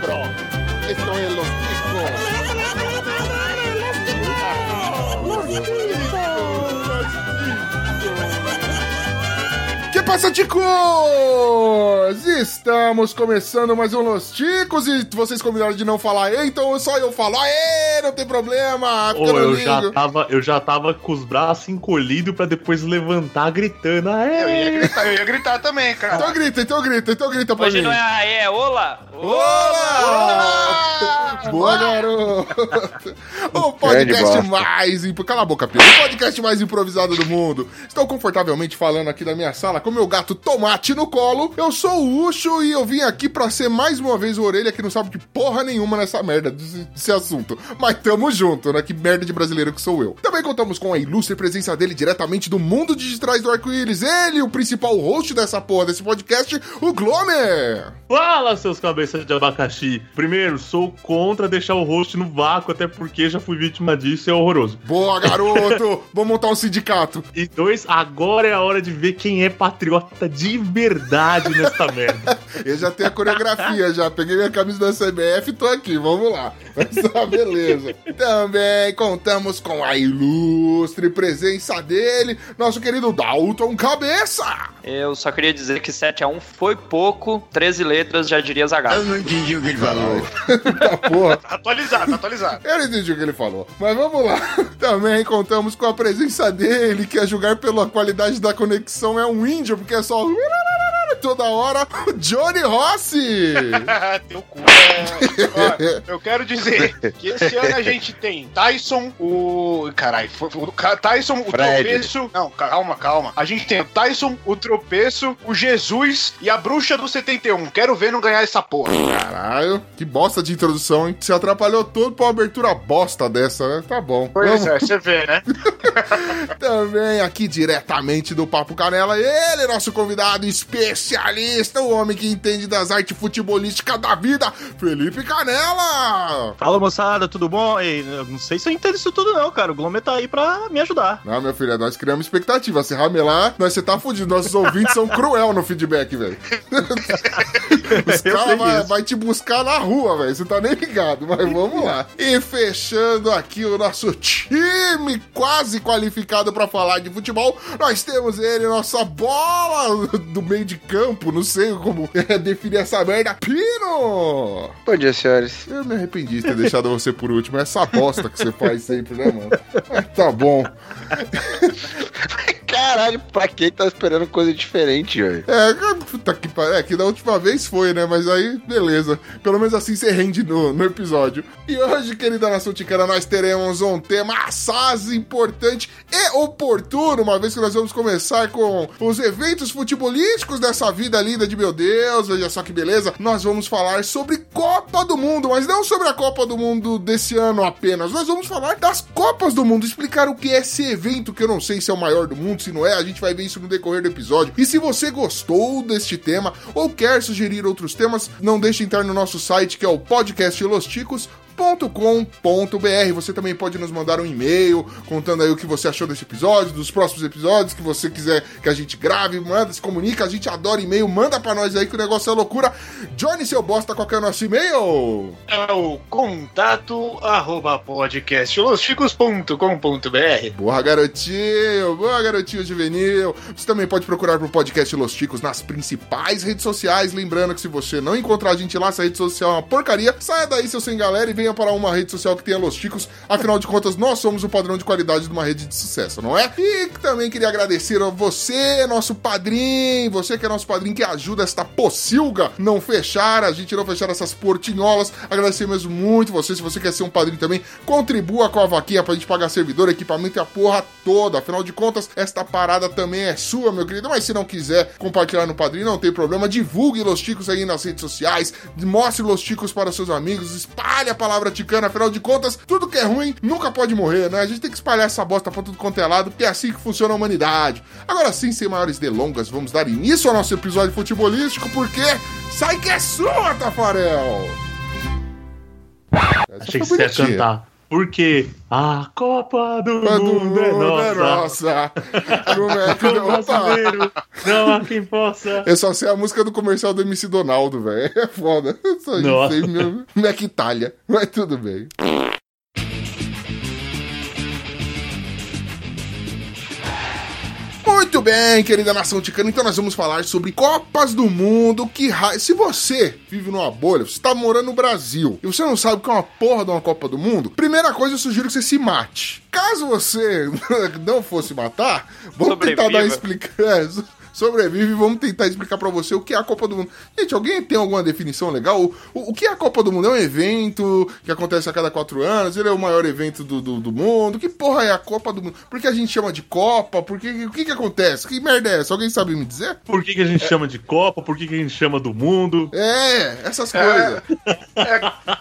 cabrón. Esto es Los Que passa, ticos? Estamos começando mais um Los Ticos e vocês combinaram de não falar então só eu falo aê, não tem problema. Ô, eu, já tava, eu já tava com os braços encolhidos pra depois levantar gritando aê. Eu ia gritar, eu ia gritar também, cara. Então grita, então grita, então grita pra Hoje mim. não é aê, é olá. Olá! Boa, garoto! O podcast mais... Cala a boca, Pedro. O podcast mais improvisado do mundo. Estou confortavelmente falando aqui da minha sala com meu gato Tomate no colo. Eu sou o Ucho e eu vim aqui pra ser mais uma vez o Orelha que não sabe de porra nenhuma nessa merda desse, desse assunto. Mas tamo junto, né? Que merda de brasileiro que sou eu. Também contamos com a ilustre presença dele diretamente do mundo de trás do arco-íris. Ele, o principal host dessa porra desse podcast, o Glomer. Fala, seus cabeças de abacaxi. Primeiro, sou contra deixar o host no vácuo, até porque já fui vítima disso e é horroroso. Boa, garoto! Vamos montar um sindicato. E dois, agora é a hora de ver quem é patriota de verdade nessa merda. Eu já tenho a coreografia, já. Peguei minha camisa da CBF e tô aqui, vamos lá. Mas tá, beleza. Também contamos com a ilustre presença dele, nosso querido Dalton Cabeça. Eu só queria dizer que 7x1 foi pouco, 13 letras, já diria Zagallo. Tá porra. Tá atualizado, tá atualizado. Eu não entendi o que ele falou. Mas vamos lá. Também contamos com a presença dele, que a julgar pela qualidade da conexão é um índio, porque é só... Toda hora, o Johnny Rossi! Teu cu. É... Eu quero dizer que esse ano a gente tem Tyson, o. Caralho, foi- o Tyson, o Fred. tropeço. Não, calma, calma. A gente tem o Tyson, o tropeço, o Jesus e a bruxa do 71. Quero ver não ganhar essa porra. Caralho, que bosta de introdução, hein? Você atrapalhou todo pra uma abertura bosta dessa, né? Tá bom. Pois Vamos é, você vê, né? também aqui diretamente do Papo Canela, ele, nosso convidado especialista, o homem que entende das artes futebolísticas da vida, Felipe Canela! Fala moçada, tudo bom? Ei, não sei se eu entendo isso tudo não, cara. O Glomer tá aí pra me ajudar. Não, meu filho, nós criamos expectativa. Se ramelar, nós você tá fudido. Nossos ouvintes são cruel no feedback, velho. Os caras vai, vai te buscar na rua, velho. Você tá nem ligado, mas vamos lá. E fechando aqui o nosso time quase qualificado pra falar de futebol, nós temos ele, nossa bola do meio de campo, não sei como é, definir essa merda, Pino! Bom dia, senhores. Eu me arrependi de ter deixado você por último. Essa bosta que você faz sempre, né, mano? Mas tá bom. Caralho, pra quem tá esperando coisa diferente, velho? É, puta que pariu. É, que da última vez foi, né? Mas aí, beleza. Pelo menos assim você rende no, no episódio. E hoje, querida Nação Ticana, nós teremos um tema assaz importante e oportuno, uma vez que nós vamos começar com os eventos futebolísticos dessa vida linda de meu Deus. Veja só que beleza. Nós vamos falar sobre Copa do Mundo, mas não sobre a Copa do Mundo desse ano apenas. Nós vamos falar das Copas do Mundo, explicar o que é esse evento, que eu não sei se é o maior do mundo, se não é, a gente vai ver isso no decorrer do episódio. E se você gostou deste tema ou quer sugerir outros temas, não deixe de entrar no nosso site que é o podcast Los Ticos .com.br. Você também pode nos mandar um e-mail contando aí o que você achou desse episódio, dos próximos episódios que você quiser que a gente grave, manda, se comunica, a gente adora e-mail, manda pra nós aí que o negócio é loucura. Johnny, seu bosta, qual que é o nosso e-mail? É o contato arroba podcastlosticos.com.br. Boa, garotinho! Boa, garotinho juvenil! Você também pode procurar pro podcast Los Ticos nas principais redes sociais. Lembrando que se você não encontrar a gente lá, essa rede social é uma porcaria, saia daí, seu sem galera, e venha para uma rede social que tenha Los Ticos. Afinal de contas, nós somos o padrão de qualidade de uma rede de sucesso, não é? E também queria agradecer a você, nosso padrinho, você que é nosso padrinho que ajuda esta pocilga não fechar, a gente não fechar essas portinholas. Agradecer mesmo muito você. Se você quer ser um padrinho também, contribua com a vaquinha pra gente pagar servidor, equipamento e a porra toda. Afinal de contas, esta parada também é sua, meu querido. Mas se não quiser compartilhar no padrinho, não tem problema. Divulgue Los Ticos aí nas redes sociais, mostre Los Ticos para seus amigos, espalhe a palavra ticana. Afinal de contas, tudo que é ruim nunca pode morrer, né? A gente tem que espalhar essa bosta pra tudo quanto é lado, porque é assim que funciona a humanidade. Agora sim, sem maiores delongas, vamos dar início ao nosso episódio futebolístico, porque sai que é sua, Tafarel! Essa Achei que você ia cantar. Porque a Copa do, Copa do Mundo é Mundo é nossa. nossa. É que brasileiro, não há quem possa. Eu só sei a música do comercial do MC Donaldo, velho. É foda. Só Nossa. sei meu Mac Itália. Mas tudo bem. Muito bem, querida nação ticana. Então nós vamos falar sobre Copas do Mundo. Que ra... Se você vive numa bolha, você tá morando no Brasil e você não sabe o que é uma porra de uma Copa do Mundo, primeira coisa eu sugiro que você se mate. Caso você não fosse matar, vamos tentar dar Sobreviva. explicação. Sobrevive, vamos tentar explicar pra você o que é a Copa do Mundo. Gente, alguém tem alguma definição legal? O, o, o que é a Copa do Mundo? É um evento que acontece a cada quatro anos? Ele é o maior evento do, do, do mundo? Que porra é a Copa do Mundo? Por que a gente chama de Copa? Por que, o que que acontece? Que merda é essa? Alguém sabe me dizer? Por que, que a gente chama de Copa? Por que, que a gente chama do mundo? É, essas coisas.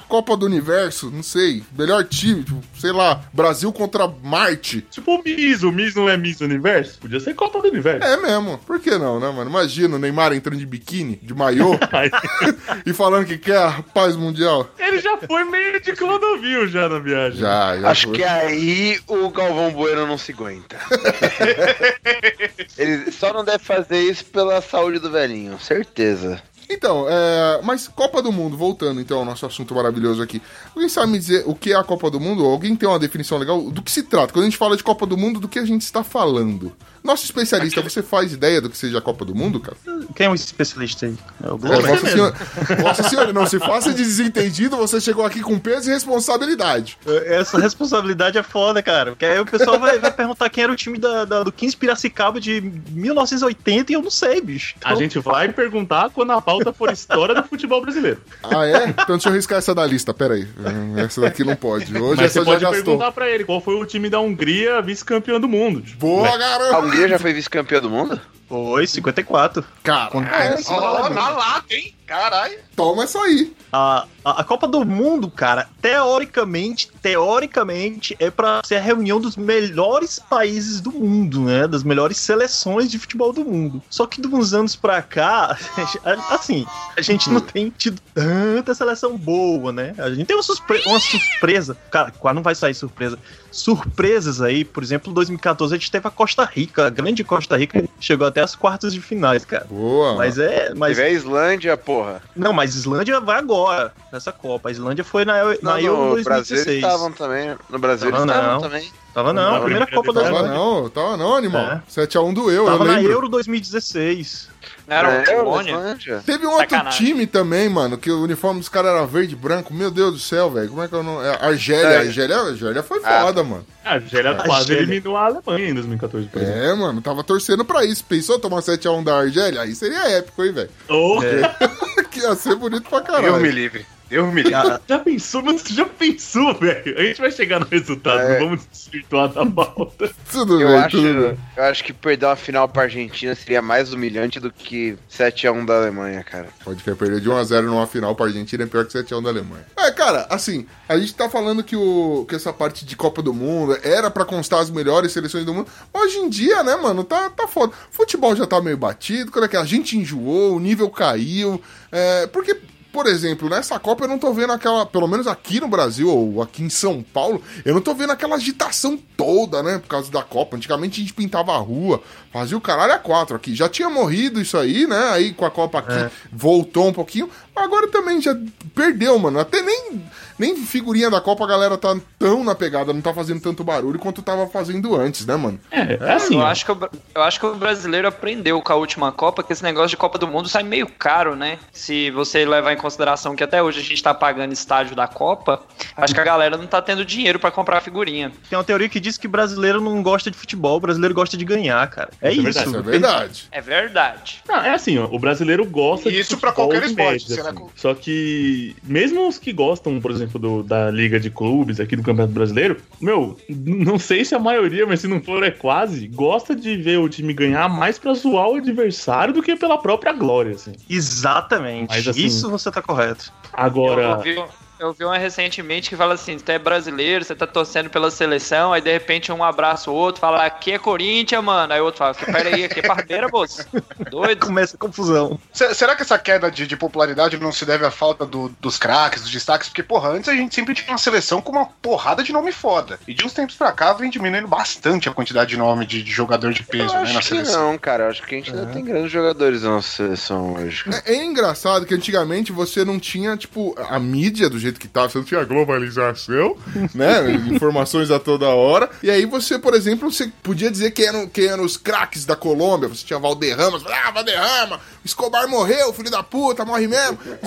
Copa do Universo, não sei. Melhor time, tipo, sei lá, Brasil contra Marte. Tipo o Miss, o Miss não é Miss Universo? Podia ser Copa do Universo. É mesmo, por que não, né, mano? Imagina o Neymar entrando de biquíni, de maiô, e falando que quer a paz mundial. Ele já foi meio de Clodovil já na viagem. Já, já Acho foi. que aí o Galvão Bueno não se aguenta. Ele só não deve fazer isso pela saúde do velhinho, certeza. Então, é, mas Copa do Mundo, voltando então ao nosso assunto maravilhoso aqui. Alguém sabe me dizer o que é a Copa do Mundo? Alguém tem uma definição legal? Do que se trata? Quando a gente fala de Copa do Mundo, do que a gente está falando? Nosso especialista, você faz ideia do que seja a Copa do Mundo, cara? Quem é o especialista aí? É o É, Globo? Vossa, senhora, Vossa Senhora, não se faça de desentendido, você chegou aqui com peso e responsabilidade. Essa responsabilidade é foda, cara. Porque aí o pessoal vai, vai perguntar quem era o time da, da- do 15 Piracicaba de 1980 e eu não sei, bicho. A gente vai perguntar quando a pauta for história do futebol brasileiro. Ah, é? Então deixa eu riscar essa da lista, peraí. Hum, Essa daqui não pode. Hoje Mas você essa já pode gastou. perguntar pra ele qual foi o time da Hungria vice-campeão do mundo. Boa, A garoto! Hungria já foi vice-campeã do mundo? Foi, 54. Cara, É, Ó, na lata, hein? Caralho. toma essa aí. A, a, a Copa do Mundo, cara, teoricamente, teoricamente, é pra ser a reunião dos melhores países do mundo, né? Das melhores seleções de futebol do mundo. Só que de uns anos pra cá, assim, a gente não tem tido tanta seleção boa, né? A gente tem uma, surpre uma surpresa. Cara, quase não vai sair surpresa. Surpresas aí, por exemplo, em 2014 a gente teve a Costa Rica, a grande Costa Rica, chegou até as quartas de finais, cara. Boa. Mas é. Mas, Teve a Islândia, porra. não, mas Islândia vai agora nessa Copa. A Islândia foi na, na Não, Euro no Brasil 2016. eles estavam também. No Brasil Tava eles estavam não. também. Tava não, Não, a primeira Copa da Tava não, tava não, animal. É. 7x1 doeu, Tava eu na lembro. Euro 2016. Não era É, Polônia? Teve um outro Sacanagem. time também, mano, que o uniforme dos caras era verde e branco. Meu Deus do céu, velho. Como é que eu não. É, Argélia, É. Argélia, Argélia foi Ah. foda, mano. A Argélia A quase Argélia. eliminou a Alemanha em 2014, por exemplo. É, mano, tava torcendo pra isso. Pensou tomar 7x1 da Argélia? Aí seria épico, hein, velho. Ou que ia ser bonito pra Deus me caralho. livre. Deus me livre. Já pensou, mas você já pensou, velho? A gente vai chegar no resultado, É. não vamos desvirtuar da pauta. Tudo Eu bem, acho, tudo bem. eu acho que perder uma final pra Argentina seria mais humilhante do que 7x1 da Alemanha, cara. Pode querer perder de 1x0 numa final pra Argentina é pior que 7x1 da Alemanha. É, cara, assim, a gente tá falando que, o, que essa parte de Copa do Mundo era pra constar as melhores seleções do mundo. Hoje em dia, né, mano, tá, tá foda. Futebol já tá meio batido, quando é que a gente enjoou, o nível caiu. É, porque. Por exemplo, nessa Copa eu não tô vendo aquela, pelo menos aqui no Brasil ou aqui em São Paulo, eu não tô vendo aquela agitação toda, né, por causa da Copa. Antigamente a gente pintava a rua, fazia o caralho a quatro aqui. Já tinha morrido isso aí, né, aí com a Copa aqui voltou um pouquinho. Agora também já perdeu, mano. Até nem, nem figurinha da Copa a galera tá tão na pegada, não tá fazendo tanto barulho quanto tava fazendo antes, né, mano? É, é assim. eu, acho que o, eu acho que o brasileiro aprendeu com a última Copa que esse negócio de Copa do Mundo sai meio caro, né? Se você levar em consideração que até hoje a gente tá pagando estádio da Copa, acho que a galera não tá tendo dinheiro pra comprar figurinha. Tem uma teoria que diz que brasileiro não gosta de futebol, o brasileiro gosta de ganhar, cara. É Isso é isso. verdade, Isso é verdade. É verdade. Não, é assim, ó, o brasileiro gosta de Isso pra futebol qualquer de esporte, assim. Só que, mesmo os que gostam, por exemplo, do- da Liga de Clubes aqui do Campeonato Brasileiro, meu, não sei se a maioria, mas se não for é quase, gosta de ver o time ganhar mais pra zoar o adversário do que pela própria glória, assim. Exatamente. Mas, assim, Isso você tá correto. Agora, Eu, eu vi uma recentemente que fala assim: você é brasileiro, você tá torcendo pela seleção, aí de repente um abraça o outro, fala, aqui é Corinthians, mano. Aí o outro fala, peraí, aqui é Parmeira, moço. Doido. Começa a confusão. Se- Será que essa queda de, de popularidade não se deve à falta do- dos craques, dos destaques? Porque, porra, antes a gente sempre tinha uma seleção com uma porrada de nome foda. E de uns tempos pra cá vem diminuindo bastante a quantidade de nome de, de jogador de Eu peso, né, na acho que seleção. não, cara. Eu acho que a gente ainda tem grandes jogadores na nossa seleção hoje. É, é engraçado que antigamente você não tinha, tipo, a mídia do jeito que tava, você não tinha globalização, né? Informações a toda hora. E aí você, por exemplo, você podia dizer quem eram, quem eram os craques da Colômbia. Você tinha Valderrama, você falava, ah, Valderrama, Escobar morreu, filho da puta, morre mesmo.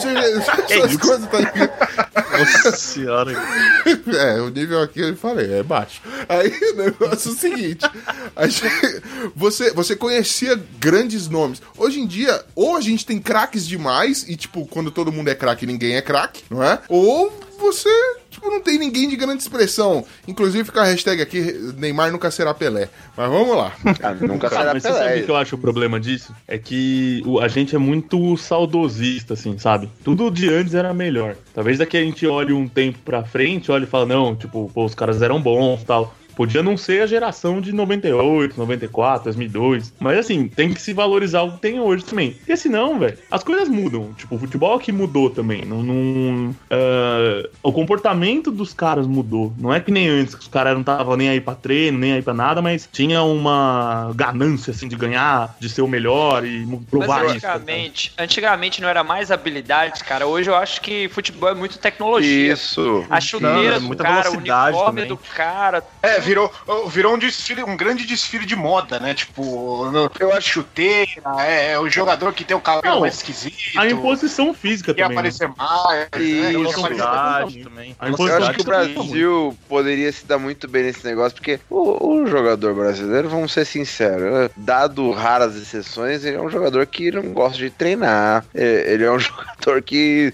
Essas coisas tá aqui. Nossa senhora. É, o nível aqui eu falei, é baixo. Aí o negócio é o seguinte: gente- você, você conhecia grandes nomes. Hoje em dia, ou a gente tem craques demais, e tipo, quando todo mundo é craque, ninguém é craque, não é? Ou você, tipo, não tem ninguém de grande expressão. Inclusive fica a hashtag aqui, Neymar nunca será Pelé. Mas vamos lá. Ah, nunca será mas você sabe o Pelé. que eu acho o problema disso? É que o- a gente é muito saudosista, assim, sabe? Tudo de antes era melhor. Talvez daqui a gente olhe um tempo pra frente, olhe e fale, não, tipo, pô, os caras eram bons e tal. Podia não ser a geração de 98, 94, 2002. Mas assim, tem que se valorizar o que tem hoje também. Porque senão, velho, as coisas mudam. Tipo, o futebol aqui mudou também. Não, não, ah, o comportamento dos caras mudou. Não é que nem antes, que os caras não estavam nem aí pra treino, nem aí pra nada, mas tinha uma ganância, assim, de ganhar, de ser o melhor e provar Mas isso. tá antigamente, antigamente não era mais habilidade, cara. Hoje eu acho que futebol é muito tecnologia. Isso. A chuteira é do muita cara, o velocidade uniforme também. do cara. É, virou, virou um desfile, um grande desfile de moda, né? Tipo, eu acho chuteira, é, é o jogador que tem o cabelo Não, mais esquisito. A imposição física Quer também. né? aparecer mais, né? Isso. Aparecer- Velocidade também. A Eu imposição acho que o tá Brasil poderia se dar muito bem nesse negócio, porque o, o jogador brasileiro, vamos ser sinceros, né? dado raras exceções, ele é um jogador que não gosta de treinar. É, Ele é um jogador que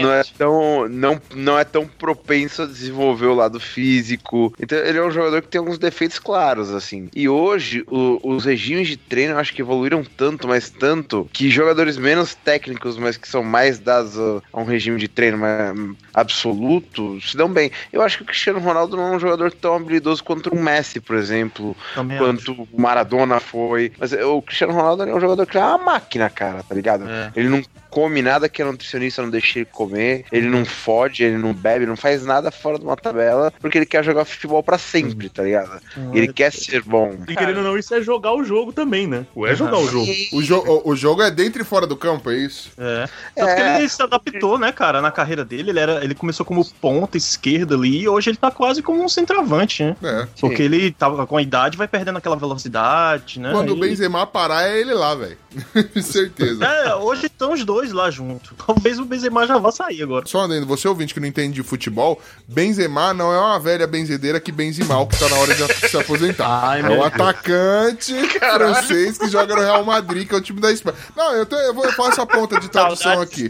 não é tão não, não é tão propenso a desenvolver o lado físico. Então ele é um jogador que tem alguns defeitos claros assim. E hoje o- os regimes de treino eu acho que evoluíram tanto, mas tanto que jogadores menos técnicos, mas que são mais dados a, a um regime de treino mais, hum, absoluto, se dão bem. Eu acho que o Cristiano Ronaldo não é um jogador tão habilidoso quanto o Messi, por exemplo, Também acho. quanto o Maradona foi. Mas o Cristiano Ronaldo é um jogador que é uma máquina, cara, tá ligado? É. Ele não come nada que a nutricionista não deixe ele comer, ele não fode, ele não bebe, não faz nada fora de uma tabela, porque ele quer jogar futebol pra sempre, tá ligado? Ele quer ser bom. E querendo ou não, isso é jogar o jogo também, né? Ou é jogar o jogo. O, jo o, jogo é dentro e fora do campo, é isso? É. Tanto É. que ele se adaptou, né, cara, na carreira dele. Ele, era, ele começou como ponta esquerda ali e hoje ele tá quase como um centroavante, né? É. Porque ele tava com a idade, vai perdendo aquela velocidade, né? Quando o Benzema parar, é ele lá, velho. Certeza. É, hoje estão os dois lá junto. Talvez o Benzema já vá sair agora. Só adendo, você ouvinte que não entende de futebol, Benzema não é uma velha benzedeira que benze mal, que tá na hora de se aposentar. Ai, é um atacante francês que joga no Real Madrid, que é o time da Espanha. Não, eu, tô- eu, vou, eu faço a ponta de tradução aqui.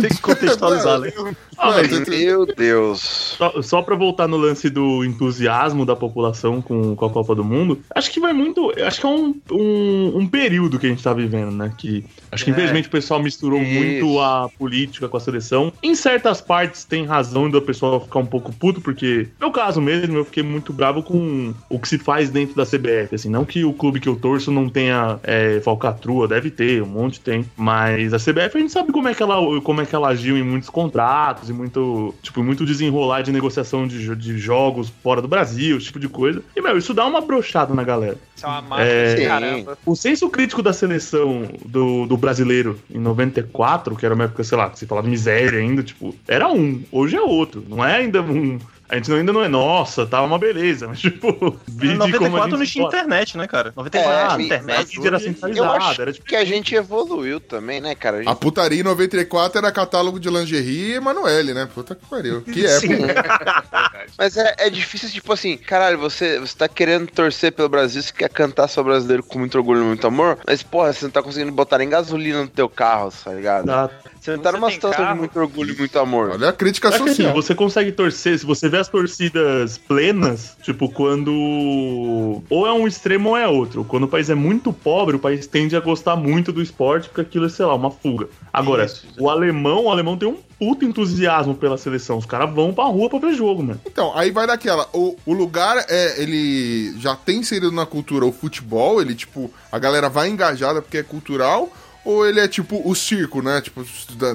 Tem que contextualizar, né? Ah, mas Meu Deus. Só, só pra voltar no lance do entusiasmo da população com, com a Copa do Mundo, acho que vai muito. Acho que é um, um, um período que a gente tá vivendo, né? Que acho que É. infelizmente o pessoal misturou Isso. muito a política com a seleção. Em certas partes tem razão do pessoal ficar um pouco puto, porque, no meu caso mesmo, eu fiquei muito bravo com o que se faz dentro da CBF. Assim, não que o clube que eu torço não tenha é, falcatrua, deve ter, um monte tem. Mas a CBF a gente sabe como é que ela, como é que ela agiu em muitos contratos e muito, tipo, muito desenrolar de negociação de, de jogos fora do Brasil, esse tipo de coisa. E, meu, isso dá uma brochada na galera. Isso é uma máquina É. caramba. O senso crítico da seleção do, do brasileiro em 94, que era uma época, sei lá, que se falava de miséria ainda, tipo, era um, hoje é outro. Não é ainda um. A gente ainda não é, nossa, tá uma beleza, mas tipo, como a 94 não tinha pode. internet, né, cara? 94 É, internet. era Eu centralizada, acho era tipo. que a gente evoluiu também, né, cara? A gente A putaria em 94 era catálogo de lingerie e Emanuele, né? Puta que pariu. Que época. Mas é, é difícil, tipo assim, caralho, você, você tá querendo torcer pelo Brasil, você quer cantar sobre brasileiro com muito orgulho e muito amor, mas, porra, você não tá conseguindo botar nem gasolina no teu carro, tá ligado? Exato. Você não tá Você numa situação carro? de muito orgulho e muito amor. Olha a crítica É que assim, social. você consegue torcer, se você vê as torcidas plenas, tipo, quando. Ou é um extremo ou é outro. Quando o país é muito pobre, o país tende a gostar muito do esporte, porque aquilo é, sei lá, uma fuga. Agora, Isso. o alemão, o alemão tem um puto entusiasmo pela seleção. Os caras vão pra rua pra ver jogo, mano. Então, aí vai daquela. O, o lugar é. Ele já tem inserido na cultura o futebol, ele, tipo, a galera vai engajada porque é cultural. Ou ele é tipo o circo, né? Tipo,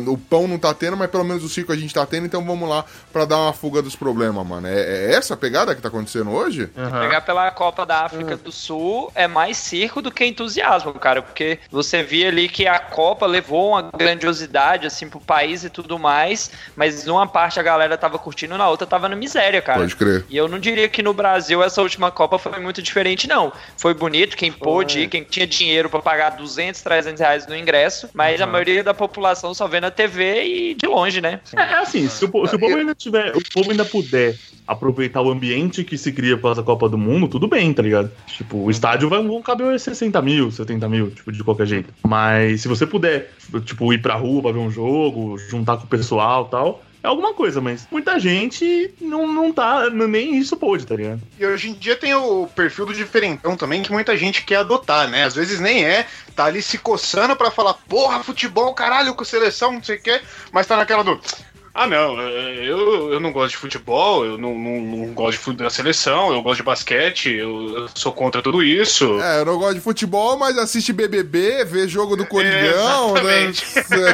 o pão não tá tendo, mas pelo menos o circo a gente tá tendo, então vamos lá pra dar uma fuga dos problemas, mano. É, é essa a pegada que tá acontecendo hoje? Aham. Pegar pela Copa da África do Sul é mais circo do que entusiasmo, cara, porque você via ali que a Copa levou uma grandiosidade assim pro país e tudo mais, mas numa parte a galera tava curtindo, na outra tava na miséria, cara. Pode crer. E eu não diria que no Brasil essa última Copa foi muito diferente, não. Foi bonito, quem pôde ir, quem tinha dinheiro pra pagar 200, 300 reais no ingresso, mas a maioria da população só vê na TV e de longe, né? É, é assim, se o, se o povo ainda tiver, o povo ainda puder aproveitar o ambiente que se cria por causa da Copa do Mundo, tudo bem, tá ligado? Tipo, o estádio vai, vão caber 60 mil, 70 mil, tipo, de qualquer jeito. Mas se você puder, tipo, ir pra rua pra ver um jogo, juntar com o pessoal e tal, é alguma coisa, mas muita gente não, não tá, nem isso pôde, tá ligado? E hoje em dia tem o perfil do diferentão também, que muita gente quer adotar, né? Às vezes nem é, tá ali se coçando pra falar, porra, futebol, caralho, com seleção, não sei o quê, mas tá naquela do. Ah, não, é, eu, eu não gosto de futebol, eu não, não, não gosto da seleção, eu gosto de basquete, eu, eu sou contra tudo isso. É, eu não gosto de futebol, mas assiste BBB, vê jogo do Coringão, né? Exatamente.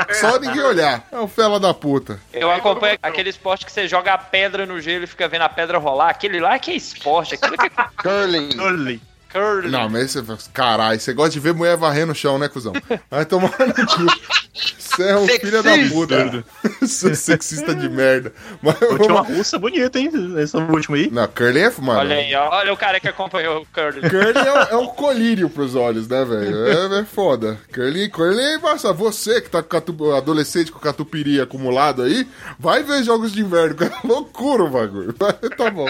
É Só ninguém olhar. É o fela da puta. Eu acompanho aquele esporte que você joga a pedra no gelo e fica vendo a pedra rolar. Aquele lá que é esporte, aquilo que é Curling. Curling. Curling. Não, mas você. Caralho, você gosta de ver mulher varrendo o chão, né, cuzão? Vai tomar no cu. Você é um filho da puta. Seu sexista de merda. Mas, tinha uma russa bonita, hein? Essa última aí. Não, curling é mano. Olha aí, ó, olha o cara que acompanhou o curling. Curling é, é um colírio pros olhos, né, velho? É, é foda. Curling é embaçado. Você que tá com catu, adolescente com catupiry acumulado aí, vai ver jogos de inverno. É loucura o bagulho. tá bom.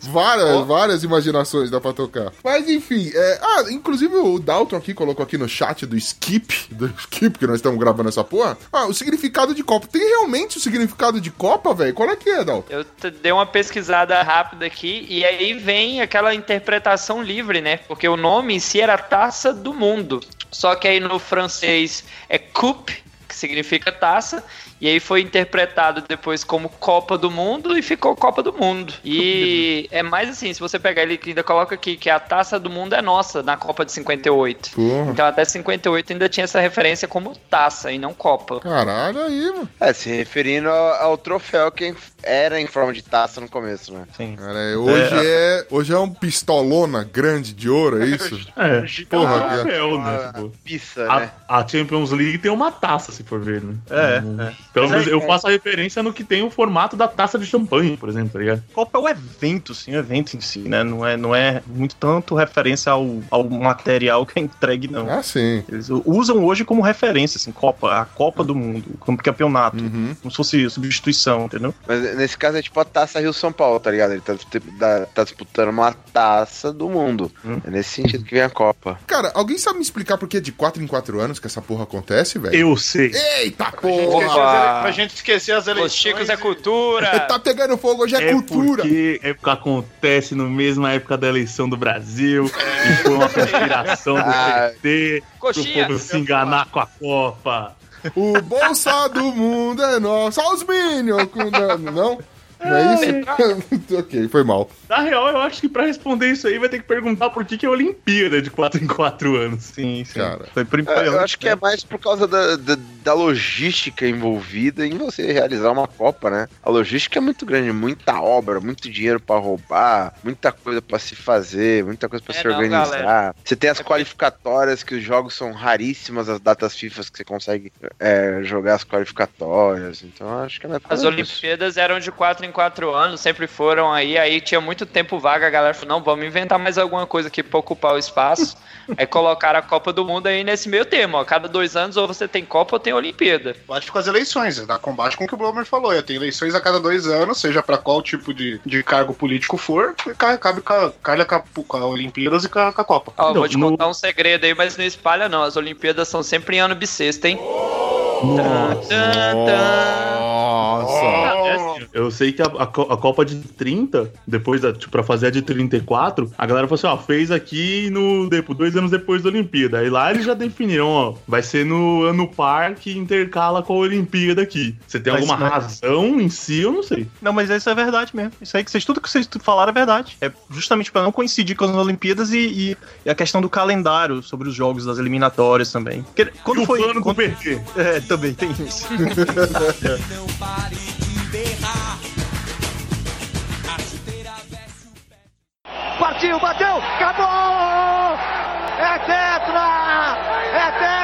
Várias, várias imaginações dá pra tocar. Mas enfim, é, ah, inclusive o Dalton aqui colocou aqui no chat do Skip, do Skip, que nós estamos gravando essa porra. Ah, o significado de Copa. Tem realmente o significado de Copa, velho? Qual é que é, Dalton? Eu dei uma pesquisada rápida aqui e aí vem aquela interpretação livre, né? Porque o nome em si era Taça do Mundo. Só que aí no francês é coupe, que significa taça, e aí foi interpretado depois como Copa do Mundo e ficou Copa do Mundo. E é mais assim, se você pegar ele que ainda coloca aqui que a Taça do Mundo é nossa na Copa de 58. Porra. Então até 58 ainda tinha essa referência como taça e não Copa. Caralho, aí, mano. É, se referindo ao, ao troféu que era em forma de taça no começo, né? Sim. Cara, é, hoje é. Hoje é um pistolona grande de ouro, é isso? É, Porra, é um cara. troféu, né? A Tipo, pizza, a, né? a Champions League tem uma taça, se for ver, né? É, Hum, é. Pelo menos é- eu faço a referência no que tem o formato da taça de champanhe, por exemplo, tá ligado? Copa é o evento, sim, o evento em si, né? Não é, não é muito tanto referência ao, ao material que é entregue, não. Ah, sim. Eles usam hoje como referência, assim, Copa, a Copa do Mundo, como campeonato, Uhum. como se fosse substituição, entendeu? Mas nesse caso é tipo a taça Rio-São Paulo, tá ligado? Ele tá, tá- tá disputando uma taça do mundo. Hum. É nesse sentido que vem a Copa. Cara, alguém sabe me explicar por que é de 4 em 4 anos que essa porra acontece, velho? Eu sei. Eita porra! Pra gente esquecer as eleições. Os Chicos é cultura. Tá pegando fogo, hoje é, cultura. porque é porque acontece no mesma época da eleição do Brasil e foi uma conspiração do Ah. PT pro Coxinha. povo se enganar com a Copa. O bolsa do mundo é nosso. Olha os Minions! com- Não? Não, não é isso? ok, foi mal. Na real, eu acho que pra responder isso aí vai ter que perguntar por que, que é Olimpíada de 4 em 4 anos. Sim, sim. Cara. Foi por Eu, eu acho que é mais por causa da, da, da logística envolvida em você realizar uma Copa, né? A logística é muito grande, muita obra, muito dinheiro pra roubar, muita coisa pra se fazer, muita coisa pra É se não, organizar. galera. Você tem as É qualificatórias, que os jogos são raríssimas, as datas FIFA que você consegue é, jogar as qualificatórias. Então eu acho que é mais por As disso. Olimpíadas eram de 4 em 4 anos, sempre foram aí, aí tinha muito tempo vaga, a galera falou, não, vamos inventar mais alguma coisa aqui pra ocupar o espaço. aí colocaram a Copa do Mundo aí nesse meio termo, ó, cada dois anos ou você tem Copa ou tem Olimpíada. Bate com as eleições, dá combate com o que o Blomer falou. é, Tem eleições a cada dois anos, seja pra qual tipo de, de cargo político for, ca- cabe ca- calha com a, com a Olimpíadas e com a, com a Copa. Ó, Não, vou te no- contar um segredo aí, mas não espalha não, as Olimpíadas são sempre em ano bissexto, hein? Nossa. Tan, tan. Nossa. Eu sei que a, a a Copa de 30, depois da, tipo, pra fazer a de 34, a galera falou assim, ó, fez aqui no, depo- dois anos depois da Olimpíada. Aí lá eles já definiram, ó, vai ser no ano par que intercala com a Olimpíada aqui. Você tem Mas- alguma mas- razão em si, eu não sei. Não, mas isso é verdade mesmo. Isso aí que vocês, tudo que vocês falaram é verdade. É justamente pra não coincidir com as Olimpíadas e, e- e a questão do calendário sobre os jogos das eliminatórias também. Porque quando e foi. o plano quando- do PT? É, também tem isso. Partiu, bateu, acabou! É tetra! É tetra!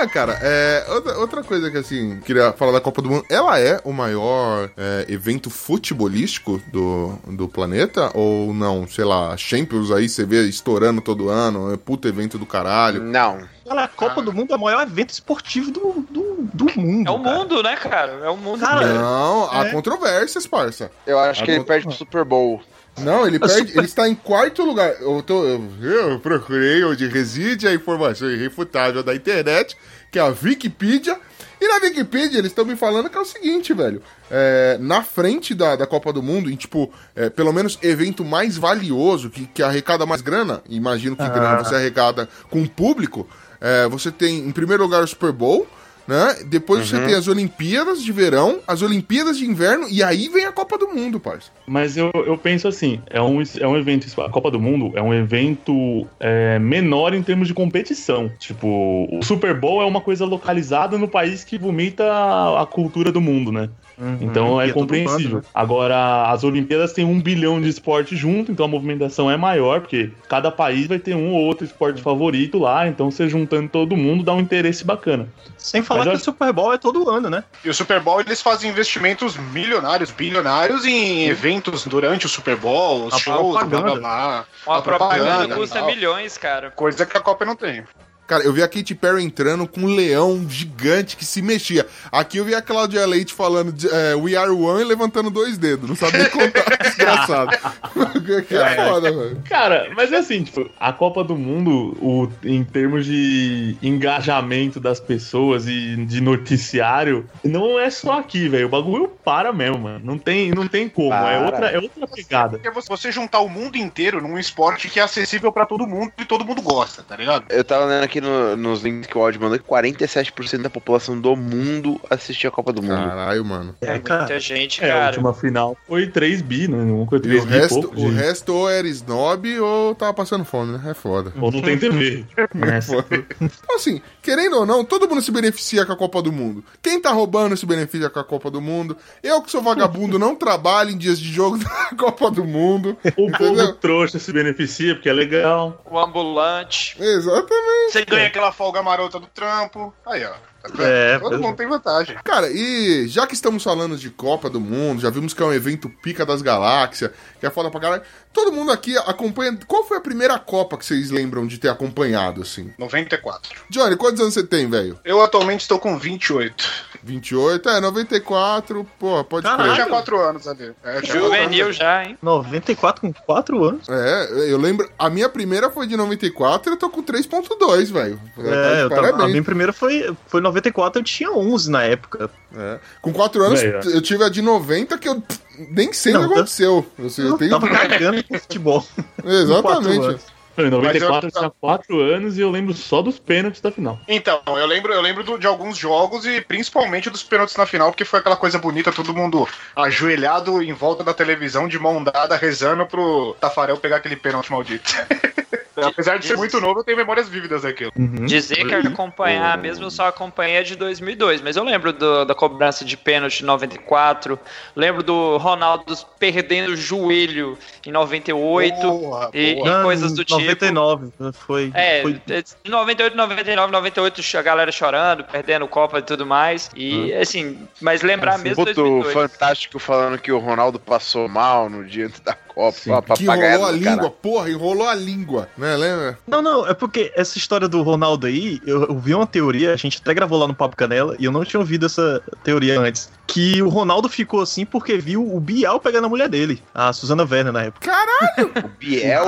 É, cara, é, outra, outra coisa que, assim, queria falar da Copa do Mundo. Ela é o maior é, evento futebolístico do, do planeta? Ou não? Sei lá, Champions aí você vê estourando todo ano, é puto evento do caralho. Não. Cara, a Copa do Mundo é o maior evento esportivo do, do, do mundo. É o cara. mundo, né, cara? É o mundo. Cara, Não, há é. controvérsias, parça. Eu acho que ele perde pro Super Bowl. Não, ele perde, super- ele está em quarto lugar. Eu, tô, eu, procurei onde reside a informação irrefutável da internet, que é a Wikipedia. E na Wikipedia eles estão me falando que é o seguinte, velho. É, na frente da, da Copa do Mundo, em tipo, é, pelo menos evento mais valioso, que, que arrecada mais grana, imagino que grana você arrecada com o público, é, você tem em primeiro lugar o Super Bowl. Né? Depois você tem as Olimpíadas de verão, as Olimpíadas de inverno, e aí vem a Copa do Mundo, parça. Mas eu, eu penso assim, é um, é um evento, a Copa do Mundo é um evento é, menor em termos de competição. Tipo, o Super Bowl é uma coisa localizada no país que vomita a, a cultura do mundo, né? Uhum. Então é todo compreensível. né? Agora, as Olimpíadas têm um bilhão de esportes junto, então a movimentação é maior, porque cada país vai ter um ou outro esporte favorito lá, então você juntando todo mundo dá um interesse bacana. Sem falar Mas que eu o Super Bowl é todo ano, né? E o Super Bowl, eles fazem investimentos milionários, bilionários em eventos durante o Super Bowl, os A shows, blá blá propaganda. blá. Uma A propaganda propaganda, custa milhões, cara. Coisa que a Copa não tem. Cara, eu vi a Katy Perry entrando com um leão gigante que se mexia. Aqui eu vi a Cláudia Leite falando de, é, We Are One e levantando dois dedos. Não sabia contar, desgraçado. que é foda, velho. Cara, mas é assim, tipo, a Copa do Mundo, o, em termos de engajamento das pessoas e de noticiário, não é só aqui, velho. O bagulho para mesmo, mano. Não tem, não tem como. É Para. outra, é outra pegada. Porque você- juntar o mundo inteiro num esporte que é acessível pra todo mundo e todo mundo gosta, tá ligado? Eu tava lendo aqui no- nos links que o Odd mandou que 47% da população do mundo assistia a Copa do Mundo. Caralho, mano. É, cara. muita gente, É, a cara. última final foi 3 bi, né? Coisa E 3 o bi resto, pouco. o resto ou era snob ou tava passando fome, né? É foda. Ou não tem TV. É foda. Então, assim, querendo ou não, todo mundo se beneficia com a Copa do Mundo. Quem tá roubando se beneficia com a Copa do Mundo. Eu, que sou vagabundo, não trabalho em dias de jogo da Copa do Mundo. O povo trouxa se beneficia porque é legal. O ambulante. Exatamente. Você ganha aquela folga marota do trampo. Aí, ó. Tá? É, todo mundo tem vantagem. Cara, e já que estamos falando de Copa do Mundo, já vimos que é um evento pica das galáxias, que é foda pra caralho. Todo mundo aqui acompanha. Qual foi a primeira Copa que vocês lembram de ter acompanhado, assim? 94. Johnny, quantos anos você tem, velho? Eu atualmente estou com 28. 28? É, 94, pô, pode. Eu crer. tinha 4 anos ali. É, eu tinha Juvenil anos. já, hein? 94 com 4 anos. É, eu lembro. A minha primeira foi de 94 e eu tô com 3.2, velho. É, eu tava, a minha primeira foi, foi 94, eu tinha 11 na época. É. Com 4 anos, Velho. eu tive a de 90 que eu nem sei o Não, que aconteceu. Assim, eu Eu tenho... tava cagando com futebol. Exatamente. Em 94 Mas eu- eu tinha 4 anos e eu lembro só dos pênaltis da final. Então, eu lembro, eu lembro do- de alguns jogos e principalmente dos pênaltis na final, porque foi aquela coisa bonita, todo mundo ajoelhado em volta da televisão, de mão dada, rezando pro Tafarel pegar aquele pênalti maldito. Apesar de ser muito novo, eu tenho memórias vívidas daquilo. Uhum. Dizer que acompanhar mesmo, eu só acompanhei a de 2002, mas eu lembro do- da cobrança de pênalti em 94, lembro do Ronaldo perdendo o joelho em 98 Boa, e, boa. e coisas do tipo. 99, foi. É, foi de 98, 99, 98, a galera chorando, perdendo Copa e tudo mais. E assim, mas lembrar mesmo Puto 2002. fantástico falando que o Ronaldo passou mal no dia antes da Sim. uma Que enrolou a língua, cara. porra, enrolou a língua, né? Lembra? Não, não, é porque essa história do Ronaldo aí, eu, eu vi uma teoria, a gente até gravou lá no Papo Canela, e eu não tinha ouvido essa teoria antes. Que o Ronaldo ficou assim porque viu o Bial pegando a mulher dele, a Suzana Werner na época. O Biel.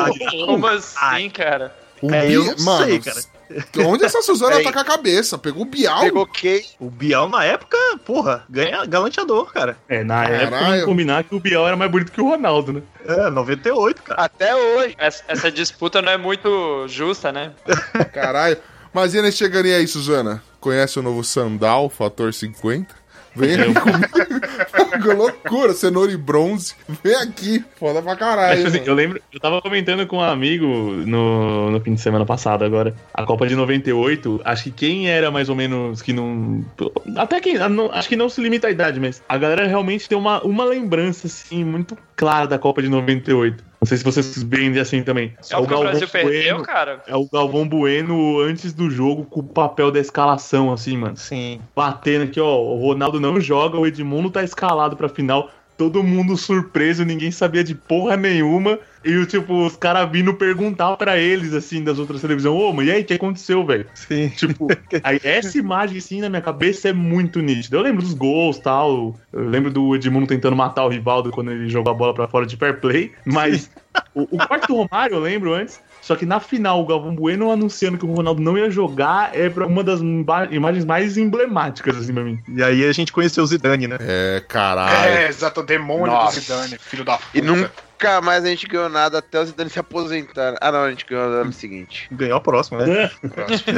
Como assim, cara? O É, Bi- eu não Mano, sei, cara. Onde essa Suzana tá com a cabeça? Pegou o Bial? Pegou quem? O Bial, na época, porra, ganha galanteador, cara. É, na época, Caralho. vamos combinar que o Biel era mais bonito que o Ronaldo, né? É, 98, cara. Até hoje. Essa, essa disputa não é muito justa, né? Caralho. Mas e nesse chegando aí, Suzana? Conhece o novo Sandal, fator 50? Vem aqui comigo. Que loucura, cenoura e bronze. Vem aqui. Foda pra Mas, caralho. tipo assim, eu lembro, eu tava comentando com um amigo no, no fim de semana passado agora, a Copa de 98, acho que quem era mais ou menos que não. Até quem. acho que não se limita à idade, mas a galera realmente tem uma, uma lembrança, assim, muito clara da Copa de 98. Não sei se vocês veem assim também. Só porque o Brasil perdeu, cara. É o Galvão Bueno antes do jogo com o papel da escalação, assim, mano. Sim. Batendo aqui, ó. O Ronaldo não joga, o Edmundo tá escalado pra final. Todo mundo surpreso, ninguém sabia de porra nenhuma. E, o tipo, os caras vindo perguntar pra eles, assim, das outras televisões: Ô, mas e aí, o que aconteceu, velho? Sim. Tipo, aí, essa imagem, assim, na minha cabeça é muito nítida. Eu lembro dos gols tal. Eu lembro do Edmundo tentando matar o Rivaldo quando ele jogou a bola pra fora de fair play. Mas o, o quarto Romário eu lembro antes. Só que na final, o Galvão Bueno anunciando que o Ronaldo não ia jogar é pra uma das imagens mais emblemáticas, assim, pra mim. E aí a gente conheceu o Zidane, né? É, caralho. É, exato, o demônio Nossa. do Zidane, filho da puta. E nunca mais a gente ganhou nada até o Zidane se aposentar. Ah, não, a gente ganhou no ano seguinte. Ganhou a próxima, né?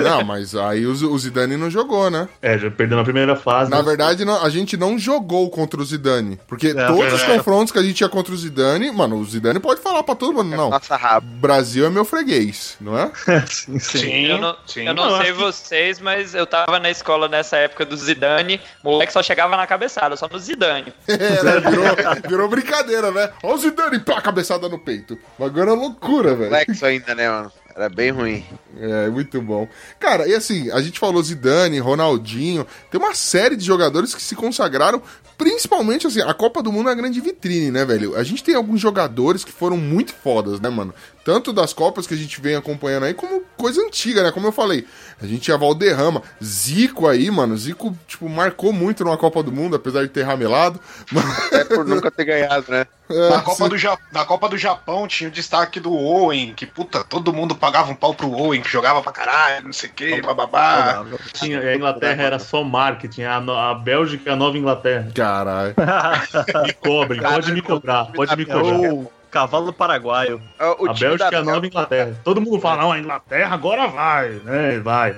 Não, mas aí o, Zidane não jogou, né? É, já perdeu na primeira fase. Na né? verdade, não- a gente não jogou contra o Zidane. Porque É, todos os é. confrontos que a gente tinha contra o Zidane, mano, o Zidane pode falar pra todo mundo. Não, Nossa rabo. Brasil é meu freguês, não é? sim, sim. Sim, Eu não, sim. eu não Não, sei que- vocês, mas eu tava na escola nessa época do Zidane. Moleque só chegava na cabeçada, só no Zidane. É, né? virou, virou brincadeira, né? Ó o Zidane, pá, cabeçada no peito. O bagulho era loucura, velho. Lexo ainda, né, mano? Era bem ruim. É, muito bom. Cara, e assim, a gente falou Zidane, Ronaldinho, tem uma série de jogadores que se consagraram, principalmente assim, a Copa do Mundo é uma grande vitrine, né, velho? A gente tem alguns jogadores que foram muito fodas, né, mano? Tanto das Copas que a gente vem acompanhando aí, como coisa antiga, né? Como eu falei, a gente tinha Valderrama, Zico aí, mano, Zico, tipo, marcou muito numa Copa do Mundo, apesar de ter ramelado. É por nunca ter ganhado, né? Na Copa, do Ja- na Copa do Japão tinha o destaque do Owen, que puta, todo mundo pagava um pau pro Owen, que jogava pra caralho, não sei o que, bababá. Tinha, a Inglaterra era só marketing, a, no- a Bélgica é a nova Inglaterra. Caralho. Me cobrem, pode me cobrar, pode me É cobrar. O cavalo paraguaio. É, O A Bélgica da é a nova Inglaterra. Todo mundo fala, não, a Inglaterra agora vai, né? Vai.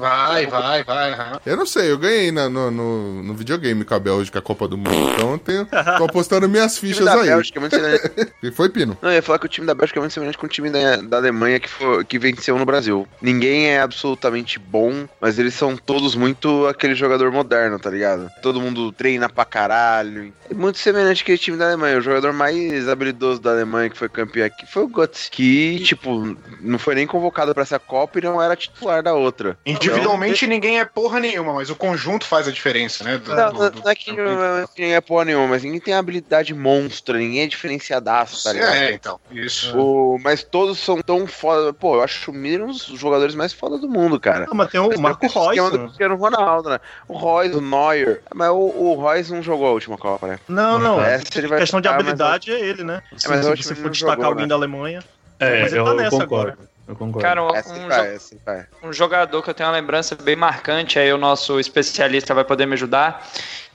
Vai, vai, vai. aham. Eu não sei, eu ganhei na- no, no, no videogame com a Bélgica a Copa do Mundo, então eu tenho, tô apostando minhas O time fichas da aí. Bélgica é muito semelhante. E foi, Pino? Não, eu ia falar que o time da Bélgica é muito semelhante com o time da, da Alemanha que, foi, que venceu no Brasil. Ninguém é absolutamente bom, mas eles são todos muito aquele jogador moderno, tá ligado? Todo mundo treina pra caralho. É muito semelhante aquele time da Alemanha. O jogador mais habilidoso da Alemanha que foi campeão aqui foi o Götze, que, tipo, não foi nem convocado pra essa Copa e não era titular da outra. Individualmente ninguém é porra nenhuma, mas o conjunto faz a diferença, né? do- Não, do- não, do- não é que não- ninguém é porra nenhuma, mas ninguém tem habilidade monstra, ninguém é diferenciadaço, tá ligado? É, então, isso. O- mas todos são tão foda. Pô, eu acho o Miller um dos jogadores mais foda do mundo, cara. Ah, mas tem o Marco Esse esquema Reus. do Cristiano Ronaldo, né? O Royce, o Neuer. Mas o, o Royce não jogou a última Copa, né? Não, não. Essa ele vai questão de mas habilidade é ele, né? Se, mas se você for destacar jogou, alguém né? da Alemanha. É, Mas ele eu, tá nessa concordo. agora. Eu concordo. Cara, um, Essa um vai, jo- essa vai. um jogador que eu tenho uma lembrança bem marcante, aí o nosso especialista vai poder me ajudar,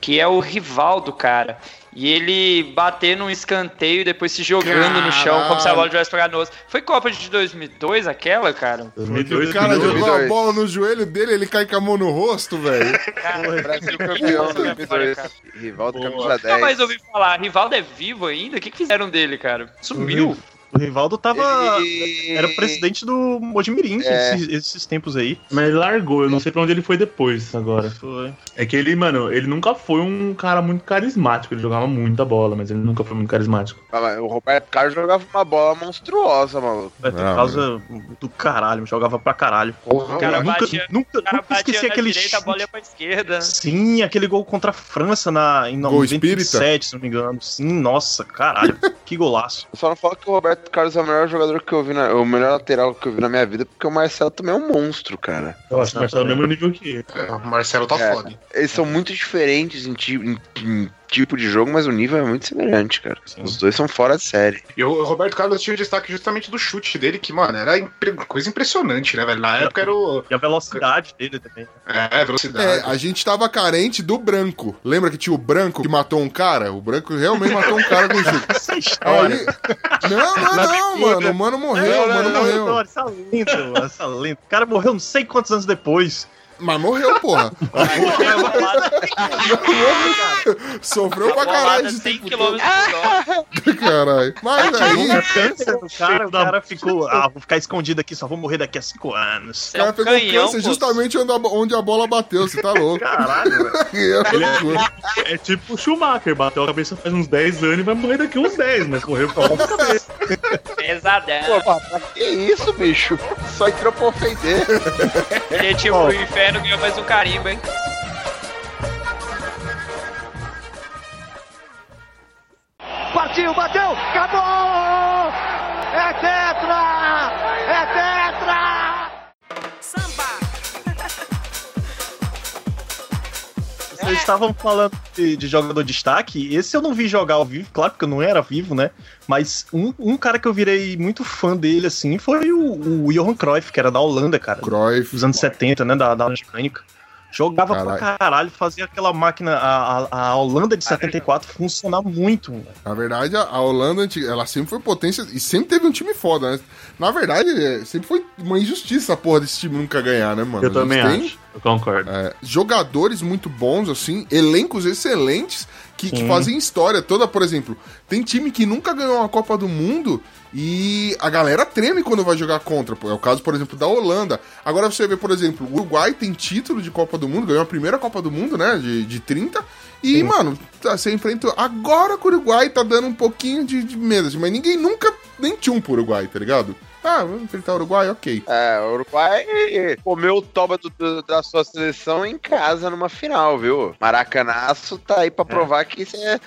que é o Rivaldo, cara. E ele bater num escanteio e depois se jogando no chão, como se a bola tivesse pegado no osso. Foi Copa de 2002 aquela, cara? 2002, O cara 2002. jogou a bola no joelho dele, ele cai com a mão no rosto, velho. Cara, Brasil campeão memória, 2002. cara. Rivaldo Boa. camisa Nunca mais 10. ouvi falar. Rivaldo é vivo ainda? O que, que fizeram dele, cara? Sumiu. O Rivaldo tava. Ele- Era presidente do Mojimirim É. esses, esses tempos aí. Mas ele largou, eu não sei pra onde ele foi depois agora. Foi. É que ele, mano, ele nunca foi um cara muito carismático. Ele jogava muita bola, mas ele nunca foi muito carismático. Mas O Roberto Carlos jogava uma bola monstruosa, maluco. Não, causa do caralho, jogava pra caralho. Porra, O cara nunca, batia, nunca, cara nunca esqueci na aquele direita, a bola ia chute. pra esquerda. Sim, aquele gol contra a França na, em Gol espírita? 97, se não me engano. Sim, nossa, caralho. que golaço. Só não falo que o Roberto Carlos é o melhor jogador que eu vi, na, o melhor lateral que eu vi na minha vida, porque o Marcelo também é um monstro, cara. Eu acho que o Marcelo é o mesmo nível que ele. É, o Marcelo tá É. foda. Eles são muito diferentes em, ti- em- em tipo de jogo, mas o nível é muito semelhante, cara. Os dois são fora de série. E o Roberto Carlos tinha o destaque justamente do chute dele, que, mano, era impre- coisa impressionante, né, velho? Na época era o. E a velocidade dele também. É, velocidade. É, a gente tava carente do branco. Lembra que tinha o branco que matou um cara? O branco realmente matou um cara com chute. Essa história. Aí... Não, não, não, mano. O mano morreu, o mano morreu. Essa lenda, essa lenda. O cara morreu não sei quantos anos depois. Mas morreu, porra. Sofreu pra caralho de 100 tempo km. Caralho. Mas aí, O câncer do cara, o cara ficou. Ah, vou ficar escondido aqui, só vou morrer daqui a cinco anos. o cara É um pegou canhão, câncer pô. justamente onde a, onde a bola bateu, você tá louco. Caralho, velho. É loucura. É tipo o Schumacher, bateu a cabeça faz uns 10 anos e vai morrer daqui uns 10, mas morreu com a cabeça. Pesadão. Pô, que isso, bicho? Só entrou pra ofender. Ele tipo pro inferno ganhou mais um carimbo, hein? Partiu, bateu, acabou! É tetra! É tetra! Vocês estavam falando de, de jogador de destaque. Esse eu não vi jogar ao vivo, claro, porque eu não era vivo, né? Mas um, um cara que eu virei muito fã dele, assim, foi o, o Johan Cruyff, que era da Holanda, cara. Cruyff. Dos anos 70, né? Da, da mecânica. Jogava Caralho. pra caralho, fazia aquela máquina, a, a, a Holanda de 74 funcionar muito. Na verdade, a- Holanda, ela sempre foi potência e sempre teve um time foda, né? Na verdade, é, sempre foi uma injustiça a porra desse time nunca ganhar, né, mano? Eu também tem, acho. Eu concordo. é, jogadores muito bons, assim, elencos excelentes que, que fazem história toda. Por exemplo, tem time que nunca ganhou uma Copa do Mundo e a galera treme quando vai jogar contra. É o caso, por exemplo, da Holanda. Agora você vê, por exemplo, o Uruguai tem título de Copa do Mundo, ganhou a primeira Copa do Mundo, né, de, de 30. E, mano, tá, você enfrentou. Agora que o Uruguai tá dando um pouquinho de, de medo, assim, mas ninguém nunca nem tinha um pro Uruguai, tá ligado? Ah, vamos enfrentar o Uruguai, ok. É, o Uruguai comeu o toba do- do- da sua seleção em casa numa final, viu? Maracanaço tá aí pra provar que você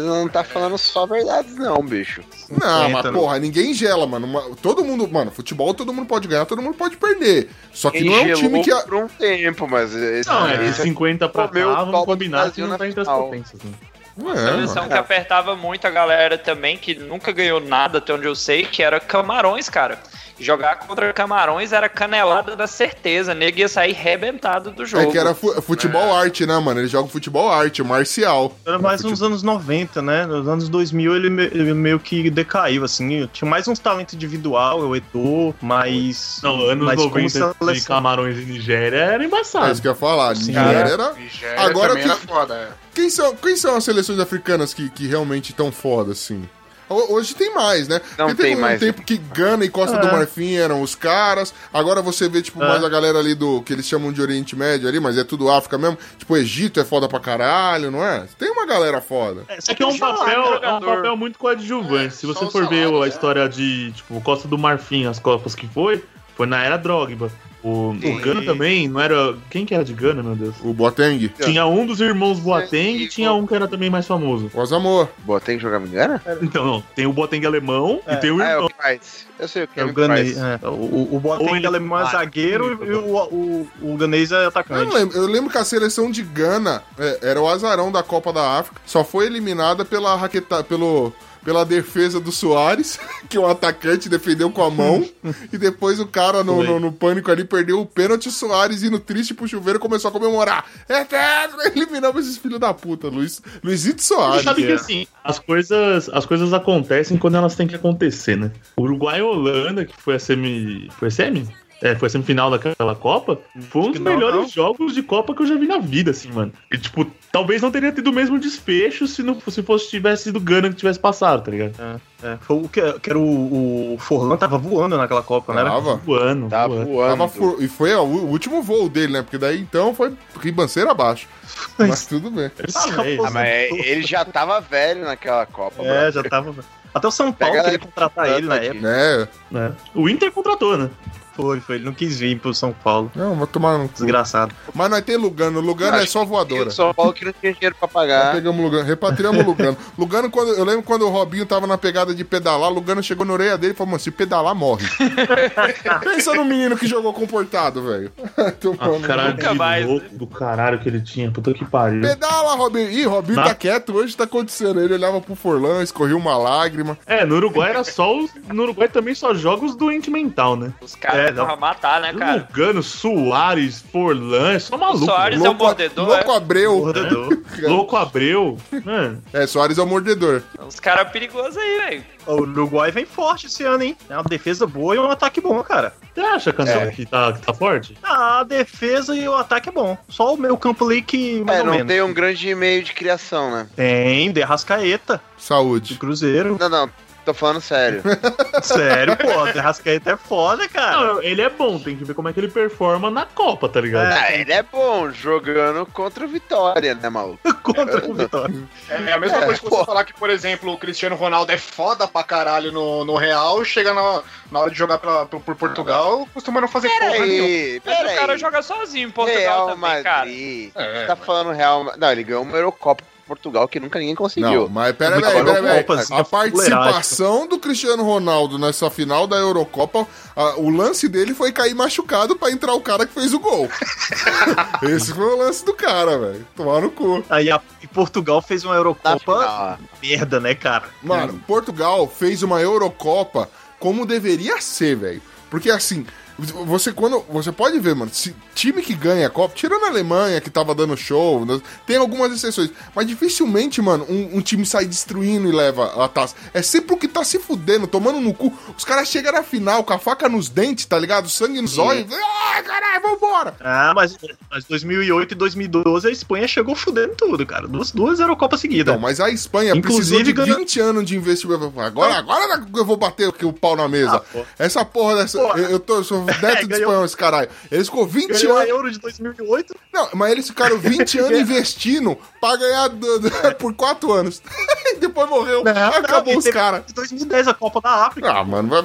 não tá falando só verdades, não, bicho. Não, mas porra, ninguém gela, mano. Uma- todo mundo, mano, futebol todo mundo pode ganhar, todo mundo pode perder. Só que Quem não é um gelou time que. a- por um tempo, mas esse, Não, é de esse 50 pra cá, o vamos combinar que não tá entre as potências. Né? É, Seleção que apertava muito a galera também, que nunca ganhou nada, até onde eu sei, que era Camarões, cara. Jogar contra Camarões era canelada da certeza. Nego ia sair rebentado do jogo. É que era fu- futebol arte, né, mano? Ele joga futebol arte, marcial. Era mais Futebol- nos anos 90, né? Nos anos 2000 ele, me- ele meio que decaiu, assim. Tinha mais uns talentos individual, o Eto'o, mas... Não, anos mas 90 de Camarões e Nigéria era É embaçado. isso que eu ia falar. Sim. Nigéria Cara, era. Nigéria Agora que- era foda, é. Quem são, quem são as seleções africanas que, que realmente estão foda, assim? Ho- Hoje tem mais, né? Não Porque tem teve um mais. tempo que Gana e Costa do É. Marfim eram os caras. Agora você vê, tipo, É. mais a galera ali do que eles chamam de Oriente Médio ali, mas é tudo África mesmo. Tipo, Egito é foda pra caralho, não é? Tem uma galera foda. só É que é um lá, papel, é um papel muito coadjuvante. Se É, você só for ver a né? história de, tipo, Costa do Marfim, as Copas que foi, foi na era Drogba. O, o. Gana também, não era. Quem que era de Gana, meu Deus? O Boateng, Tinha um dos irmãos Boateng e tinha um que era também mais famoso. o Asamoah. Boateng jogava em Gana? Então, não, tem o Boateng alemão e tem o Ah, é irmão. o Price. Eu sei o que É é o Ganês. É. O, o, o Boateng ele- alemão é Ah, zagueiro e o, o, o Ganês é Eu, atacante. lembro, eu lembro que a seleção de Gana é, era o azarão da Copa da África. Só foi eliminada pela raqueta, pelo, pela defesa do Soares, que o atacante defendeu com a mão. e depois o cara, no, no, no pânico ali, perdeu o pênalti. O Soares indo triste pro chuveiro começou a comemorar. É tetra! Eliminamos esses filhos da puta, Luiz, Luizito Você Soares. sabe que é. assim, as coisas, as coisas acontecem quando elas têm que acontecer, né? Uruguai e Holanda, que foi a semi. Foi a semi? É, foi a semifinal daquela Copa, foi um dos Final, melhores não. jogos de Copa que eu já vi na vida, assim, mano. E, tipo, talvez não teria tido o mesmo desfecho se não se fosse tivesse sido Gana que tivesse passado, tá ligado? É, foi o que, que era o, o Forlan tava voando naquela Copa, né? Tava. Voando, Tá voando. voando. Tava fu- e foi ó, o último voo dele, né? Porque daí então foi ribanceira abaixo. Mas tudo bem. Ah, é. Ah, mas ele já tava velho naquela Copa, É, mano. já tava. Até o São Paulo Pega queria contratar ele na época. Né? né? O Inter contratou, né? Foi, foi. Ele não quis vir pro São Paulo. Não, vou tomar cu. Desgraçado. Mas nós tem Lugano. Lugano é só voadora. São Paulo que não tinha dinheiro pra Nós pagar. Pegamos Lugano, repatriamos Lugano. Lugano, quando, eu lembro quando o Robinho tava na pegada de pedalar, Lugano chegou na orelha dele e falou, mano, se pedalar, morre. Pensa no menino que jogou comportado, velho. Tomando- A cara Nunca de mais, louco do caralho que ele tinha. Puta que pariu. Pedala, Robinho. Ih, Robinho Na- tá quieto, hoje tá acontecendo. Ele olhava pro Forlan, escorria uma lágrima. É, no Uruguai era só os. No Uruguai também só joga os doente mental, né? Os caras É, vão não. matar, né, cara? Lugano, Soares, Forlan, é só maluco. Soares velho. é o mordedor, Louco é? Abreu. Mordedor. Louco Abreu. Mano, É, Soares é o mordedor. Os caras perigosos aí, velho. O Uruguai vem forte esse ano, hein? É uma defesa boa e um ataque bom, cara. você acha, Cancelo, É. que, tá, que tá forte? Ah, A defesa e o ataque é bom. Só o meu campo ali que mais É, ou não menos. tem um grande meio de criação, né? Tem, de Rascaeta, de Saúde. Cruzeiro. Não, não, tô falando sério. Sério, pô, de Rascaeta é foda, cara. Não, ele é bom, tem que ver como é que ele performa na Copa, tá ligado? ah, ele é bom jogando contra o Vitória, né, maluco? Contra o Vitória. É a mesma É, coisa que pô. você falar que, por exemplo, o Cristiano Ronaldo é foda pra caralho no, no Real, chega na, na hora de jogar pra, por, por Portugal, costuma não fazer porra nenhuma. Peraí, Mas o cara joga sozinho em Portugal Real também, cara. Madrid. É, tá falando Real Não, ele ganhou uma Eurocopa Portugal que nunca ninguém Não, conseguiu. mas pera aí, pera A é participação do Cristiano Ronaldo nessa final da Eurocopa, a- o lance dele foi cair machucado pra entrar o cara que fez o gol. Esse foi o lance do cara, velho. Tomar no cu. Aí a, e Portugal fez uma Eurocopa merda, né, cara? Mano, Portugal fez uma Eurocopa como deveria ser, velho. Porque assim, você quando. Você pode ver, mano, se time que ganha a Copa, tirando a Alemanha, que tava dando show, né, tem algumas exceções. Mas dificilmente, mano, um, um time sai destruindo e leva a taça. É sempre o que tá se fudendo, tomando no cu. Os caras chegam na final com a faca nos dentes, tá ligado? Sangue nos olhos. Ah, caralho, vambora! Ah, mas, mas 2008 e 2012 a Espanha chegou fudendo tudo, cara. Duas, duas Eurocopas seguidas. Então, mas a Espanha Inclusive, precisou de ganhou- 20 anos de investimento. Agora, agora eu vou bater o pau na mesa. Ah, pô. Essa porra dessa. Porra. Eu, eu tô, eu sou neto de ganhou- espanhol, esse caralho. Eles ficou 20 Ganhou a anos. Euro de 2008. Não, mas eles ficaram 20 anos investindo pra ganhar do- por 4 anos. Depois morreu. Acabou e os caras. De 2010 a Copa da África. Ah, mano, vai-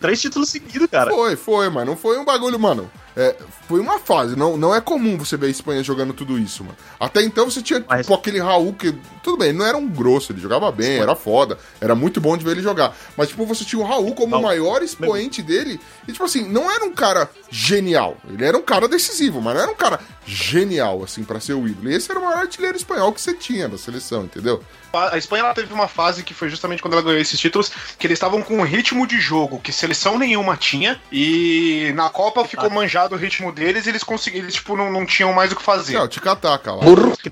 Três títulos seguidos, cara. foi, foi, mano. Não foi um bagulho, mano. É, foi uma fase. Não, não é comum você ver a Espanha jogando tudo isso, mano. Até então você tinha Mas- tipo, aquele Raul que. Tudo bem, ele não era um grosso, ele jogava bem, era foda. Era muito bom de ver ele jogar. Mas, tipo, você tinha o Raul como o Não. maior expoente dele. E, tipo assim, não era um cara genial. Ele era um cara decisivo, mas não era um cara genial, assim, pra ser o ídolo. E esse era o maior artilheiro espanhol que você tinha na seleção, entendeu? A Espanha ela teve uma fase que foi justamente quando ela ganhou esses títulos, que eles estavam com um ritmo de jogo que seleção nenhuma tinha, e na Copa ficou manjado o ritmo deles e eles conseguiram, eles tipo, não, não tinham mais o que fazer. É, o tic-tac lá.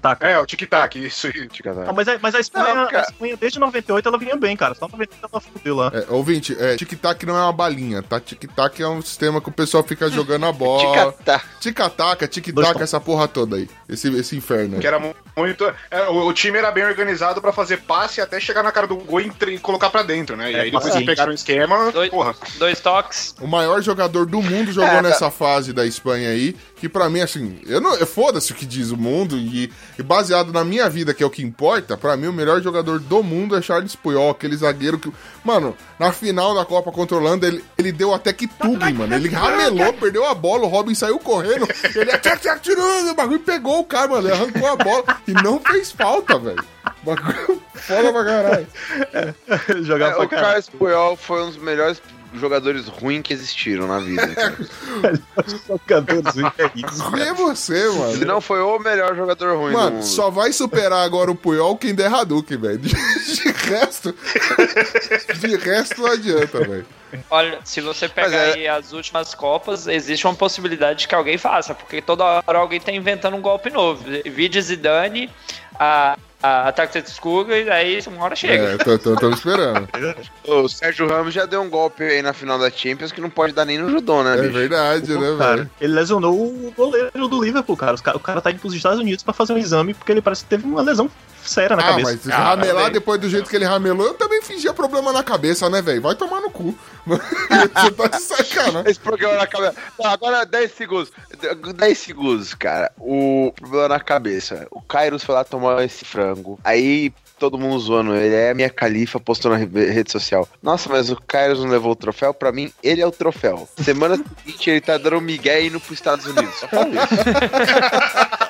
Tá, cara. É, o tic-tac, isso aí. Ah, mas, a, mas a, Espanha, Não, a Espanha, desde 98, ela vinha bem, cara. Só 98 ela fudeu lá. É, ouvinte, é, tic-tac não é uma balinha, tá? Tic-tac é um sistema que o pessoal fica jogando a bola. Tic-tac, tic-tac, pontos. essa porra toda aí. Esse, esse inferno. Que era mu- muito. é, o, o time era bem organizado pra fazer passe até chegar na cara do gol e, entre- e colocar pra dentro, né? E É, aí depois eles pegaram o esquema, Dois, porra. dois toques. O maior jogador do mundo jogou É, nessa fase da Espanha aí, que pra mim, assim, eu não. Foda-se o que diz o mundo, e, e baseado na minha vida, que é o que importa, pra mim o melhor jogador do mundo é Charles Puyol, aquele zagueiro que. Mano, na final da Copa Holanda, ele, ele deu até que tugem, mano. Ele ramelou, perdeu a bola, o Robin saiu correndo, ele tchac, tchac, tirando, o bagulho pegou o cara, mano. Ele arrancou a bola e não fez falta, velho. Bagulho foda pra caralho. Jogar É, pra o caralho. Carlos Puyol foi um dos melhores jogadores ruins que existiram na vida. Jogadores. Ruim é você, mano. Se não foi o melhor jogador ruim do Mano, mundo. só vai superar agora o Puyol quem der Hadouken, velho. De, de resto. De resto não adianta, velho. Olha, se você pegar é- aí as últimas Copas, existe uma possibilidade de que alguém faça, porque toda hora alguém tá inventando um golpe novo. Vide Zidane, a, a Tactics Skull, e aí uma hora chega. É, tô esperando. O Sérgio Ramos já deu um golpe aí na final da Champions que não pode dar nem no judô, né, É bicho? verdade, né, Cara, velho? ele lesionou o goleiro do Liverpool, cara. Os ca- O cara tá indo pros Estados Unidos pra fazer um exame porque ele parece que teve uma lesão séria na Ah, cabeça. mas ramelar depois do jeito que ele ramelou, eu também fingia problema na cabeça, né, velho? Vai tomar no cu. Você tá de sacanagem. Esse programa na cabeça. Não, agora 10 segundos. 10 segundos, cara. O problema na cabeça. O Kairos foi lá tomar esse frango. Aí todo mundo zoando ele. É a minha califa postou na re- rede social. Nossa, mas o Kairos não levou o troféu? Pra mim, ele é o troféu. Semana seguinte, ele tá dando um migué indo pros Estados Unidos. Só falo isso.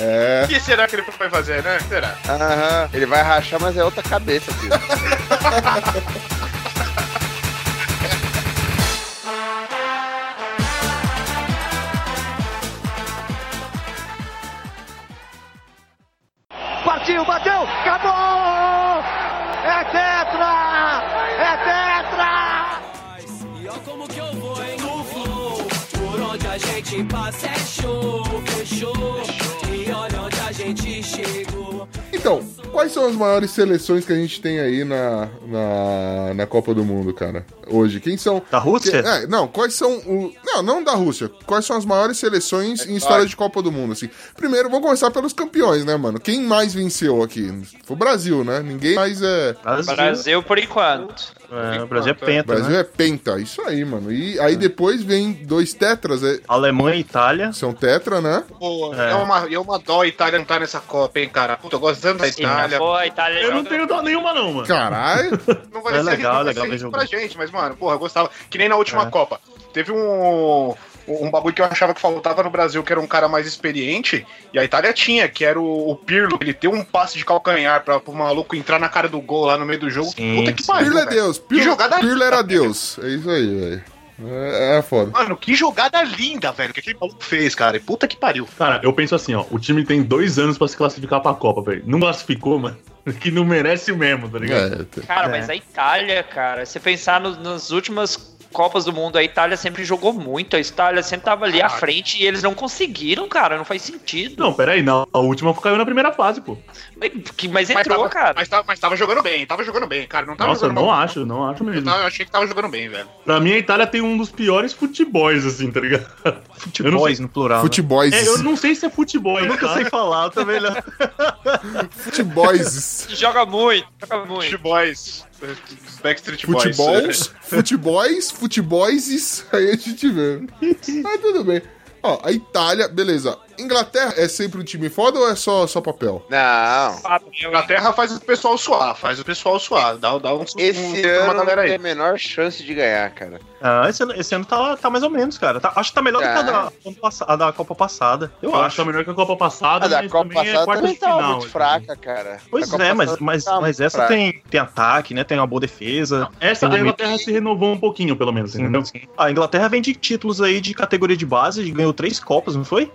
É. O que será que ele vai fazer, né? Será? Aham. Ele vai rachar, mas é outra cabeça, filho. Partiu, bateu, acabou! É tetra! É tetra! E como que eu vou, hein? No flow, por onde a gente passa é show, fechou. Então, quais são as maiores seleções que a gente tem aí na, na, na Copa do Mundo, cara? Hoje, quem são. Da Rússia? Que- é, não, quais são o. Não, não da Rússia. Quais são as maiores seleções em história de Copa do Mundo, assim? Primeiro, vamos começar pelos campeões, né, mano? Quem mais venceu aqui? Foi o Brasil, né? Ninguém mais é. Brasil, Brasil por enquanto. é, o Brasil é O penta, Brasil né? é penta, isso aí, mano. E aí depois vem dois tetras, é- Alemanha e Itália. são tetra, né? Pô, É. é. uma, é uma dó a Itália não tá nessa Copa, hein, cara? Puta, eu gosto tanto da Itália. a Itália Eu não tenho dó nenhuma, não, mano. Caralho. Não vai É ser legal, não vai legal ser isso jogo. pra gente, mas, mano, porra, eu gostava. Que nem na última É. Copa. Teve um. Um bagulho que eu achava que faltava no Brasil, que era um cara mais experiente, e a Itália tinha, que era o, o Pirlo. Ele deu um passe de calcanhar pra, pro maluco entrar na cara do gol lá no meio do jogo. Sim, Puta que sim. pariu. Pirlo é. Deus. Que Pirlo, jogada Pirlo era Deus. É isso aí, velho. É, é foda. Mano, que jogada linda, velho, que aquele maluco fez, cara. E puta que pariu. Cara, eu penso assim, ó. O time tem dois anos pra se classificar pra Copa, velho. Não classificou, mano. Que não merece mesmo, tá ligado? É, Cara, É. mas a Itália, cara, se pensar no- nas últimas Copas do Mundo, a Itália sempre jogou muito. A Itália sempre tava ali à frente e eles não conseguiram, cara. Não faz sentido. Não, peraí, não. A última caiu na primeira fase, pô. Mas, que- mas entrou, tava, cara. Mas tava, mas tava jogando bem, tava jogando bem, cara. Não tava Nossa, eu jogando não mal. acho, não acho Eu, mesmo. tava- eu achei que tava jogando bem, velho. Pra mim, a Itália tem um dos piores futebols, assim, tá ligado? Futebols no plural. né? Futebols. É, eu não sei se é futebol, Eu nunca tá? sei falar, eu também não. Futebols. Joga muito, joga muito. Futeboys. Backstreet Boys. Futebols, futebols, futebols, aí a gente vê. Mas tudo bem. Ó, a Itália, beleza. Inglaterra é sempre um time foda ou é só, só papel? Não. Inglaterra faz o pessoal suar, faz o pessoal suar. Dá, dá um Esse um- ano galera tem aí. a menor chance de ganhar, cara. Ah, esse ano, esse ano tá, tá mais ou menos, cara. Tá- acho que tá melhor do que a da, ano pass- a da Copa passada. Eu Eu acho acho. que tá melhor que a Copa passada, A da Copa é passada quarta também de tava final. muito assim. fraca, cara. Pois A é, mas, mas, tava mas essa fraca. tem, tem ataque, né? Tem uma boa defesa. Essa, Tem a Inglaterra se renovou um pouquinho, pelo menos, entendeu? sim. A Inglaterra vem de títulos aí de categoria de base, ganhou três Copas, não foi?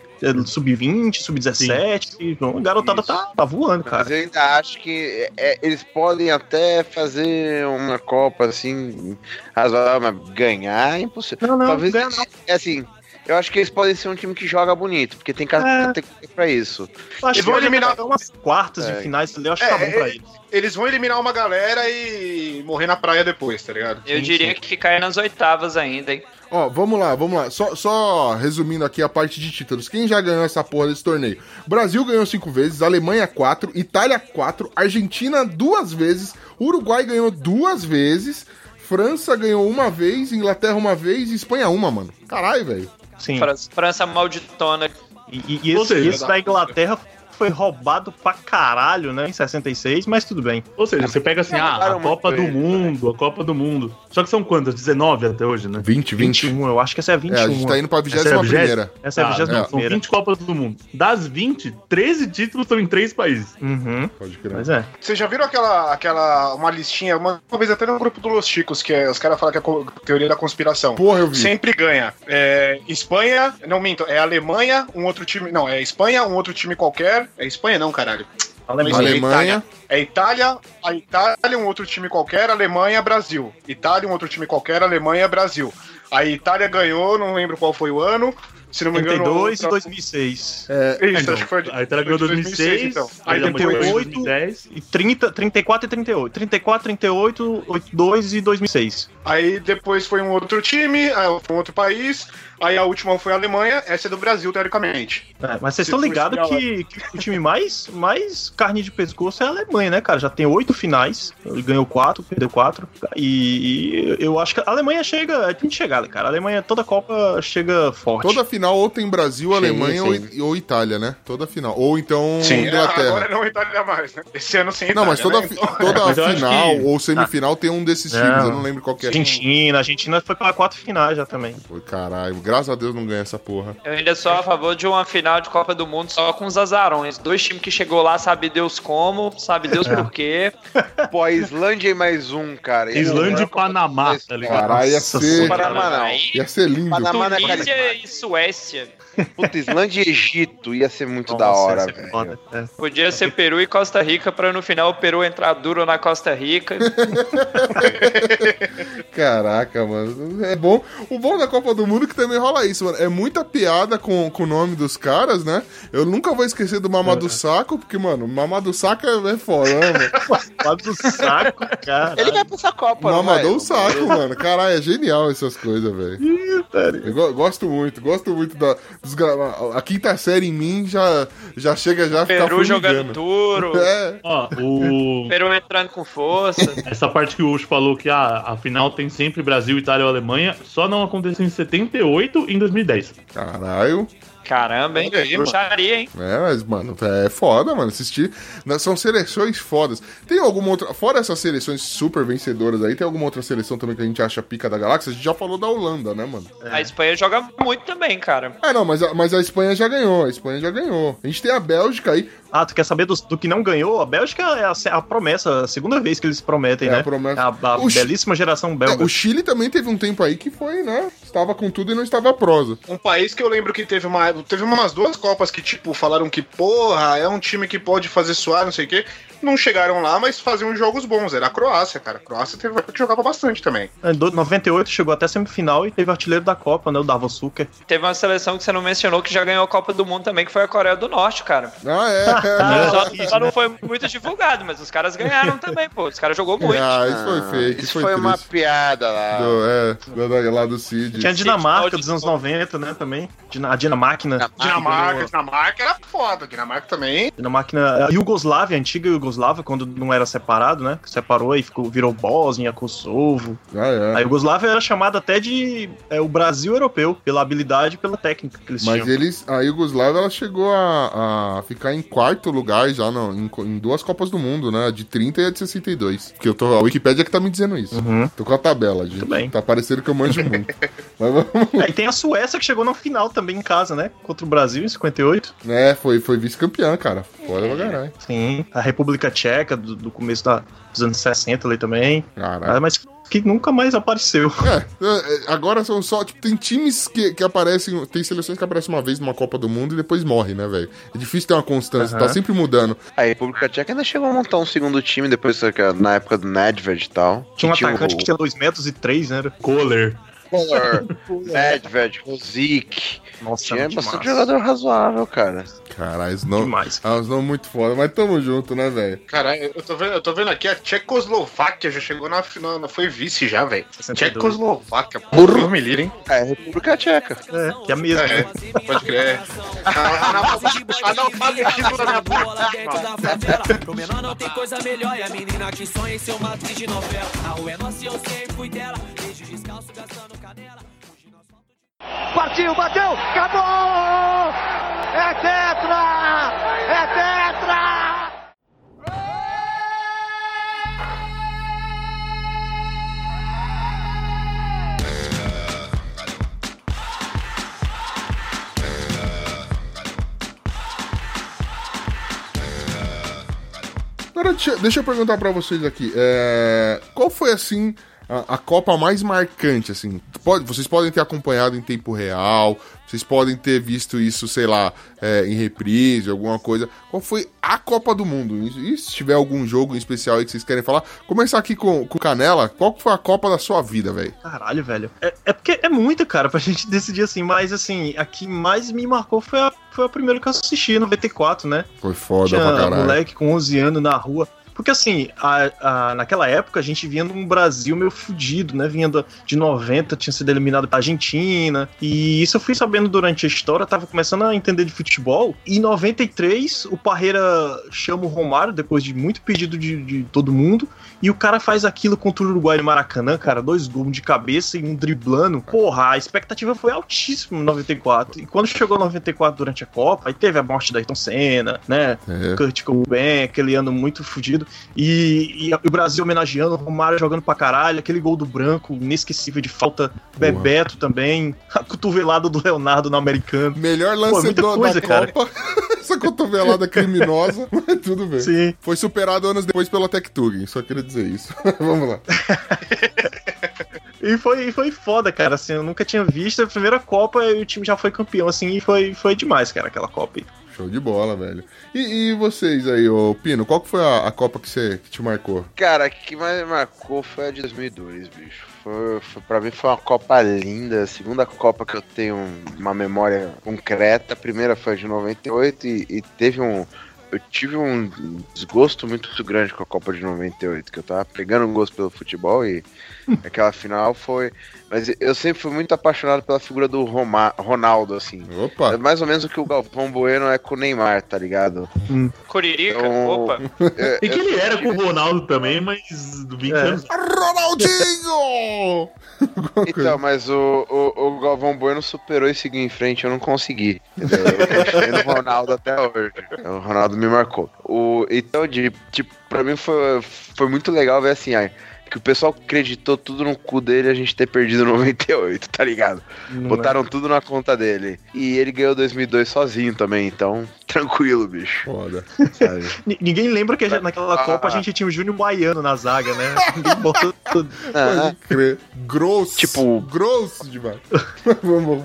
É, Sub-20, Sub-17. Então, a garotada tá, tá voando, Mas cara. eu ainda acho que é, eles podem até fazer uma Copa assim, razoável, mas ganhar é impossível. Não, não, Talvez ganha é assim. Eu acho que eles podem ser um time que joga bonito, porque tem ca- É. pra isso. Acho Eles vão eliminar- umas quartas É. de finais eu acho É, que tá bom pra é, eles. Eles vão eliminar uma galera e morrer na praia depois, tá ligado? Eu Sim, diria sim. que ficaria nas oitavas ainda, hein? Ó, vamos lá, vamos lá. Só, só resumindo aqui a parte de títulos. Quem já ganhou essa porra desse torneio? Brasil ganhou cinco vezes, Alemanha quatro, Itália quatro, Argentina duas vezes, Uruguai ganhou duas vezes, França ganhou uma vez, Inglaterra uma vez e Espanha uma, mano. Caralho, velho. Sim. França, França malditona. E, e- e esse da Inglaterra foi roubado pra caralho, né? Em 66, mas tudo bem. Ou seja, você pega assim, ah, a Copa do Mundo, a Copa do Mundo. Só que são quantas? 19 até hoje, né? 20, 20. 21, eu acho que essa é a 21. É, a gente tá indo pra Essa é 21 a vigésima? primeira. Essa é a Ah, 21 não, São primeira. 20 Copas do Mundo. Das 20, 13 títulos estão em três países. Uhum, Pode crer. mas é. Vocês já viram aquela, aquela uma listinha, uma, uma vez até no grupo do Los Chicos, que é, os caras falam que é co- teoria da conspiração. Porra, eu vi. Sempre ganha. É, Espanha, não minto, é Alemanha, um outro time. Não, é Espanha, um outro time qualquer. É Espanha não, caralho. Alemanha. Alemanha. É Itália, a Itália, um outro time qualquer, Alemanha, Brasil. Itália, um outro time qualquer, Alemanha, Brasil. A Itália ganhou, não lembro qual foi o ano. Se não me engano. 82 e outra- 2006. É, Isso, Então, acho que foi de- a Itália ganhou foi de 2006, então. aí Aí depois depois. 2010. E 30, 34 e 38. 34, 38, 82 e 2006. Aí depois foi um outro time, aí foi um outro país. Aí a última foi a Alemanha, essa é do Brasil, teoricamente. É, mas vocês estão ligados que, que o time mais, mais carne de pescoço é a Alemanha, né, cara? Já tem oito finais, ele ganhou quatro, perdeu quatro. E, e eu acho que a Alemanha chega. Tem de chegar, cara. A Alemanha, toda Copa chega forte. toda final ou tem Brasil, Sim, Alemanha ou, sim. ou Itália, né? Toda final. Ou então Sim, Inglaterra. agora não Itália mais, né? Esse ano sem Não, Itália, mas toda, né? Então- toda Mas final que- ou semifinal tem um desses Não. times, eu não lembro qual que é. Argentina, Argentina foi pra quatro finais já também. Pô, Caralho, graças a Deus não ganha essa porra. Eu ainda sou a favor de uma final de Copa do Mundo só com os azarões. Dois times que chegou lá, sabe Deus como, sabe Deus por quê. Pô, a Islândia e mais um, cara. Islândia e Panamá, Copa tá ligado? Caralho, ia ser. Panamá não. Ia ser lindo. Panamá não é Tunísia e Suécia. Puta, Islândia e Egito ia ser muito da Nossa, hora, essa é velho. foda. É. Podia ser Peru e Costa Rica pra no final o Peru entrar duro na Costa Rica. Caraca, mano. É bom. O bom da Copa do Mundo é que também rola isso, mano. É muita piada com, com o nome dos caras, né? Eu nunca vou esquecer do Mamadou Saco, porque, mano, Mamadou Saco é, é foda, né, mano? Do saco, cara. Ele vai pra essa Copa? Mamadou Saco, mano. Caralho, é genial essas coisas, velho. Gosto muito, gosto muito da. dos gra- a quinta série em mim já, já chega já a ficar Peru jogando duro. É, Ó, o... Peru entrando com força. Essa parte que o Ucho falou que ah, a final tem sempre Brasil, Itália ou Alemanha, só não aconteceu em 78 e em 2010. caralho. Caramba, hein? Mano. Puxaria, hein? É, mas, mano, é foda, mano. Assistir. São seleções fodas. Tem alguma outra. Fora essas seleções super vencedoras aí, tem alguma outra seleção também que a gente acha pica da galáxia? A gente já falou da Holanda, né, mano? A Espanha joga muito também, cara. É, não, mas a, mas a Espanha já ganhou. A Espanha já ganhou. A gente tem a Bélgica aí. Ah, tu quer saber do, do que não ganhou? A Bélgica é a, a promessa, a segunda vez que eles prometem, É, né? a promessa. A, a O Chi- belíssima geração É, belga. o Chile também teve um tempo aí que foi, né? Estava com tudo e não estava prosa. Um país que eu lembro que teve uma. Teve umas duas Copas que, tipo, falaram que, porra, é um time que pode fazer suar, não sei o quê. Não chegaram lá, mas faziam jogos bons. Era a Croácia, cara. A Croácia teve que jogava bastante também. Em do- 98 chegou até semifinal e teve artilheiro da Copa, né? O Davos Suker. Teve uma seleção que você não mencionou que já ganhou a Copa do Mundo também, que foi a Coreia do Norte, cara. Ah, é. Só, só não foi muito divulgado, mas os caras ganharam também, pô. Os caras jogou muito. ah, isso foi fake. Isso foi, foi, uma piada lá. Do, é, lá do Cid. Tinha a Dinamarca dos anos 90, né? Também. A Dinamáquina. Dinamarca, Dinamarca era foda. Dinamarca também. Dinamáquina. A Iugoslávia, a antiga Iugoslávia, quando não era separado, né? Separou e ficou, virou Bósnia, Kosovo. Ah, A é. Iugoslávia era chamada até de é, o Brasil europeu, pela habilidade e pela técnica que eles Mas tinham. eles, a Iugoslávia ela chegou a, a ficar em quarto lugar já no- em, em duas Copas do Mundo, né? A de 30 e a de 62. Porque eu tô, a Wikipédia que tá me dizendo isso. Uhum. Tô com a tabela, gente. bem. Tá parecendo que eu manjo muito. Mas vamos. É, e tem a Suécia que chegou na final também em casa, né? Contra o Brasil em 58. É, foi, foi vice-campeã, cara. Foda pra caralho. Sim. A República Tcheca, do, do começo da- dos anos 60 ali também. Caralho. Ah, Mas que nunca mais apareceu. É, é, agora são só. Tipo, tem times que, que aparecem. Tem seleções que aparecem uma vez numa Copa do Mundo e depois morrem, né, velho? É difícil ter uma constância, Aham. tá sempre mudando. A República Tcheca ainda chegou a montar um segundo time depois na época do Nedved e tal. Tinha um Que atacante o- que tinha 2 metros e 3, né? Kohler. Kohler, Nedved, Zik. Nossa, Tinha muito bastante massa. jogador razoável, cara. Caralho, não. Demais. Ah, os nomes muito foda, mas tamo junto, né, velho? Cara, eu tô vendo, eu tô vendo aqui, a Tchecoslováquia já chegou na final, foi vice já, velho. 62. Tchecoslováquia, porra, me livre, hein? É, República Tcheca. É, que é a mesma. É, pode crer. Analfabetismo da minha bola dentro da favela. Pro menor não tem coisa melhor. E a menina que sonha em ser uma atriz de novela. A rua é nossa e eu sempre fui dela. Beijo descalço, gastando Partiu, bateu, acabou! É tetra! É tetra! Agora, deixa, eu perguntar pra vocês aqui. é, qual foi, assim, a, a Copa mais marcante, assim. Pode, vocês podem ter acompanhado em tempo real, vocês podem ter visto isso, sei lá, é, em reprise, alguma coisa. Qual foi a Copa do Mundo? E se tiver algum jogo em especial aí que vocês querem falar, começar aqui com o Canela. Qual foi a Copa da sua vida, velho? Caralho, velho. É, é porque é muita, cara, pra gente decidir assim. Mas, assim, a que mais me marcou foi a, foi a primeira que eu assisti, 94, né? Foi foda Tinha pra caralho. moleque com 11 anos na rua. Porque assim, a- a- naquela época a gente vinha num Brasil meio fudido, né? Vinha de 90, tinha sido eliminado pra Argentina. E isso eu fui sabendo durante a história, tava começando a entender de futebol. E em 93, o Parreira chama o Romário, depois de muito pedido de, de todo mundo. E o cara faz aquilo contra o Uruguai no Maracanã, cara. Dois gols de cabeça e um driblando. Porra, a expectativa foi altíssima em 94. E quando chegou 94 durante a Copa, aí teve a morte da Ayrton Senna, né? É. Kurt Cobain, aquele ano muito fudido. E, e o Brasil homenageando, o Romário jogando pra caralho, aquele gol do branco, inesquecível de falta, Bebeto também, a cotovelada do Leonardo no americano. Melhor Pô, lance do- coisa, da cara. Copa. Essa cotovelada criminosa, mas tudo bem. Sim. Foi superado anos depois pela Tech Tug, só queria dizer isso. Vamos lá. E foi, foi foda, cara. Assim, eu nunca tinha visto. A primeira Copa e o time já foi campeão, assim, e foi, foi demais, cara, aquela Copa aí. Show de bola, velho. E, e vocês aí, ô Pino, qual que foi a, a Copa que, você, que te marcou? Cara, a que mais me marcou foi a de 2002, bicho. Foi, foi, pra mim foi uma Copa linda, a segunda Copa que eu tenho uma memória concreta. A primeira foi a de 98 e, e teve um. Eu tive um desgosto muito grande com a Copa de 98, que eu tava pegando um gosto pelo futebol e aquela final foi. Mas eu sempre fui muito apaixonado pela figura do Roma, Ronaldo, assim. É Opa! mais ou menos o que o Galvão Bueno é com o Neymar, tá ligado? Curirica, Então, opa. É, E que eu ele era com o Ronaldo também, mas 20 É. anos. Ronaldinho! Então, mas o, o, o Galvão Bueno superou e seguiu em frente, eu não consegui. entendeu? Eu continuei no Ronaldo até hoje. O Ronaldo me marcou. O, então, de, tipo, pra mim foi, foi muito legal ver assim, ai, que o pessoal acreditou tudo no cu dele a gente ter perdido 98, tá ligado? Não Botaram tudo na conta dele. E ele ganhou 2002 sozinho também, então, tranquilo, bicho. Foda. Ninguém lembra que gente- naquela Ah. Copa a gente tinha o Júnior Baiano na zaga, né? Ninguém botou tudo. Ah, Pode crer. Grosso. Tipo- Grosso demais. Vamos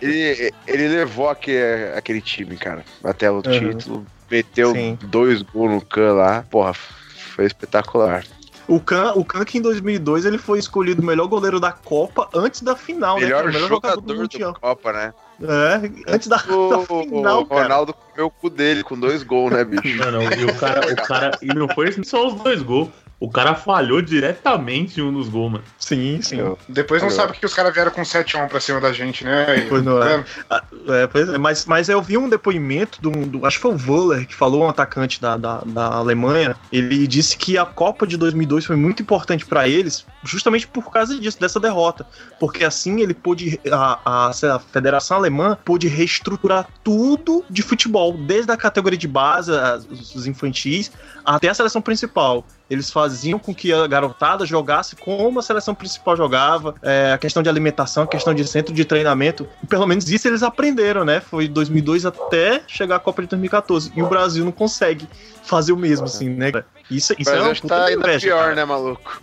ele, ele levou aquele, aquele time, cara, até o Uhum. título. Meteu Sim. dois gols no can lá. Porra, foi espetacular. O Kahn, o Kahn que em 2002 ele foi escolhido o melhor goleiro da Copa antes da final, né? Melhor, cara? O melhor jogador do do. Copa, né? É, antes da, da O, final, o cara. Ronaldo comeu o cu dele com dois gols, né, bicho? Não, não, e o cara, o cara. E não foi só os dois gols. O cara falhou diretamente em um dos gols, mano. Sim, sim. Depois não Eu- sabe que os caras vieram com 7x1 pra cima da gente, né? Pois não é. É. Ah, É, pois é, mas, mas eu vi um depoimento do, do- acho que foi o Wöller, que falou, um atacante da, da, da Alemanha. Ele disse que a Copa de 2002 foi muito importante pra eles, justamente por causa disso, dessa derrota. Porque assim ele pôde, a, a, a Federação Alemã pôde reestruturar tudo de futebol, desde a categoria de base, as- os, os infantis, até a seleção principal. Eles faziam com que a garotada jogasse como a seleção principal jogava, é, a questão de alimentação, a questão de centro de treinamento. Pelo menos isso eles aprenderam, né? Foi 2002 até chegar a Copa de 2014. E o Brasil não consegue fazer o mesmo, assim, né? Isso, isso é uma acho que puta tá ainda inveja, pior, cara. né, maluco?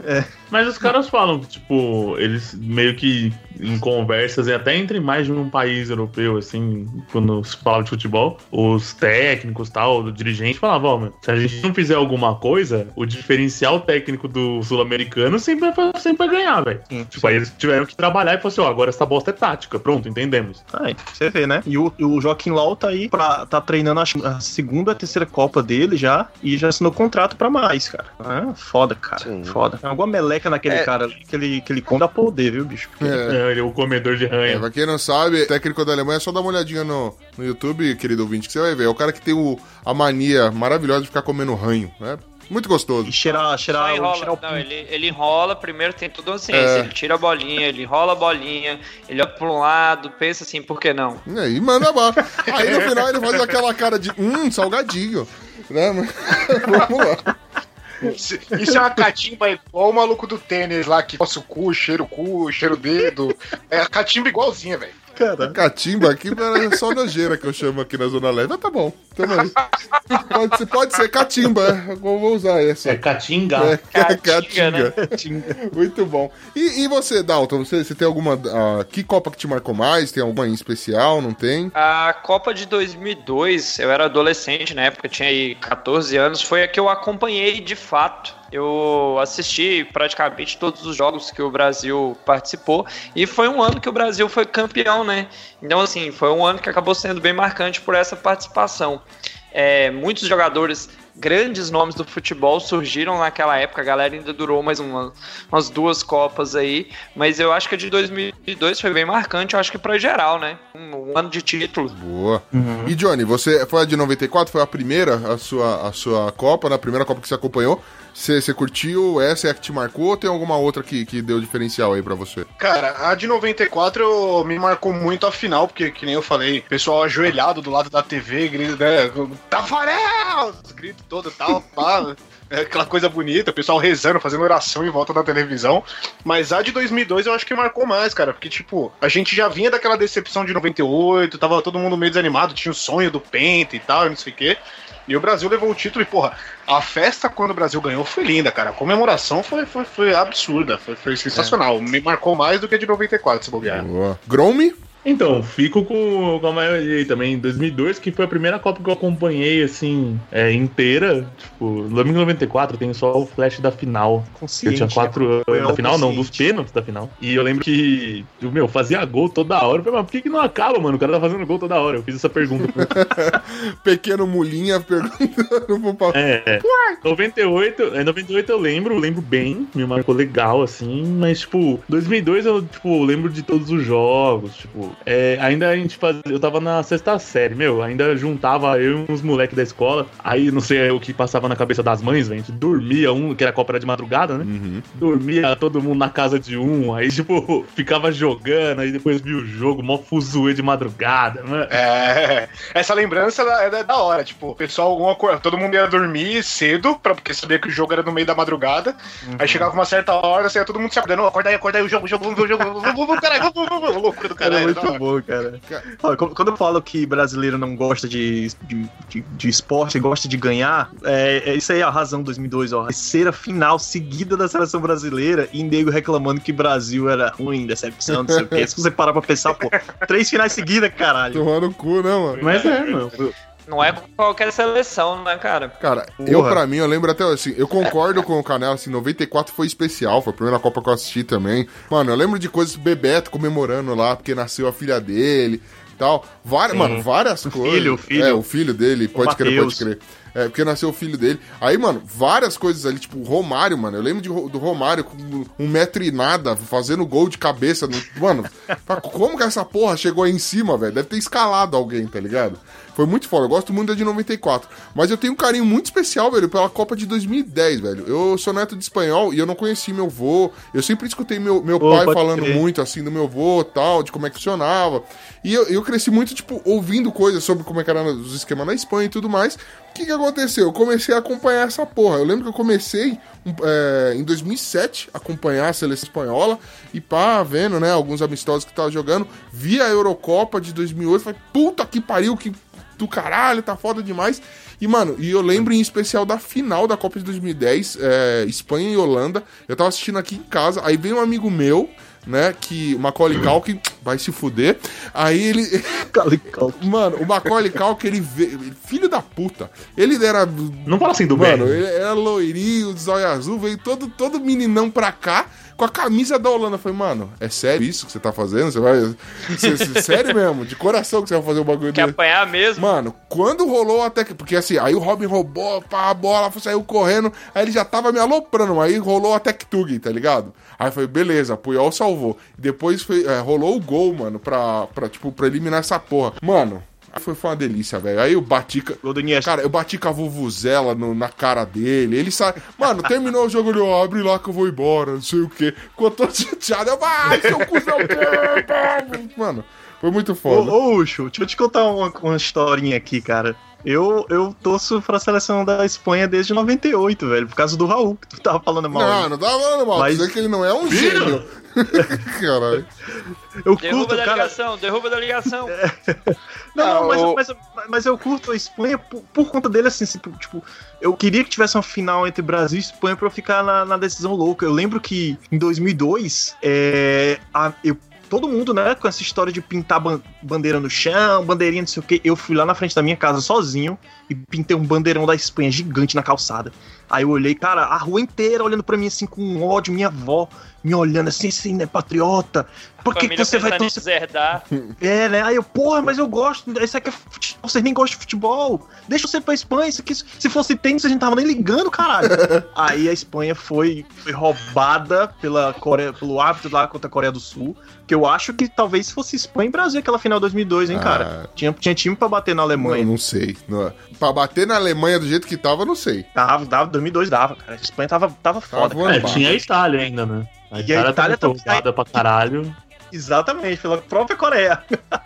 Mas os caras falam que, tipo, eles meio que em conversas, e até entre mais de um país europeu, assim, quando se fala de futebol, os técnicos tal, do dirigente falavam, ó, mano, se a gente não fizer alguma coisa, o diferencial técnico do sul-americano sempre vai, sempre vai ganhar, velho. Sim. Tipo, aí eles tiveram que trabalhar e falaram assim, ó, agora essa bosta é tática, pronto, entendemos. Aí, você vê, né? E o, o Joaquim Lau tá aí pra, tá treinando acho, a segunda a terceira Copa dele já e já assinou contrato pra mais, cara. Ah, foda, cara. Sim. Foda. Tem alguma meleca naquele É. cara ali que ele, que ele come poder, viu, bicho? É. É, ele é o comedor de É, ranha. pra quem não sabe, técnico da Alemanha, é só dar uma olhadinha no, no YouTube, querido ouvinte, que você vai ver. É o cara que tem o, a mania maravilhosa de ficar comendo ranho, né? Muito gostoso. E cheirar, Só cheirar, enrola. cheirar o Não, ele, ele enrola, primeiro tem tudo uma ciência. É. Ele tira a bolinha, ele enrola a bolinha, ele olha pra um lado, pensa assim, por que não? É, E manda abaixo. Aí no final ele faz aquela cara de, hum, salgadinho. Né? mas- Vamos lá. Isso é uma catimba igual o maluco do tênis lá, que coça o cu, cheira o cu, cheira o dedo. É a catimba igualzinha, velho. Cara, Catimba aqui é só nojeira que eu chamo aqui na Zona Leste. Mas tá bom, tamo aí. Pode ser, pode ser catimba, é. eu vou usar essa. É Catinga. É, Caatinga, né? Muito bom. E, e você, Dalton, você, você tem alguma. ah, que Copa que te marcou mais? Tem alguma em especial? Não tem? A Copa de 2002, eu era adolescente na época, tinha aí 14 anos, foi a que eu acompanhei de fato. Eu assisti praticamente todos os jogos que o Brasil participou e foi um ano que o Brasil foi campeão, né? Então, assim, foi um ano que acabou sendo bem marcante por essa participação. É, muitos jogadores, grandes nomes do futebol surgiram naquela época. A galera ainda durou mais uma- umas duas Copas aí. Mas eu acho que a de 2002 foi bem marcante, eu acho que pra geral, né? Um, um ano de títulos. Boa. E Johnny, você foi a de 94? Foi a primeira, a sua, a sua Copa, na primeira Copa que você acompanhou? Você, curtiu? Essa é a que te marcou ou tem alguma outra que, que deu diferencial aí pra você? Cara, a de 94 eu- me marcou muito a final, porque, que nem eu falei, pessoal ajoelhado do lado da TV, grito, né? Tafarel! Os gritos todos e tal, pá. É aquela coisa bonita, o pessoal rezando, fazendo oração em volta da televisão. Mas a de 2002 eu acho que marcou mais, cara, porque, tipo, a gente já vinha daquela decepção de 98, tava todo mundo meio desanimado, tinha o sonho do Penta e tal, não sei o quê. E o Brasil levou o título e, porra, a festa quando o Brasil ganhou foi linda, cara. A comemoração foi, foi, foi absurda, foi, foi sensacional. Me marcou mais do que a de 94, se bobear. Boa. Grome? Então, fico com, com a maioria aí também. Em 2002, que foi a primeira Copa que eu acompanhei, assim, é, inteira. Tipo, domingo 94, tem só o flash da final. Eu consciente. tinha quatro Foi anos da final, não, dos pênaltis da final. E eu lembro que, o meu, fazia gol toda hora. Eu falei, mas por que, que não acaba, mano? O cara tá fazendo gol toda hora. Eu fiz essa pergunta. Pequeno Mulinha perguntando pro Paulo. É, é. 98, é, 98 eu lembro, lembro bem, me marcou legal, assim, mas, tipo, 2002 eu, tipo, lembro de todos os jogos, tipo, é, ainda a gente fazia, eu tava na sexta série, meu, ainda juntava eu e uns moleques da escola, aí não sei o que passava na cabeça das mães, velho, a gente dormia, um, que era a Copa era de madrugada, né? Uhum. Dormia todo mundo na casa de um, aí, tipo, ficava jogando, aí depois via o jogo, mó fuzuê de madrugada, mano. É, essa lembrança é da, é hora, tipo, o pessoal, alguma cor- todo mundo ia dormir cedo, pra, porque sabia que o jogo era no meio da madrugada. Aí chegava uma certa hora, assim, todo mundo se acordando, "Ô, acorda aí, acorda aí, o jogo, o jogo, vamos ver o jogo, vamos, vamos, caralho, vamos, vamos, vamos, loucura do é caralho. Muito bom, cara. Olha, quando quando eu falo que brasileiro não gosta de, de, de, de esporte, gosta de ganhar, é, é isso aí a razão 2002, ó. Terceira final seguida da seleção brasileira e nego reclamando que Brasil era ruim, decepção, não sei o quê. Se você parar pra pensar, pô, três finais seguidas, caralho. Tomar no cu, né, mano? Mas é, mano. Não é qualquer seleção, né, cara? Cara, Porra. eu pra mim, eu lembro até assim, eu concordo com o Canela, assim, 94 foi especial, foi a primeira Copa que eu assisti também. Mano, eu lembro de coisas, Bebeto comemorando lá, porque nasceu a filha dele e tal. Várias, mano, várias coisas. filho, o filho. É, o filho dele, pode crer, pode Mateus. crer. É, porque nasceu o filho dele. Aí, mano, várias coisas ali, tipo, o Romário, mano. Eu lembro de, do Romário com um metro e nada, fazendo gol de cabeça. No, mano, como que essa porra chegou aí em cima, velho? Deve ter escalado alguém, tá ligado? Foi muito foda. Eu gosto muito da de 94. Mas eu tenho um carinho muito especial, velho, pela Copa de 2010, velho. Eu sou neto de espanhol e eu não conheci meu vô. Eu sempre escutei meu, meu Ô, pai falando crer. muito, assim, do meu vô tal, de como é que funcionava. E eu, eu cresci muito, tipo, ouvindo coisas sobre como é que eram os esquemas na Espanha e tudo mais. O que que aconteceu? Eu comecei a acompanhar essa porra. Eu lembro que eu comecei é, em 2007 a acompanhar a seleção espanhola e pá, vendo, né, alguns amistosos que tava jogando. Vi a Eurocopa de 2008, falei, puta que pariu, que do caralho, tá foda demais. E, mano, e eu lembro em especial da final da Copa de 2010, é, Espanha e Holanda. Eu tava assistindo aqui em casa, aí veio um amigo meu, né, que, o Macaulay Culkin, vai se fuder. Aí ele... Mano, o Macaulay Culkin, ele veio... Filho da puta. Ele era... Não fala assim do Mano, bem. ele era loirinho, de zóio azul, veio todo, todo meninão pra cá com a camisa da Holanda. Eu falei, mano, é sério isso que você tá fazendo? Você vai. Cê- sério mesmo? De coração que você vai fazer o bagulho Quer dele. apanhar mesmo? Mano, quando rolou até que. Porque assim, aí o Robin roubou pá, a bola, saiu correndo, aí ele já tava me aloprando, aí rolou a Tech Tug, tá ligado? Aí foi, beleza, Puyol salvou. Depois foi, é, rolou o gol, mano, pra, pra, tipo, pra eliminar essa porra. Mano, foi, foi uma delícia, velho. Aí eu bati. Cara, eu bati com a vuvuzela no- na cara dele. Ele sai. Mano, terminou o jogo, ele ó, abre lá que eu vou embora, não sei o quê. Todo chateado. Eu, vai, seu cuzão. Mano, foi muito Ô, foda. ô, Ucho, deixa eu te contar uma, uma historinha aqui, cara. Eu, eu torço pra seleção da Espanha desde 98, velho, por causa do Raul, que tu tava falando mal. Não, não tava falando mal. Mas- Dizer que ele não é um gênio. Caralho. eu Derruba curto, da cara. ligação, derruba da ligação. Não, Ah, não, mas, o- mas, mas eu curto a Espanha por, por conta dele, assim, tipo, tipo, eu queria que tivesse uma final entre Brasil e Espanha pra eu ficar na, na decisão louca. Eu lembro que em 2002, é, a- eu, todo mundo, né, com essa história de pintar ban- bandeira no chão, bandeirinha, não sei o quê, eu fui lá na frente da minha casa sozinho e pintei um bandeirão da Espanha gigante na calçada. Aí eu olhei, cara, a rua inteira olhando pra mim assim com ódio, minha avó me olhando assim, assim, né, patriota. Por que, que você vai torcer deserdar. é, né? Aí eu, porra, mas eu gosto. Isso aqui é futebol. Vocês nem gostam de futebol. Deixa você pra Espanha. Isso aqui, se fosse tênis, a gente tava nem ligando, caralho. Aí a Espanha foi, foi roubada pela Coreia, pelo árbitro lá contra a Coreia do Sul. Que eu acho que talvez fosse Espanha e Brasil aquela final 2002, hein, cara? Tinha, tinha time pra bater na Não, Alemanha. não sei. Não, pra bater na Alemanha do jeito que tava, não sei. Dava, dava, 2002 dava, cara. A Espanha tava, tava foda. voando É, tinha a Itália ainda, né? A E a Itália, Itália tava empolgada pra caralho. Exatamente, pela própria Coreia.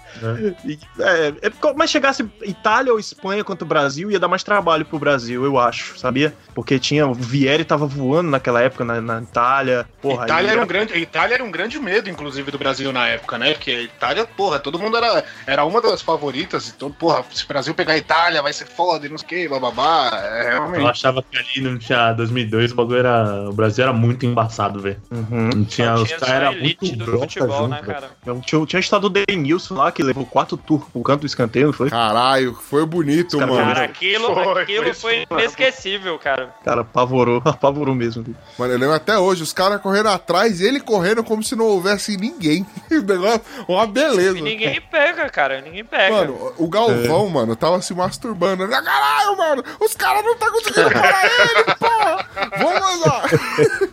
E, é, é porque- mas chegasse Itália ou Espanha contra o Brasil, ia dar mais trabalho pro Brasil, eu acho, sabia? Porque tinha. O Vieri tava voando naquela época na, na Itália. Porra, Itália aí- era um grande, Itália era um grande medo, inclusive, do Brasil na época, né? Porque a Itália, porra, todo mundo era, era uma das favoritas. Então, porra, se o Brasil pegar a Itália, vai ser foda e não sei o que, bababá. É, Eu achava que ali não tinha 2002, o bagulho era. O Brasil era muito embaçado, velho. Uhum. Não tinha. Só Os tinha caras eram muito do futebol, junto, né, cara? Então, tinha, tinha o estado do Denilson lá, que levou quatro turcos pro canto do escanteio, não foi? Caralho, foi bonito, Os caras mano. Cara, aquilo, Foi, aquilo foi foi inesquecível, cara. Cara, apavorou, apavorou mesmo. Mano, eu lembro até hoje, os caras correndo atrás, ele correndo como se não houvesse ninguém. O negócio, uma beleza. E ninguém pega, cara. Ninguém pega. Mano, o Galvão, É. mano, tava se masturbando. Ele, Caralho, mano, os caras não tá conseguindo parar ele, porra! Vamos lá!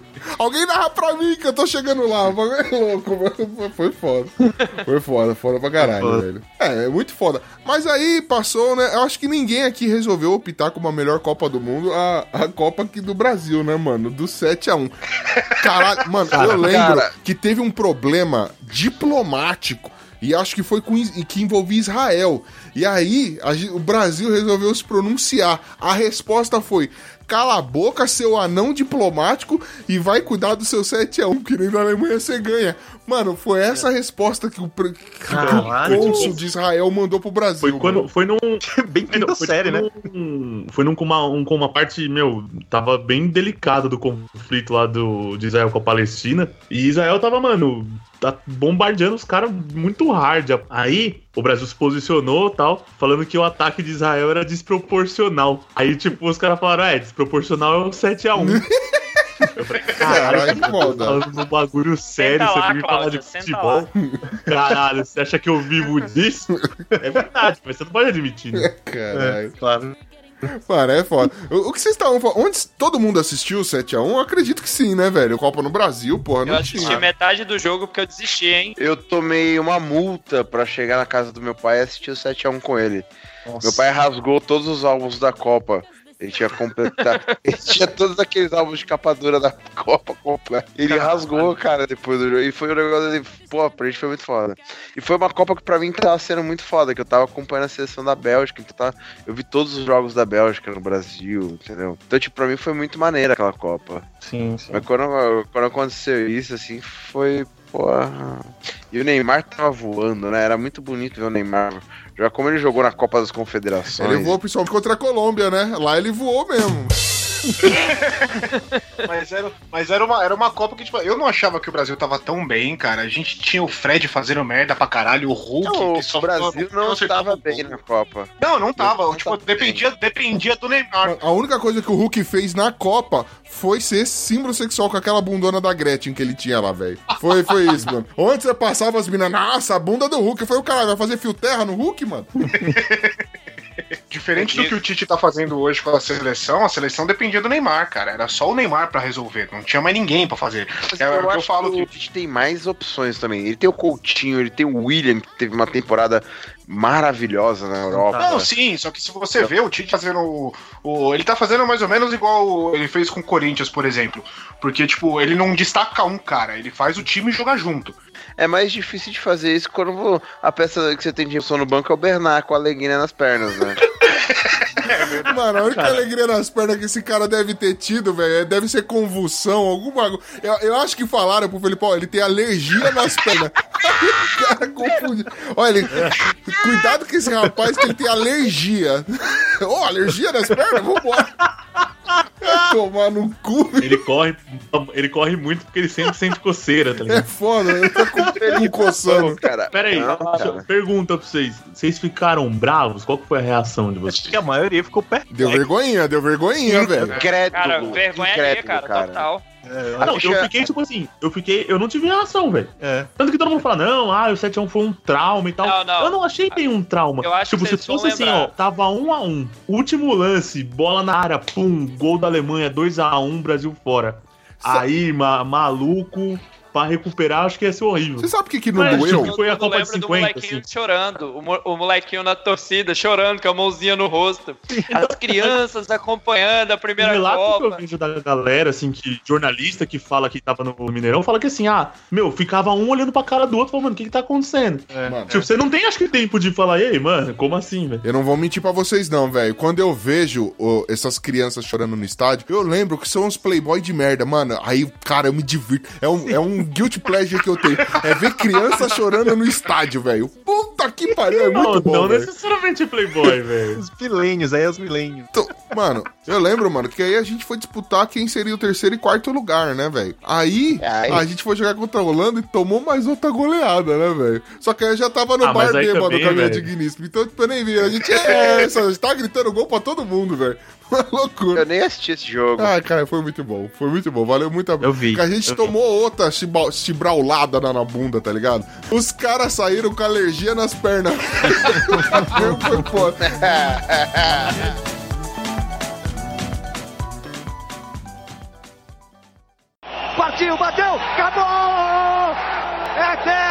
Alguém narra pra mim que eu tô chegando lá. O bagulho é louco, mano. Foi foda. Foi foda, foda pra caralho, Foda. velho. É, é muito foda. Mas aí passou, né? Eu acho que ninguém aqui resolveu optar como a melhor Copa do Mundo a, a Copa aqui do Brasil, né, mano? Do 7x1. Caralho, mano, eu lembro cara. que teve um problema diplomático. E acho que foi com, que envolvia Israel. E aí, a o Brasil resolveu se pronunciar. A resposta foi: cala a boca, seu anão diplomático, e vai cuidar do seu 7x1, que nem na Alemanha você ganha. Mano, foi essa a resposta que o, pre- que Caralho, o cônsul de Israel mandou pro Brasil. Foi quando. mano. Foi num. Bem Foi, quinta foi série, né? num- foi num, com, uma, um- com uma parte, meu, tava bem delicada do conflito lá do, de Israel com a Palestina. E Israel tava, mano, tá bombardeando os caras muito hard. Aí o Brasil se posicionou tal, falando que o ataque de Israel era desproporcional. Aí, tipo, os caras falaram, é, desproporcional é o 7x1. Eu falei, Caralho, caralho, foda. falando num bagulho sério, Senta você lá, vem falar de futebol. Caralho, você acha que eu vivo disso? É verdade, mas você não pode admitir, né? Caralho. Claro. Mano, é foda. O, o que vocês estavam falando? Onde todo mundo assistiu o 7x1? Eu acredito que sim, né, velho? Copa no Brasil, porra, Eu não assisti tinha. metade do jogo porque eu desisti, hein? Eu tomei uma multa pra chegar na casa do meu pai e assistir o 7x1 com ele. Meu pai rasgou todos os álbuns da Copa. Ele tinha completado. ele tinha todos aqueles álbuns de capa dura da Copa completa. Ele rasgou, cara, depois do jogo. E foi um negócio dele. Pô, pra gente foi muito foda. E foi uma Copa que pra mim tava sendo muito foda, que eu tava acompanhando a seleção da Bélgica. Então tava... eu vi todos os jogos da Bélgica no Brasil, entendeu? Então, tipo, pra mim foi muito maneira aquela Copa. Sim, sim. Mas quando, quando aconteceu isso, assim, foi. Porra. E o Neymar tava voando, né? Era muito bonito ver o Neymar. Já como ele jogou na Copa das Confederações. Ele voou principalmente contra a Colômbia, né? Lá ele voou mesmo. Mas, era, mas era, uma, era uma Copa que, tipo, eu não achava que o Brasil tava tão bem, cara. A gente tinha o Fred fazendo merda pra caralho, o Hulk. Não, que o Brasil não estava o bem na Copa. Não, não tava. Não tipo, tava dependia, dependia do Neymar. A única coisa que o Hulk fez na Copa foi ser símbolo sexual com aquela bundona da Gretchen que ele tinha lá, velho. Foi, foi isso, mano. Onde você passava as minas, nossa, a bunda do Hulk. Falei, o cara vai fazer fio terra no Hulk, mano? Diferente do que o Tite tá fazendo hoje com a seleção, a seleção dependia do Neymar, cara. Era só o Neymar pra resolver. Não tinha mais ninguém pra fazer. Mas É, eu o que eu falo que o Tite tem mais opções também. Ele tem o Coutinho, ele tem o William, que teve uma temporada maravilhosa na Europa. Não, sim, só que se você vê o Tite fazendo o, o- Ele tá fazendo mais ou menos igual ele fez com o Corinthians, por exemplo. Porque, tipo, ele não destaca um cara, ele faz o time jogar junto. É mais difícil de fazer isso quando a peça que você tem de opção no banco é o Bernard com a leguinha nas pernas, né? Mano, a única alegria nas pernas que esse cara deve ter tido, velho, é- deve ser convulsão, alguma coisa. Eu, eu acho que falaram pro Felipe, ó, ele tem alergia nas pernas. Aí o cara confunde. Olha, ele, cuidado com esse rapaz que ele tem alergia. Ô, alergia nas pernas? Vambora. Tomar no cu. Ele corre, ele corre muito porque ele sempre sente coceira, tá É ligado? foda, ele tá com ele coçando. Cara, Pera aí, pergunta pra vocês. Vocês ficaram bravos? Qual que foi a reação de Acho que a maioria ficou perto. Deu vergonhinha, deu vergonhinha, velho. Incrédulo. Cara, vergonha ali, incrédulo, cara, total. Ah, não, eu que- fiquei tipo assim, eu fiquei, eu não tive reação, velho. É. Tanto que todo mundo fala, não, ah, o 7x1 foi um trauma e tal. Não, não. Eu não achei bem um trauma. Eu acho tipo, que se fosse assim, ó, tava 1 a 1 Último lance, bola na área, pum, gol da Alemanha, 2 a 1 Brasil fora. Aí, ma- maluco, pra recuperar, acho que ia ser horrível. Você sabe o que, que não Mas, doeu? tipo, foi a Eu Copa de lembro do 50, molequinho assim. chorando, o, o molequinho na torcida chorando com a mãozinha no rosto. As crianças acompanhando a O primeira relato que eu Copa. vejo da galera, assim, que jornalista que fala que tava no Mineirão, fala que assim, ah, meu, ficava um olhando pra cara do outro, falando, mano, o que que tá acontecendo? Mano, Tipo, você não tem, acho que, tempo de falar, ei, mano, como assim, velho? Eu não vou mentir pra vocês, não, velho. Quando eu vejo ô, essas crianças chorando no estádio, eu lembro que são uns playboy de merda, mano. Aí, cara, eu me divirto. É um, é um guilty pleasure que eu tenho. É ver criança chorando no estádio, velho. Puta que pariu, é Não, muito bom, não velho. necessariamente playboy, velho. Os milênios, aí os milênios. Então, Mano, eu lembro, mano, que aí a gente foi disputar quem seria o terceiro e quarto lugar, né, velho? Aí Ai. a gente foi jogar contra a Holanda e tomou mais outra goleada, né, velho? Só que aí eu já tava no Ah, bar aí bêbado também, com a minha digníssima. Então, tipo, eu nem vi. A gente é essa, a gente tá gritando gol pra todo mundo, velho. Uma loucura. Eu nem assisti esse jogo. Ah, cara, foi muito bom. Foi muito bom. Valeu muito a Eu vi, Porque a gente tomou outra chibra- chibraulada na, na bunda, tá ligado? Os caras saíram com alergia nas pernas. foi foda. Partiu, bateu, acabou! É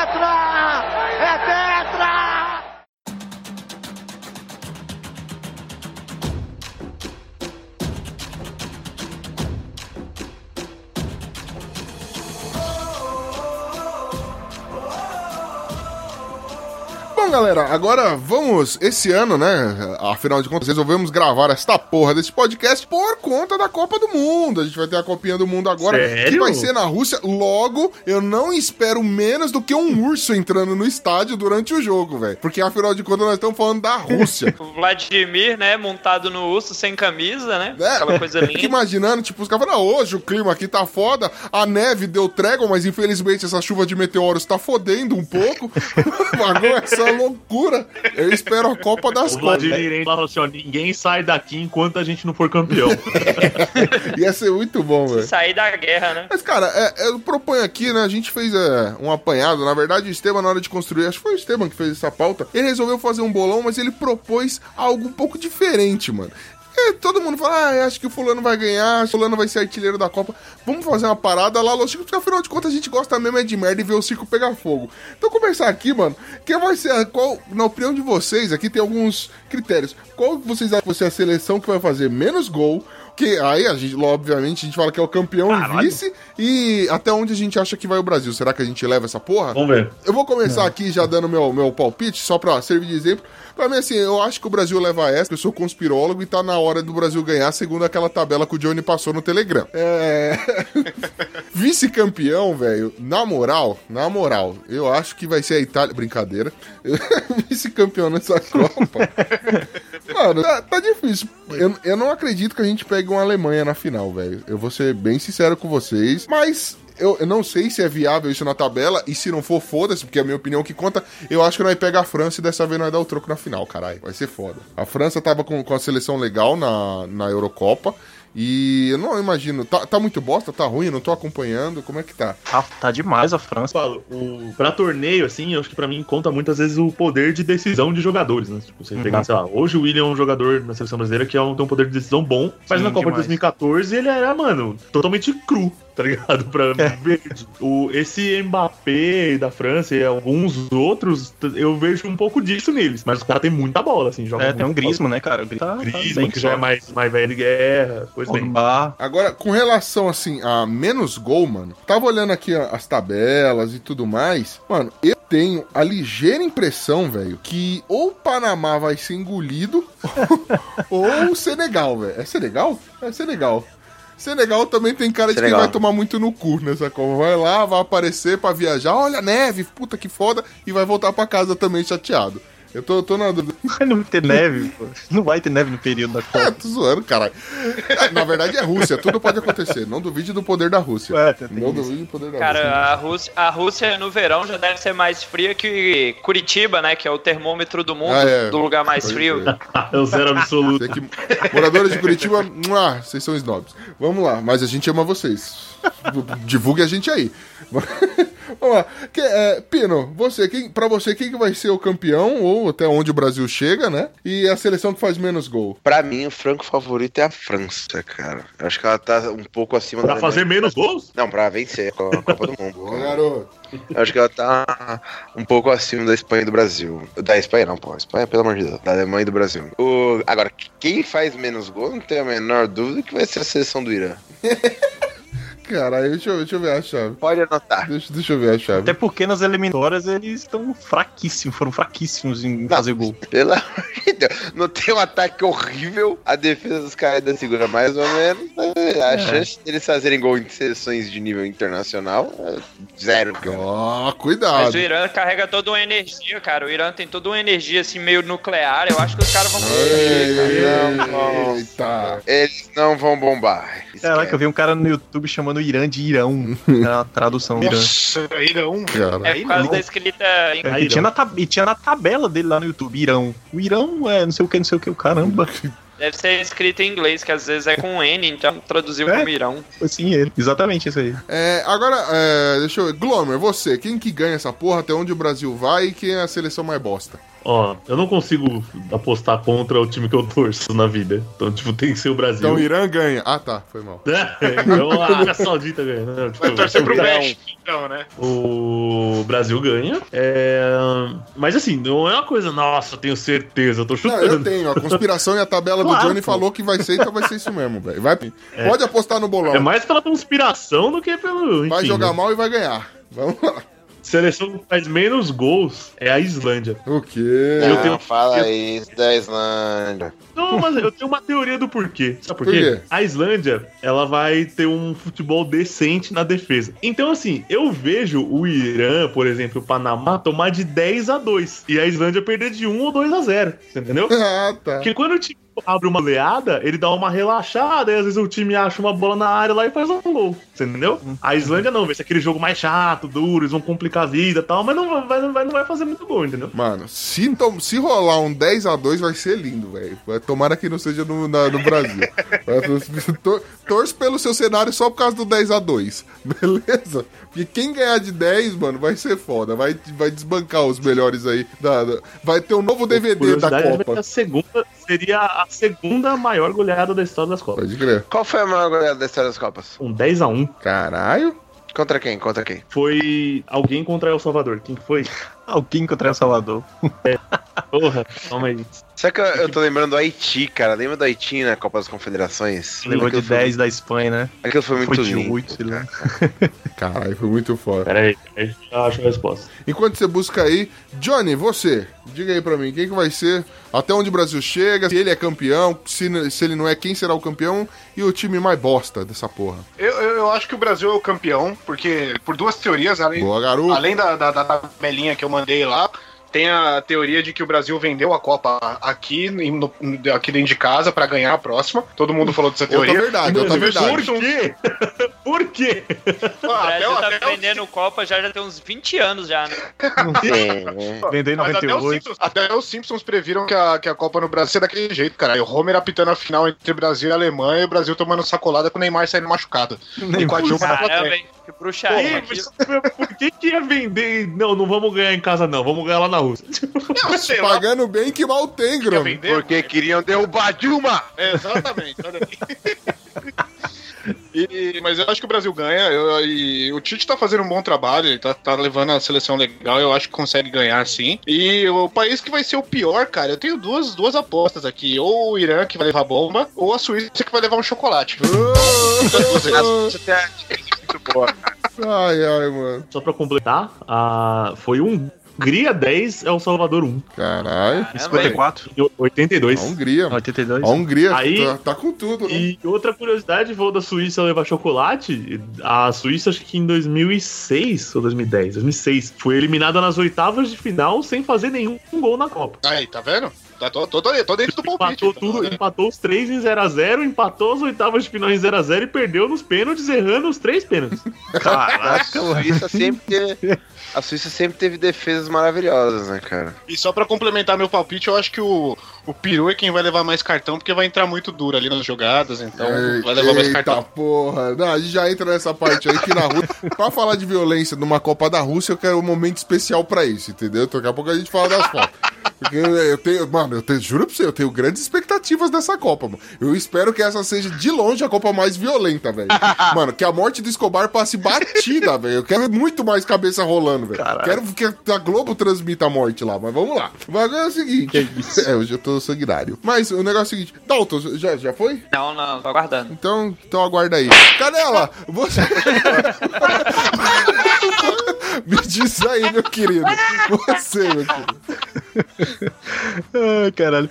Bom, galera, agora vamos. Esse ano, né? Afinal de contas, resolvemos gravar esta porra desse podcast por conta da Copa do Mundo. A gente vai ter a Copinha do Mundo agora, que Sério? vai ser na Rússia. Logo, eu não espero menos do que um urso entrando no estádio durante o jogo, velho. Porque afinal de contas, nós estamos falando da Rússia. O Vladimir, né, montado no urso, sem camisa, né? É, Aquela coisa linda. imaginando, tipo, os caras falam, "Ah, hoje o clima aqui tá foda, a neve deu trégua, mas infelizmente essa chuva de meteoros tá fodendo um pouco. o bagulho é só loucura. Eu espero a Copa das O Copas. Vladimir falou assim, ó, ninguém sai daqui enquanto a gente não for campeão. Ia ser muito bom, velho. Sair da guerra, né? Mas, cara, é, eu proponho aqui, né? A gente fez é, um apanhado. Na verdade, o Esteban, na hora de construir, acho que foi o Esteban que fez essa pauta. Ele resolveu fazer um bolão, mas ele propôs algo um pouco diferente, mano. É, todo mundo fala, ah, acho que o fulano vai ganhar, o fulano vai ser artilheiro da Copa. Vamos fazer uma parada lá, Los Chicos, porque afinal de contas a gente gosta mesmo é de merda e ver o circo pegar fogo. Então começar aqui, mano, quem vai ser, qual, na opinião de vocês, aqui tem alguns critérios. Qual vocês acham que vai ser a seleção que vai fazer menos gol? Que aí, a gente, obviamente, a gente fala que é o campeão e vice. E até onde a gente acha que vai o Brasil? Será que a gente leva essa porra? Vamos ver. Eu vou começar aqui já dando meu, meu palpite, só pra servir de exemplo. Pra mim, assim, eu acho que o Brasil leva essa, eu sou conspirólogo e tá na hora do Brasil ganhar, segundo aquela tabela que o Johnny passou no Telegram. É. Vice-campeão, velho, na moral, na moral, eu acho que vai ser a Itália. Brincadeira. Vice-campeão nessa Copa. Mano, tá, tá difícil. Eu, eu não acredito que a gente pegue uma Alemanha na final, velho. Eu vou ser bem sincero com vocês. Mas eu, eu não sei se é viável isso na tabela. E se não for, foda-se, porque é a minha opinião que conta. Eu acho que nós pega a França e dessa vez nós dar o troco na final, caralho. Vai ser foda. A França tava com, com a seleção legal na, na Eurocopa. E eu não imagino. Tá, tá muito bosta? Tá ruim? Eu não tô acompanhando. Como é que tá? Tá, tá demais a França. falo, o, pra torneio, assim, eu acho que pra mim conta muitas vezes o poder de decisão de jogadores, né? Tipo, você pegar, sei lá, hoje o William é um jogador na seleção brasileira que é um, tem um poder de decisão bom, mas Sim, na Copa demais. de 2014 ele era, mano, totalmente cru, tá ligado? Pra verde. O, esse Mbappé da França e alguns outros, eu vejo um pouco disso neles, mas os caras têm muita bola, assim, jogam É, tem um Griezmann, né, cara? O Griezmann tá, tá Griezmann, que já é mais, mais velho de guerra, coisa bem. Agora, com relação, assim, a menos gol, mano, tava olhando aqui as tabelas e tudo mais, mano, eu tenho a ligeira impressão, velho, que ou o Panamá vai ser engolido ou o Senegal, velho. É Senegal? É Senegal. Senegal também tem cara de Senegal. quem vai tomar muito no cu nessa Copa. Vai lá, vai aparecer pra viajar, olha a neve, puta que foda, e vai voltar pra casa também chateado. Eu tô, tô na dúvida. Vai não ter neve, pô. Não vai ter neve no período da É, Copa. tô zoando, caralho. É, Na verdade é Rússia, tudo pode acontecer. Não duvide do poder da Rússia. Tem Não isso. duvide do poder da Rússia. Cara, a Rússia, a Rússia no verão já deve ser mais fria que Curitiba, né? Que é o termômetro do mundo, Ah, é. do lugar mais frio. É o zero absoluto. Que moradores de Curitiba, mua, vocês são snobs. Vamos lá, mas a gente ama vocês. Divulgue a gente aí. Vamos lá. Que, é, Pino, você, quem, pra você, quem que vai ser o campeão, ou até onde o Brasil chega, né? E a seleção que faz menos gol? Pra mim, o franco favorito é a França, cara. Eu acho que ela tá um pouco acima Pra da fazer Alemanha. menos gols? Não, pra vencer a Copa do Mundo. Garoto. Eu acho que ela tá um pouco acima da Espanha e do Brasil. Da Espanha não, pô. A Espanha, pelo amor de Deus. Da Alemanha e do Brasil. O... Agora, quem faz menos gol, não tenho a menor dúvida que vai ser a seleção do Irã. Caralho, deixa, eu- deixa eu ver a chave. Pode anotar. Deixa, deixa eu ver a chave. Até porque nas eliminatórias eles estão fraquíssimos, foram fraquíssimos em fazer gol. Pelo amor de Deus. Não tem um ataque horrível. A defesa dos caras ainda segura mais ou menos. A chance deles fazerem gol em seleções de nível internacional é zero, cara. Ó, Mas cuidado. o Irã carrega toda uma energia, cara. O Irã tem toda uma energia assim meio nuclear. Eu acho que os caras vão Eita. Eles não vão bombar. Caraca, eu vi um cara no YouTube chamando Irã de Irão. Era a tradução Irã. Nossa, Irão. Cara. É por causa da escrita em É, e, tinha na tab- e tinha na tabela dele lá no YouTube, Irão. O Irão é não sei o que, não sei o que, o caramba. Deve ser escrito em inglês, que às vezes é com N, então traduziu É? como Irão. Sim ele. Exatamente isso aí. É, agora, é, deixa eu ver. Glomer, você, quem que ganha essa porra, até onde o Brasil vai e quem é a seleção mais bosta? Ó, eu não consigo apostar contra o time que eu torço na vida. Então, tipo, tem que ser o Brasil. Então o Irã ganha. Ah, tá, foi mal. então a Arábia Saudita ganha. Não, tipo, Vai torcer pro o Bra- México, então, né? O Brasil ganha. É... Mas assim, não é uma coisa, nossa, eu tenho certeza, eu tô Não, chutando. eu tenho. A conspiração e a tabela do Claro, Johnny pô. falou que vai ser, então vai ser isso mesmo, velho. Vai, Pode apostar no bolão. É mais pela conspiração do que pelo. vai enfim, jogar né? mal e vai ganhar. Vamos lá. Seleção que faz menos gols é a Islândia. O quê? Eu Não, tenho- fala isso da Islândia. Não, mas eu tenho uma teoria do porquê. Sabe por Por quê? quê? A Islândia, ela vai ter um futebol decente na defesa. Então, assim, eu vejo o Irã, por exemplo, o Panamá, tomar de 10 a 2 e a Islândia perder de 1 ou 2 a 0. Você entendeu? Ah, tá. Porque quando o time abre uma oleada, ele dá uma relaxada, e às vezes o time acha uma bola na área lá e faz um gol. Você entendeu? A Islândia não, vai ser aquele jogo mais chato, duro, eles vão complicar a vida e tal, mas não vai, não vai, não vai fazer muito gol, entendeu? Mano, se, se rolar um 10x2 vai ser lindo, velho. Tomara que não seja no, na- no Brasil. Tor- Torce pelo seu cenário só por causa do 10x2. Beleza? Porque quem ganhar de 10, mano, vai ser foda. Vai, vai desbancar os melhores aí. da- da- vai ter um novo DVD da Copa. a segunda, seria a segunda maior goleada da história das Copas. Pode crer. Qual foi a maior goleada da história das Copas? Um 10 a 1 Caralho. Contra quem? Contra quem? foi alguém contra El Salvador. Quem que foi? Alguém contra El Salvador. Porra, calma aí. Sabe que eu, eu tô lembrando do Haiti, cara. Lembra do Haiti na Copa das Confederações? Levou de Aquilo foi- 10 da Espanha, né? Aquilo foi muito Foi de lindo. 8, sei lá. Caralho, foi muito foda. Pera aí, já acho a resposta. Enquanto você busca aí, Johnny, você, diga aí pra mim, quem que vai ser, até onde o Brasil chega, se ele é campeão, se, se ele não é, quem será o campeão e o time mais bosta dessa porra. Eu, eu, eu acho que o Brasil é o campeão, porque por duas teorias, além, Boa, além da, da, da tabelinha que eu mandei lá, tem a teoria de que o Brasil vendeu a Copa aqui, no- aqui dentro de casa pra ganhar a próxima. Todo mundo falou dessa Outra teoria. verdade, outra verdade. Por quê? Por quê? O Ah, Brasil até- tá até o- vendendo Copa já, já tem uns 20 anos já, né? É. Vendeu em Mas até os, 98. Simpsons, até os Simpsons previram que a, que a Copa no Brasil ia daquele jeito, cara. E o Homer apitando a final entre Brasil e Alemanha e o Brasil tomando sacolada com o Neymar saindo machucado. E com a Dilma na plateia. Que bruxaria. Por que que ia vender? Não, não vamos ganhar em casa não, vamos ganhar lá na Rússia. Não, sei lá, Pagando bem que mal tem, vender. Porque queriam derrubar Dilma! Exatamente, olha aí. E, mas eu acho que o Brasil ganha. eu- e o Tite tá fazendo um bom trabalho, ele tá, tá levando a seleção legal. Eu acho que consegue ganhar sim. E o país que vai ser o pior, cara, eu tenho duas, duas apostas aqui: ou o Irã que vai levar bomba, ou a Suíça que vai levar um chocolate. Dica muito boa. Ai, ai, mano. Só pra completar, a... foi um Hungria 10, El Salvador 1. Caralho. 54, E 82. A Hungria. mano. 82. A Hungria Aí- tá, tá com tudo, né? E outra curiosidade, vou da Suíça levar chocolate. A Suíça, acho que em 2006 ou 2010, 2006, foi eliminada nas oitavas de final sem fazer nenhum gol na Copa. Aí, tá vendo? Tá, tô, tô, tô, tô dentro do palpite. Empatou então, tudo, né? empatou os três em 0x0, empatou as oitavas de final em 0x0 e perdeu nos pênaltis, errando os três pênaltis. A Caraca, mano. Suíça sempre teve, a Suíça sempre teve defesas maravilhosas, né, cara? E só pra complementar meu palpite, eu acho que o, o Peru é quem vai levar mais cartão, porque vai entrar muito duro ali nas jogadas, então vai levar mais Eita cartão. porra. Não, a gente já entra nessa parte aí que na Rússia. pra falar de violência numa Copa da Rússia, eu quero um momento especial pra isso, entendeu? Daqui a pouco a gente fala das fotos. Porque eu tenho, mano, eu tenho, juro pra você, eu tenho grandes expectativas dessa Copa, mano. Eu espero que essa seja de longe a Copa mais violenta, velho. Mano, que a morte do Escobar passe batida, velho. Eu quero muito mais cabeça rolando, velho. Quero que a Globo transmita a morte lá, mas vamos lá. Bagulho é o seguinte. É, hoje eu tô sanguinário. Mas o negócio é o seguinte. Dalton, já, já foi? Não, não, tô aguardando. Então, então aguarda aí. Canela, você. Me diz aí, meu querido. Você, meu querido. Ai, caralho.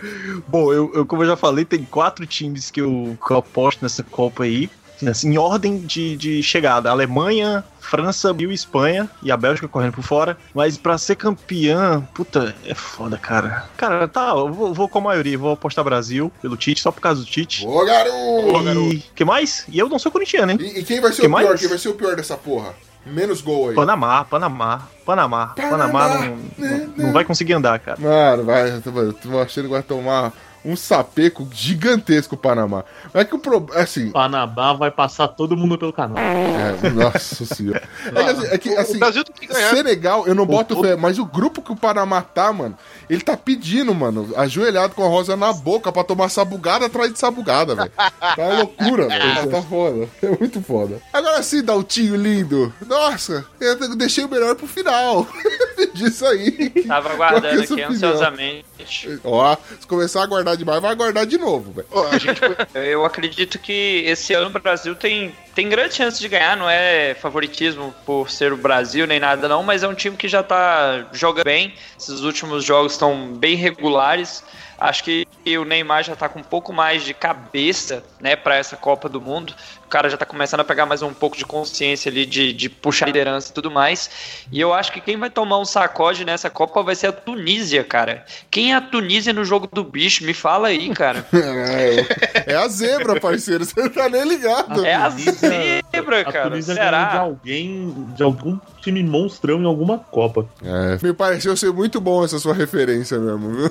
Bom, eu, eu, como eu já falei, tem quatro times que eu, que eu aposto nessa Copa aí. Assim, em ordem de, de chegada: Alemanha, França, Brasil e Espanha. E a Bélgica correndo por fora. Mas pra ser campeã, puta, é foda, cara. Cara, tá, eu vou, vou com a maioria. Vou apostar Brasil pelo Tite, só por causa do Tite. Ô, garoto! E que mais? E eu não sou corintiano, hein? E, e quem vai ser Que o pior? mais? Quem vai ser o pior dessa porra? Menos gol aí. Panamá, Panamá, Panamá. Panamá não, não, não vai conseguir andar, cara. Mano, vai. Eu tô, eu tô achando que vai tomar um sapeco gigantesco o Panamá. Mas é que o problema. Assim. Panamá vai passar todo mundo pelo canal. É, nossa senhora. É que, assim, é que, assim, o Brasil tem que ganhar. Senegal, eu não boto fé, mas o grupo que o Panamá tá, mano, ele tá pedindo, mano, ajoelhado com a rosa na boca pra tomar sabugada atrás de sabugada, velho. Tá uma loucura, velho. Tá foda. É muito foda. Agora sim, Daltinho lindo. Nossa, eu deixei o melhor pro final. Diz aí. Tava é aguardando aqui opinião? ansiosamente. Ó, se começar a guardar demais, vai guardar de novo, velho. Eu acredito que esse ano o Brasil tem, tem grande chance de ganhar, não é favoritismo por ser o Brasil nem nada não, mas é um time que já tá jogando bem. Esses últimos jogos estão bem regulares. Acho que o Neymar já tá com um pouco mais de cabeça, né, para essa Copa do Mundo. O cara já tá começando a pegar mais um pouco de consciência ali de, de puxar a liderança e tudo mais. E eu acho que quem vai tomar um sacode nessa Copa vai ser a Tunísia, cara. Quem é a Tunísia no jogo do bicho? Me fala aí, cara. É, é a zebra, parceiro. Você não tá nem ligado. É a zebra, A cara. Tunísia ganhou de Será? alguém, de algum time monstrão em alguma Copa. É, me pareceu ser muito bom essa sua referência mesmo.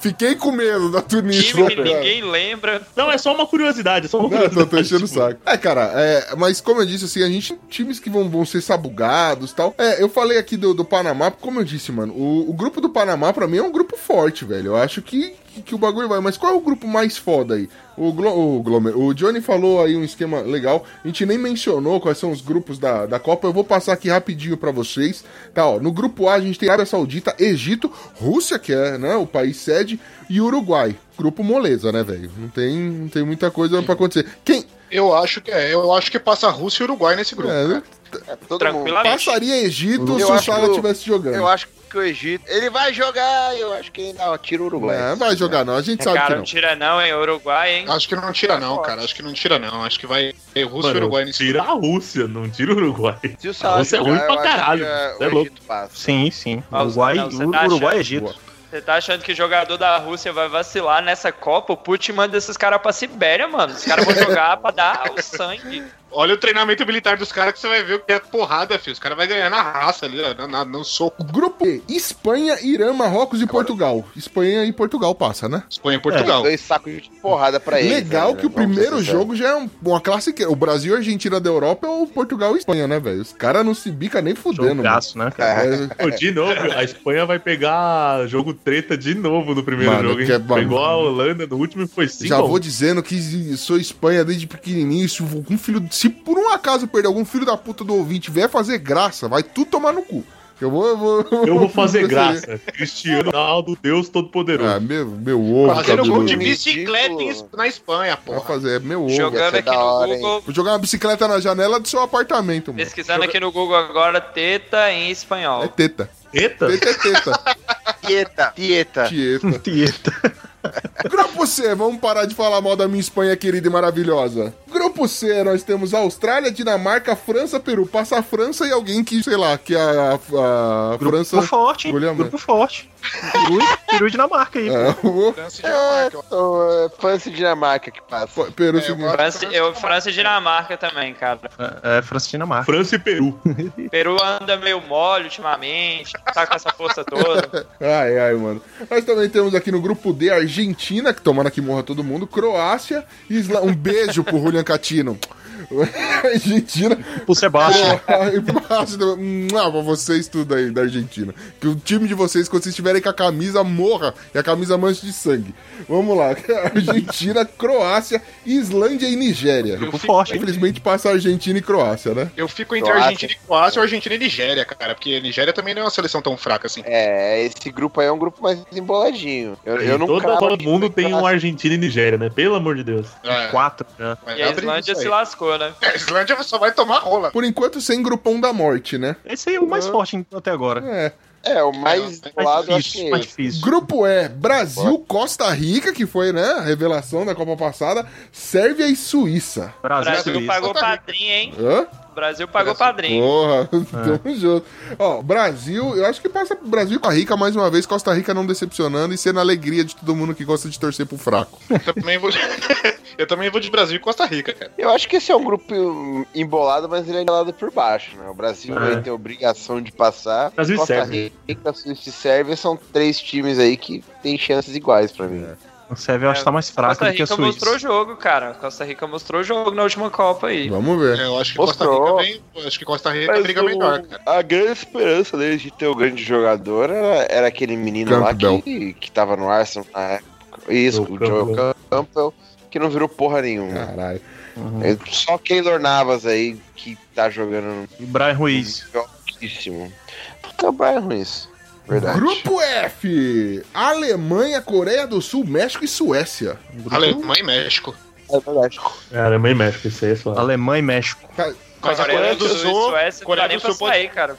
Fiquei com medo da Tunísia. Time que ninguém lembra. Não, é só uma curiosidade, é só uma Não, eu tô, curiosidade. tô enchendo o saco. É, cara, é, mas como eu disse, assim, a gente times que vão, vão ser sabugados tal. É, eu falei aqui do, do Panamá, como eu disse, mano, o, o grupo do Panamá, pra mim, é um grupo forte, velho. Eu acho que, que, que o bagulho vai. Mas qual é o grupo mais foda aí? O, Glo, o, Glomer, o Johnny falou aí um esquema legal. A gente nem mencionou quais são os grupos da, da Copa. Eu vou passar aqui rapidinho pra vocês. Tá, ó. No grupo A a gente tem Arábia Saudita, Egito, Rússia, que é né, o país sede, e Uruguai. Grupo moleza, né, velho? Não tem, não tem muita coisa pra acontecer. Quem. eu acho que é, eu acho que passa a Rússia e Uruguai nesse grupo. É? É, todo mundo. Tranquilamente. Passaria Egito Eu se o Sala que estivesse jogando. Eu acho que o Egito. Ele vai jogar, eu acho que não, tira o Uruguai. É, vai jogar não, a gente sabe que Cara, não. não tira não, hein? Uruguai, hein? Acho que não tira não, cara. Acho que não tira não. Acho que vai ter Rússia e Uruguai nesse tira a Rússia, não tira o Uruguai. Se o A Salah Rússia é jogar, ruim pra caralho, que, é, é louco. Passa. Sim, sim. Uruguai, não, tá Uruguai e achando- Egito. Você tá achando que jogador da Rússia vai vacilar nessa Copa? O Putin manda esses caras pra Sibéria, mano. Os caras vão jogar pra dar o sangue. Olha o treinamento militar dos caras que você vai ver o que é porrada, filho. Os caras vão ganhar na raça ali, ó, na, na- no soco. Grupo E, Espanha, Irã, Marrocos e Portugal. Espanha e Portugal passa, né? Espanha e Portugal. Dois sacos de porrada pra ele. Legal que o primeiro jogo já é um- uma classe que o Brasil e a Argentina da Europa é o Portugal e Espanha, né, velho? Os caras não se bica nem fudendo, mano. Jogaço, né, cara? É, Pô, de novo, a Espanha vai pegar jogo treta de novo no primeiro Mano, jogo, hein? é-. Pegou a Holanda no último e foi 5 já vou dizendo que sou Espanha desde pequenininho, isso com um filho de Se por um acaso perder algum filho da puta do ouvinte vier fazer graça, vai tudo tomar no cu. Eu vou. Eu vou, Eu vou fazer graça. Cristiano Ronaldo, Deus Todo-Poderoso. Ah, meu, meu ovo. Fazendo gol de bicicleta na Espanha, Vai porra. fazer, é meu ovo. Jogando aqui no hora, hein? Google, Vou jogar uma bicicleta na janela do seu apartamento, mano. pesquisando aqui no Google agora, teta em espanhol. É teta. Eita! Teta é teta. Tieta, tieta. Tieta. Tieta. Grupo C, vamos parar de falar mal da minha Espanha querida e maravilhosa. Grupo C, nós temos Austrália, Dinamarca, França, Peru. Passa a França e alguém que, sei lá, que a, a, a França. Grupo forte, hein? Grupo forte. Peru, Peru e Dinamarca aí. É, o França e É, Dinamarca. é França e Dinamarca que passa. Peru É, seguinte. eu França, eu, França e Dinamarca também, cara. É, é França e Dinamarca. França e Peru. Peru anda meio mole ultimamente, tá com essa força toda. Ai, ai, mano. Nós também temos aqui no grupo D Argentina, que tomara que morra todo mundo, Croácia, Isla... um beijo pro Julian Catino. Argentina. Pro Sebastião. Mua, pra vocês tudo aí da Argentina. Que o time de vocês, quando vocês estiverem com a camisa, morra. E a camisa mancha de sangue. Vamos lá. Argentina, Croácia, Islândia e Nigéria. Grupo forte, hein? Infelizmente passa Argentina e Croácia, né? Eu fico entre Croácia. Argentina e Croácia ou Argentina e Nigéria, cara. Porque Nigéria também não é uma seleção tão fraca assim. É, esse grupo aí é um grupo mais emboladinho. Eu, eu não toda cravo Copa aqui do mundo tem um. Argentina e Nigéria, né? Pelo amor de Deus. É, Quatro. né? E a Islândia se aí. Lascou, né? A Islândia só vai tomar rola. Por enquanto, sem grupão da morte, né? Esse aí é o mais forte até agora. É. É, o mais É, do lado difícil, é mais difícil. Grupo E, Brasil, Costa Rica, que foi, né, a revelação da Copa passada, Sérvia e Suíça. Brasil, Brasil Suíça. pagou padrinho, hein? Hã? Brasil pagou padrinho. Porra, tamo junto. Ó, Brasil, eu acho que passa pro Brasil e Costa Rica mais uma vez, Costa Rica não decepcionando e sendo a alegria de todo mundo que gosta de torcer pro fraco. Eu também vou, eu também vou de Brasil e Costa Rica, cara. Eu acho que esse é um grupo embolado, mas ele é embolado por baixo, né? O Brasil É. vai ter obrigação de passar. Brasil Costa Sérvia. Rica, Suíça e Sérvia são três times aí que têm chances iguais pra mim. O Sérvia eu acho que tá mais fraco Costa do que a Rica Suíça. mostrou o jogo, cara. Costa Rica mostrou o jogo na última Copa aí. Vamos ver. É, Eu acho que Costa Mostrou. Rica vem. Acho que Costa Rica Mas briga o- melhor, cara. A grande esperança deles de ter o grande jogador era, era aquele menino Campbell. lá que, que tava no Arsenal na época. Isso, O o Joe Campbell. Campbell, que não virou porra nenhuma. Caralho. Uhum. É Só Keylor Navas aí que tá jogando E Brian Ruiz. altíssimo. Puta, o Brian Ruiz. Verdade. Grupo F, Alemanha, Coreia do Sul, México e Suécia. Alemanha e México. É verdade. É, Alemanha e México, isso aí é. Alemanha e México. Mas a Coreia Coreia do do Sul e Sul. Suécia não Coreia dá nem do pra Sul pode- sair, cara.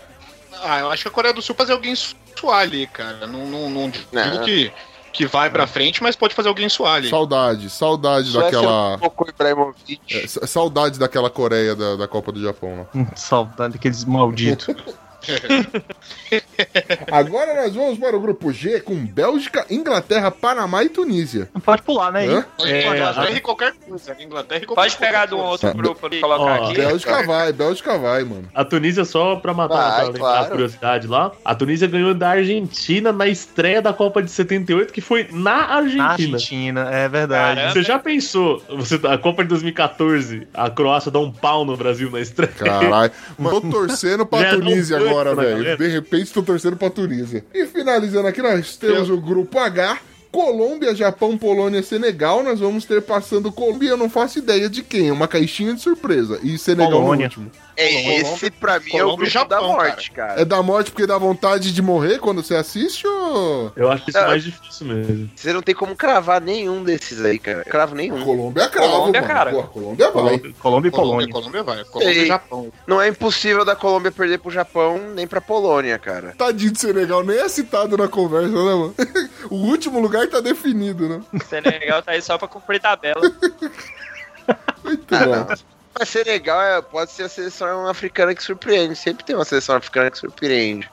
Ah, eu acho que a Coreia do Sul fazer alguém suar ali, cara. Não, não, não digo Não. que, que vai pra frente, mas pode fazer alguém suar ali. Saudade, saudade Suécia daquela. não tocou Ibrahimovic. é, sa- saudades daquela Coreia da, da Copa do Japão. Hum, Saudade daqueles malditos. Agora nós vamos para o grupo G com Bélgica, Inglaterra, Panamá e Tunísia. Pode pular, né? Hã? Pode É, Inglaterra a- e qualquer coisa. Inglaterra e qualquer Pode pegar de um outro grupo ali e colocar Ó, aqui. Bélgica vai, Bélgica vai, mano. A Tunísia, só pra matar Vai, pra lembrar claro. a curiosidade lá, a Tunísia ganhou da Argentina na estreia da Copa de 78, que foi na Argentina. Na Argentina, é verdade. Caramba. Você já pensou, você, a Copa de 2014, a Croácia dá um pau no Brasil na estreia? Caralho. Tô torcendo pra Tunísia agora, velho. De repente tô torcendo pra Tunísia. E finalizando aqui, nós temos o grupo H. Colômbia, Japão, Polônia, Senegal. Nós vamos ter passando Colômbia, eu não faço ideia de quem. Uma caixinha de surpresa. E Senegal Polônia. no último. É, esse pra mim é o Colômbia grupo da Japão, morte, cara. É da morte porque dá vontade de morrer quando você assiste ou. Eu acho isso Não. mais difícil mesmo. Você não tem como cravar nenhum desses aí, cara. Cravo nenhum. Colômbia é cravo, Colômbia, mano. cara. Pô, Colômbia vai. Colômbia, Colômbia e Colômbia, Polônia. Colômbia vai. Colômbia e Japão. Não é impossível da Colômbia perder pro Japão nem pra Polônia, cara. Tadinho de Senegal, nem é citado na conversa, né, mano? o último lugar tá definido, né? Senegal tá aí só pra cumprir tabela. Muito Ah, bom. não. Mas Senegal é, pode ser a seleção africana que surpreende. Sempre tem uma seleção africana que surpreende.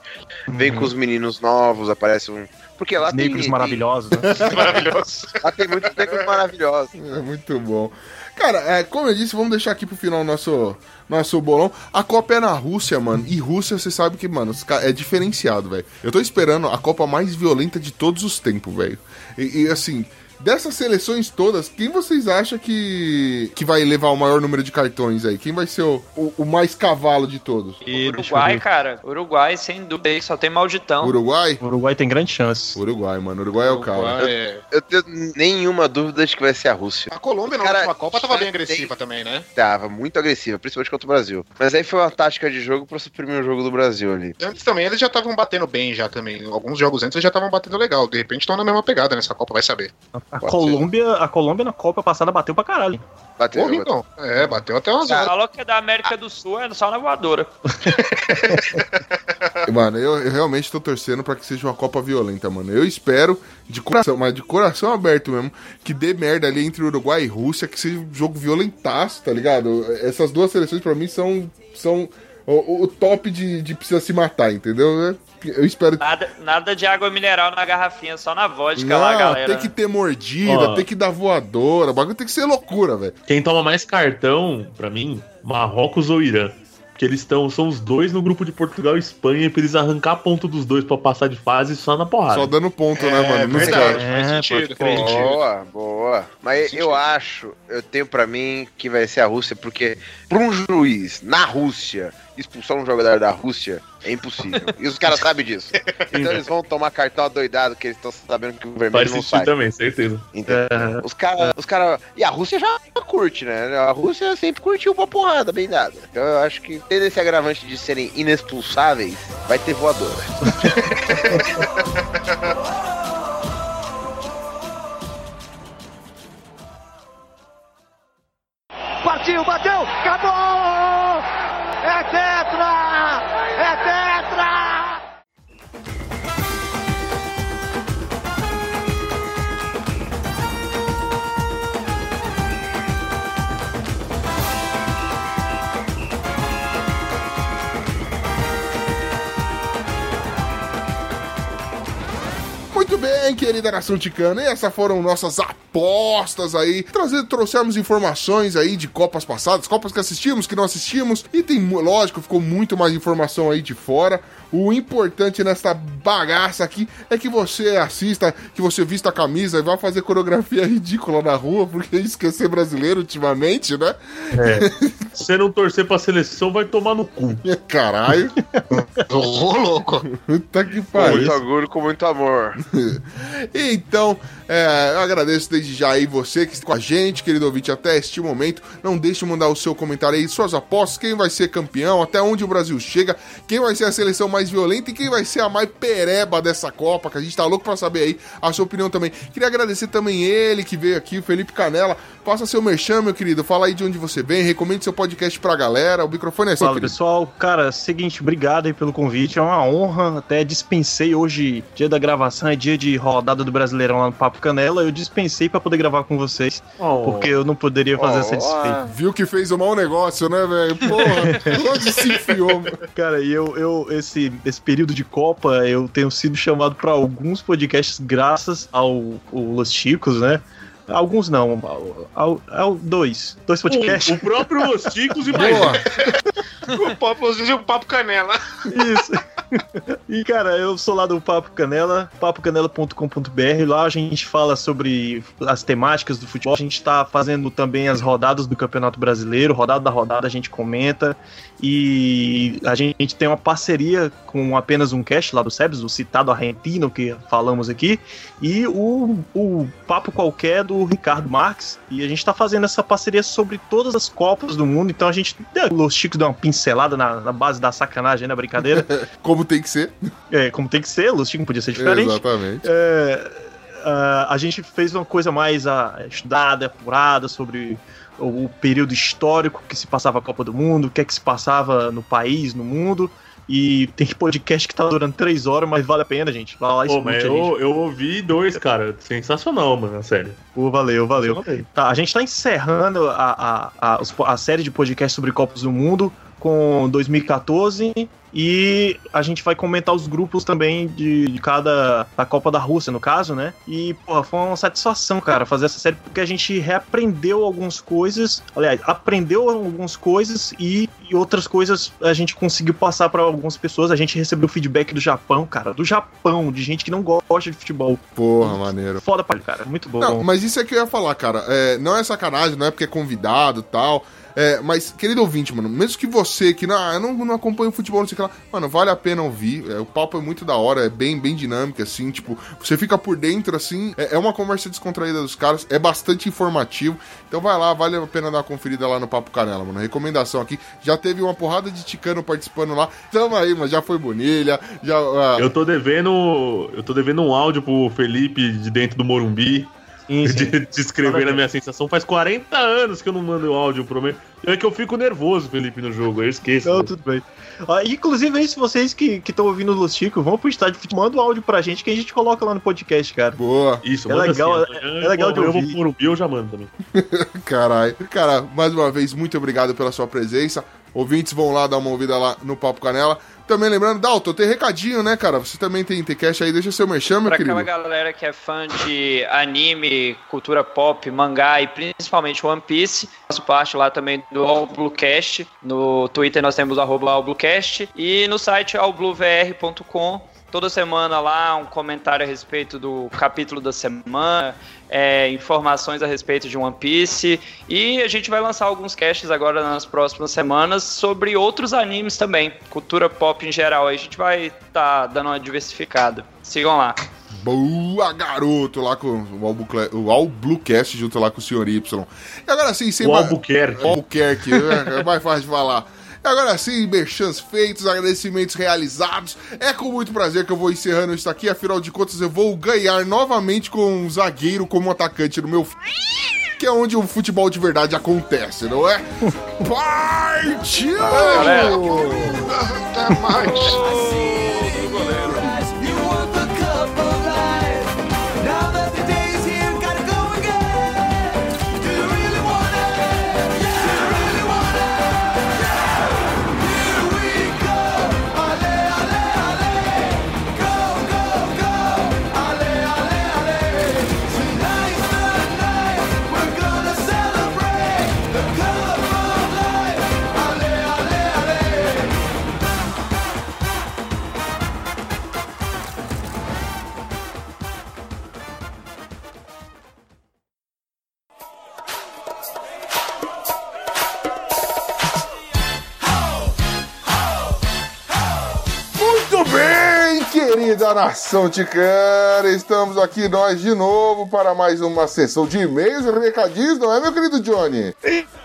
Vem com os meninos novos, aparece um. Porque lá Os negros tem, maravilhosos, né? Maravilhoso. Tem, lá tem muitos negros maravilhosos. É muito bom. Cara, é, como eu disse, vamos deixar aqui pro final o nosso, nosso bolão. A Copa é na Rússia, mano. E Rússia, você sabe que, mano, é diferenciado, velho. Eu tô esperando a Copa mais violenta de todos os tempos, velho. E, e, assim, dessas seleções todas, quem vocês acham que, que vai levar o maior número de cartões aí? Quem vai ser o, o, o mais cavalo de todos? E, eu Uruguai, cara. Uruguai, sem dúvida. aí Só tem malditão. Uruguai? Uruguai tem grande chance. Uruguai, mano. Uruguai é o cara. Uruguai, é. Eu tenho nenhuma dúvida de que vai ser a Rússia. A Colômbia na Cara, última Copa tava bem tem- agressiva também, né? Tava muito agressiva, principalmente contra o Brasil. Mas aí foi uma tática de jogo pra suprimir o jogo do Brasil ali. Antes também eles já estavam batendo bem já também. Alguns jogos antes eles já estavam batendo legal. De repente estão na mesma pegada nessa Copa, vai saber. A Pode Colômbia, a Colômbia na Copa passada bateu pra caralho. Bateu, Porra, bateu. então. É, bateu até umas horas. Falou que é da América do Sul, é só na voadora. Mano, eu, eu realmente tô torcendo pra que seja uma Copa violenta, mano. Eu espero, de coração, mas de coração aberto mesmo, que dê merda ali entre Uruguai e Rússia, que seja um jogo violentaço, tá ligado? Essas duas seleções pra mim são, são o, o top de, de precisa se matar, entendeu? Eu espero Nada, nada de água mineral na garrafinha, só na vodka lá, Não, galera. tem que ter mordida, Ó. tem que dar voadora, o bagulho tem que ser loucura, velho. Quem toma mais cartão, pra mim, Marrocos ou Irã. Porque eles estão, são os dois no grupo de Portugal e Espanha, pra eles arrancar ponto dos dois pra passar de fase só na porrada. Só dando ponto, né, É, mano? Nos verdade, caras. faz É, sentido, faz crer. sentido. Boa, boa. Mas eu acho, eu tenho pra mim que vai ser a Rússia, porque pra um juiz na Rússia expulsar um jogador da Rússia é impossível. E os caras sabem disso. Então eles vão tomar cartão adoidado, que eles estão sabendo que o vermelho Faz não sai. também, certeza. Entendeu? É, Os caras. Os cara... E a Rússia já curte, né? A Rússia sempre curtiu uma porrada bem dada. Então eu acho que tendo esse agravante de serem inexpulsáveis, vai ter voadora. Partiu, bateu, acabou! Muito bem, querida nação ticana, e essas foram nossas apostas aí. Trazer, trouxemos informações aí de Copas passadas, Copas que assistimos, que não assistimos, e tem, lógico, ficou muito mais informação aí de fora. O importante nessa bagaça aqui é que você assista, que você vista a camisa e vá fazer coreografia ridícula na rua, porque ser brasileiro ultimamente, né? Se você não torcer pra seleção, vai tomar no cu. Caralho, Ô, louco. puta que pariu. muito orgulho, com muito amor. Então, é, eu agradeço desde já aí você que está com a gente, querido ouvinte, até este momento. Não deixe de mandar o seu comentário aí, suas apostas, quem vai ser campeão, até onde o Brasil chega, quem vai ser a seleção mais violenta e quem vai ser a mais pereba dessa Copa, que a gente tá louco pra saber aí a sua opinião também. Queria agradecer também ele que veio aqui, o Felipe Canela. Faça seu merchan, meu querido. Fala aí de onde você vem, recomende seu podcast pra galera. O microfone é seu, Fala querido. pessoal, cara, seguinte, obrigado aí pelo convite, é uma honra, até dispensei hoje, dia da gravação, é dia de rodada do Brasileirão lá no Papo Canela, eu dispensei pra poder gravar com vocês, Oh. porque eu não poderia fazer essa desfeita. Viu que fez um mau negócio, né, velho? Porra, onde se enfiou? Cara, e eu, eu esse, esse período de Copa, eu tenho sido chamado pra alguns podcasts graças ao, ao Los Chicos, né? Alguns não, ao, ao- ao- dois, dois podcasts. O, o próprio Los Ticos e mais um. O papo, vezes, o papo canela. Isso. E, cara, eu sou lá do Papo Canela, papocanela.com.br. Lá a gente fala sobre as temáticas do futebol. A gente tá fazendo também as rodadas do Campeonato Brasileiro. Rodada da rodada a gente comenta. E a gente tem uma parceria com apenas um cast lá do Sebs, o citado argentino que falamos aqui. E o, o Papo Qualquer do Ricardo Marques. E a gente tá fazendo essa parceria sobre todas as Copas do mundo. Então a gente. Os Chicos deu uma pincelada na, na base da sacanagem, né? Brincadeira. Como tem que ser. É, como tem que ser, o Chico podia ser diferente. Exatamente. É, a gente fez uma coisa mais ah, estudada, apurada sobre o, o período histórico que se passava a Copa do Mundo, o que é que se passava no país, no mundo. E tem podcast que tá durando três horas, mas vale a pena, gente. Vai lá e Pô, mas a eu, eu ouvi dois, cara. Sensacional, mano, sério. Pô, valeu, valeu. Tá, a gente tá encerrando a, a, a, a série de podcasts sobre Copas do Mundo com 2014 E a gente vai comentar os grupos também de, de cada. da Copa da Rússia, no caso, né? E, porra, foi uma satisfação, cara, fazer essa série, porque a gente reaprendeu algumas coisas. Aliás, aprendeu algumas coisas e, e outras coisas a gente conseguiu passar para algumas pessoas. A gente recebeu feedback do Japão, cara, do Japão, de gente que não gosta de futebol. Porra, maneiro. Foda pra ele, cara. Muito bom. Não, mas isso é que eu ia falar, cara. É, não é sacanagem, não é porque é convidado e tal. É, mas, querido ouvinte, mano, mesmo que você que não, eu não, não acompanha o futebol, não sei o que lá, mano, vale a pena ouvir. É, o papo é muito da hora, é bem, bem dinâmico, assim, tipo, você fica por dentro, assim, é, é uma conversa descontraída dos caras, é bastante informativo. Então vai lá, vale a pena dar uma conferida lá no Papo Canela, mano. Recomendação aqui. Já teve uma porrada de ticano participando lá. Tamo aí, mas já foi Bonilha, já. ah, Eu tô devendo. Eu tô devendo um áudio pro Felipe de dentro do Morumbi. Sim, sim. De, de escrever a minha sensação. Faz 40 anos que eu não mando áudio pro meu. É que eu fico nervoso, Felipe, no jogo. Eu esqueço. Não, tudo bem. Ah, inclusive, aí, se vocês que estão ouvindo o Los Chico, vão pro estádio manda um áudio pra gente que a gente coloca lá no podcast, cara. Boa. Isso, É manda legal, assim, é- é legal de eu vou ouvir. pro Morumbi, eu já mando também. Caralho. Cara, mais uma vez, muito obrigado pela sua presença. Ouvintes vão lá dar uma ouvida lá no Papo Canela. Também lembrando, Dalton, tem recadinho, né, cara? Você também tem TCast aí, deixa seu merchan, meu Pra querido. aquela galera que é fã de anime, cultura pop, mangá e principalmente One Piece, faço parte lá também do All Bluecast. No Twitter nós temos arroba All Bluecast e no site allbluevr.com. Toda semana lá um comentário a respeito do capítulo da semana, é, informações a respeito de One Piece. E a gente vai lançar alguns casts agora nas próximas semanas sobre outros animes também, cultura pop em geral. Aí a gente vai estar dando uma diversificada. Sigam lá. Boa, garoto, lá com o, Albucle- o junto lá com o Sr. Y. E agora sim, sem O Albuquerque. Albuquerque, é é mais fácil de falar. E agora sim, merchans feitos, agradecimentos realizados. É com muito prazer que eu vou encerrando isso aqui. Afinal de contas, eu vou ganhar novamente com um zagueiro como atacante no meu. Que é onde o futebol de verdade acontece, não é? Partiu! Até mais. Querida nação ticana, estamos aqui nós de novo para mais uma sessão de e-mails e recadinhos, não é, meu querido Johnny?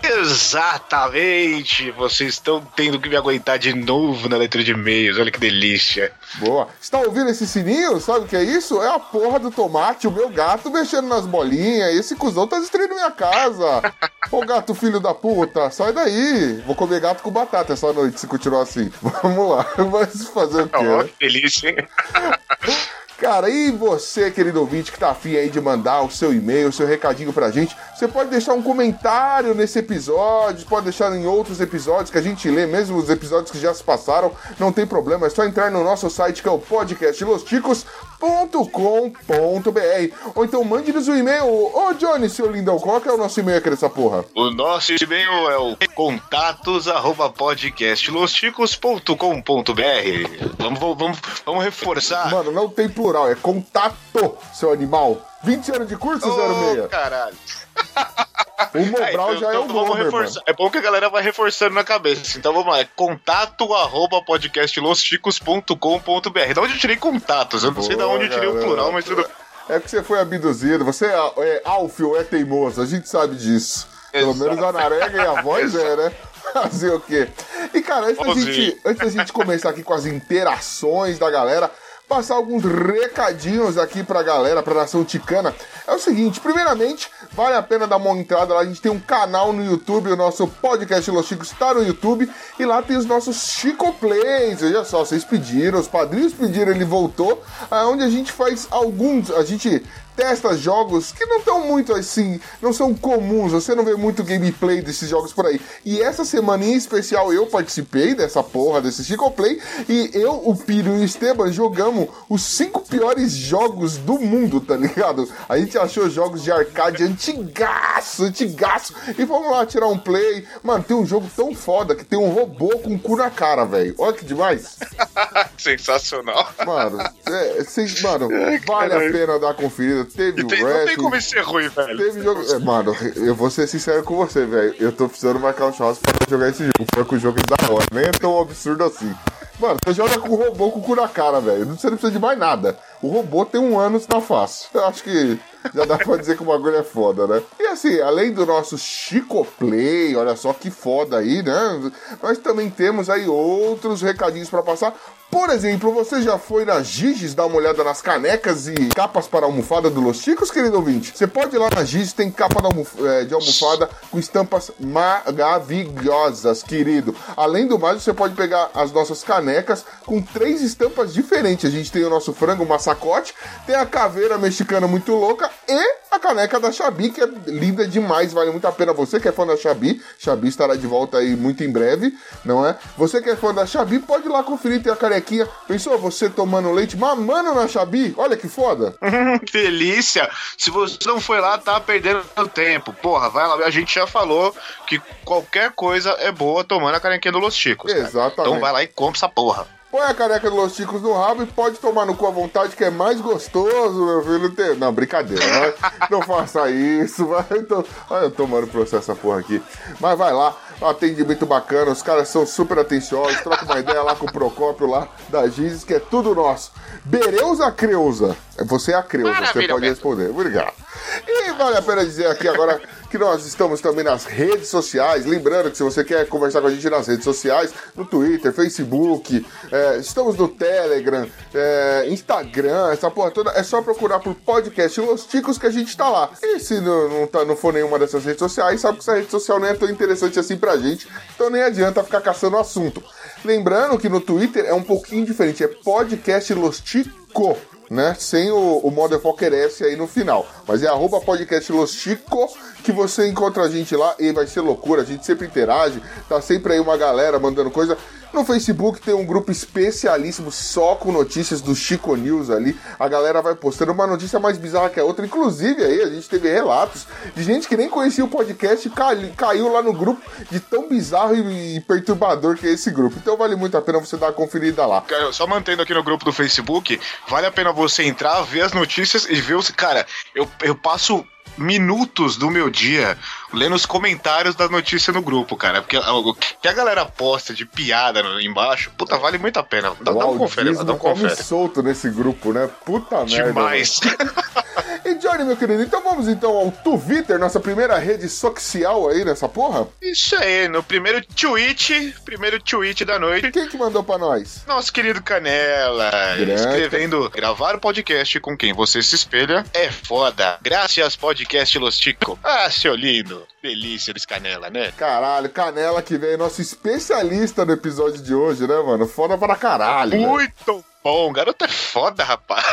Exatamente. Vocês estão tendo que me aguentar de novo na letra de e-mails. Olha que delícia. Boa. Está ouvindo esse sininho? Sabe o que é isso? É a porra do tomate, o meu gato mexendo nas bolinhas. Esse cuzão tá destruindo minha casa. Ô gato filho da puta, sai daí. Vou comer gato com batata essa noite se continuar assim. Vamos lá, mas fazer o quê? Ó, né? delícia, hein? Cara, e você, querido ouvinte, que tá afim aí de mandar o seu e-mail, o seu recadinho pra gente, você pode deixar um comentário nesse episódio, pode deixar em outros episódios que a gente lê, mesmo os episódios que já se passaram, não tem problema, é só entrar no nosso site que é o podcastlosticos.com.br ou então mande-nos um e-mail. Ô, Johnny, seu lindão, qual que é o nosso e-mail aqui dessa porra? O nosso e-mail é o contatos arroba podcastlosticos.com.br. Vamos, vamos, vamos reforçar. Mano, não tem plural, é contato, seu animal. 20 anos de curso, Ô, 06. caralho. O Mobral Ah, então- já é então o vamos nome, mano. reforçar. É bom que a galera vai reforçando na cabeça. Então vamos lá, é contato arroba podcastlosticos.com.br. Da onde eu tirei contatos? Eu não sei da Boa, onde eu tirei o plural, mas tudo É que você foi abduzido, você é, é Alfio, é teimoso, a gente sabe disso. Pelo Exato. menos a Narega e a voz é, né? Fazer o quê? E, cara, antes da, gente, antes da gente começar aqui com as interações da galera, passar alguns recadinhos aqui pra galera, pra nação ticana. É o seguinte, primeiramente, vale a pena dar uma entrada lá, a gente tem um canal no YouTube, o nosso podcast Los Chicos está no YouTube, e lá tem os nossos Chico Plays, veja só, vocês pediram, os padrinhos pediram, ele voltou, onde a gente faz alguns, a gente testa jogos que não estão muito assim, não são comuns, você não vê muito gameplay desses jogos por aí. E essa semana em especial eu participei dessa porra desse Chico Play e eu, o Piro e o Esteban jogamos os cinco piores jogos do mundo, tá ligado? A gente achou jogos de arcade antigaço, antigaço, e vamos lá tirar um play. Mano, tem um jogo tão foda que tem um robô com cu na cara, velho. Olha que demais. Sensacional. Mano, é, mano vale a pena dar uma conferida. Teve tem- não tem como isso ser ruim, velho. Teve jogo. é, Mano, eu vou ser sincero com você, velho. Eu tô precisando marcar um churrasco pra jogar esse jogo. Foi com o jogo é da hora. Nem é tão absurdo assim. Mano, você joga com o robô com o cu na cara, velho. Você não precisa de mais nada. O robô tem um ânus na face. Eu acho que já dá pra dizer que o bagulho é foda, né? E assim, além do nosso Chico Play, olha só que foda aí, né? Nós também temos aí outros recadinhos pra passar. Por exemplo, você já foi na Giges dar uma olhada nas canecas e capas para almofada do Los Chicos, querido ouvinte? Você pode ir lá na Giges, tem capa eh, de almofada com estampas maravilhosas, querido. Além do mais, você pode pegar as nossas canecas com três estampas diferentes. A gente tem o nosso frango massacote, tem a caveira mexicana muito louca e a caneca da Xabi, que é linda demais, vale muito a pena. Você que é fã da Xabi, Xabi estará de volta aí muito em breve, não é? Você que é fã da Xabi, pode ir lá conferir, tem a canequinha. Pensou você tomando leite, mamando na Xabi? Olha que foda. Delícia! Se você não foi lá, tá perdendo tempo. Porra, vai lá. A gente já falou que qualquer coisa é boa tomando a canequinha do Los Chicos. cara. Exatamente. Então vai lá e compra essa porra. Põe a caneca do Los Chicos no rabo e pode tomar no cu à vontade, que é mais gostoso, meu filho. Não, brincadeira. Não faça isso. Vai. Então... Olha, eu tomando processo essa porra aqui. Mas vai lá. Atendimento bacana. Os caras são super atenciosos. Troca uma ideia lá com o Procópio lá da Gizes, que é tudo nosso. Bereuza Creuza. Você é a Creuza, você pode responder. Obrigado. E vale a pena dizer aqui agora que nós estamos também nas redes sociais. Lembrando que se você quer conversar com a gente nas redes sociais, no Twitter, Facebook, é, estamos no Telegram, é, Instagram, essa porra toda, é só procurar por podcast Los Ticos que a gente tá lá. E se não, não, tá, não for nenhuma dessas redes sociais, sabe que essa rede social não é tão interessante assim pra gente, então nem adianta ficar caçando assunto. Lembrando que no Twitter é um pouquinho diferente, é podcast Los Tico né? Sem o, o Motherfucker S aí no final. Mas é arroba podcast Los Chico que você encontra a gente lá e vai ser loucura. A gente sempre interage, tá sempre aí uma galera mandando coisa. No Facebook tem um grupo especialíssimo só com notícias do Chico News ali. A galera vai postando uma notícia mais bizarra que a outra. Inclusive aí a gente teve relatos de gente que nem conhecia o podcast e cai- caiu lá no grupo de tão bizarro e perturbador que é esse grupo. Então vale muito a pena você dar uma conferida lá. Cara, só mantendo aqui no grupo do Facebook, vale a pena você entrar, ver as notícias e ver os. Cara, eu, eu passo minutos do meu dia lendo os comentários das notícias no grupo, cara. Porque o que a galera posta de piada embaixo, puta, vale muito a pena. Dá, dá um confere, dá um confere. solto nesse grupo, né? Puta merda. Demais. E Johnny, meu querido, então vamos então ao Twitter, nossa primeira rede social aí nessa porra? Isso aí, no primeiro tweet, primeiro tweet da noite. Quem que mandou pra nós? Nosso querido Canela, Grande. escrevendo gravar o podcast com quem você se espelha é foda. Graças podcast Los Chico. Ah, seu lindo. Delícia desse Canela, né? Caralho, Canela que veio nosso especialista no episódio de hoje, né, mano? Foda pra caralho. velho. Muito bom, garoto é foda, rapaz.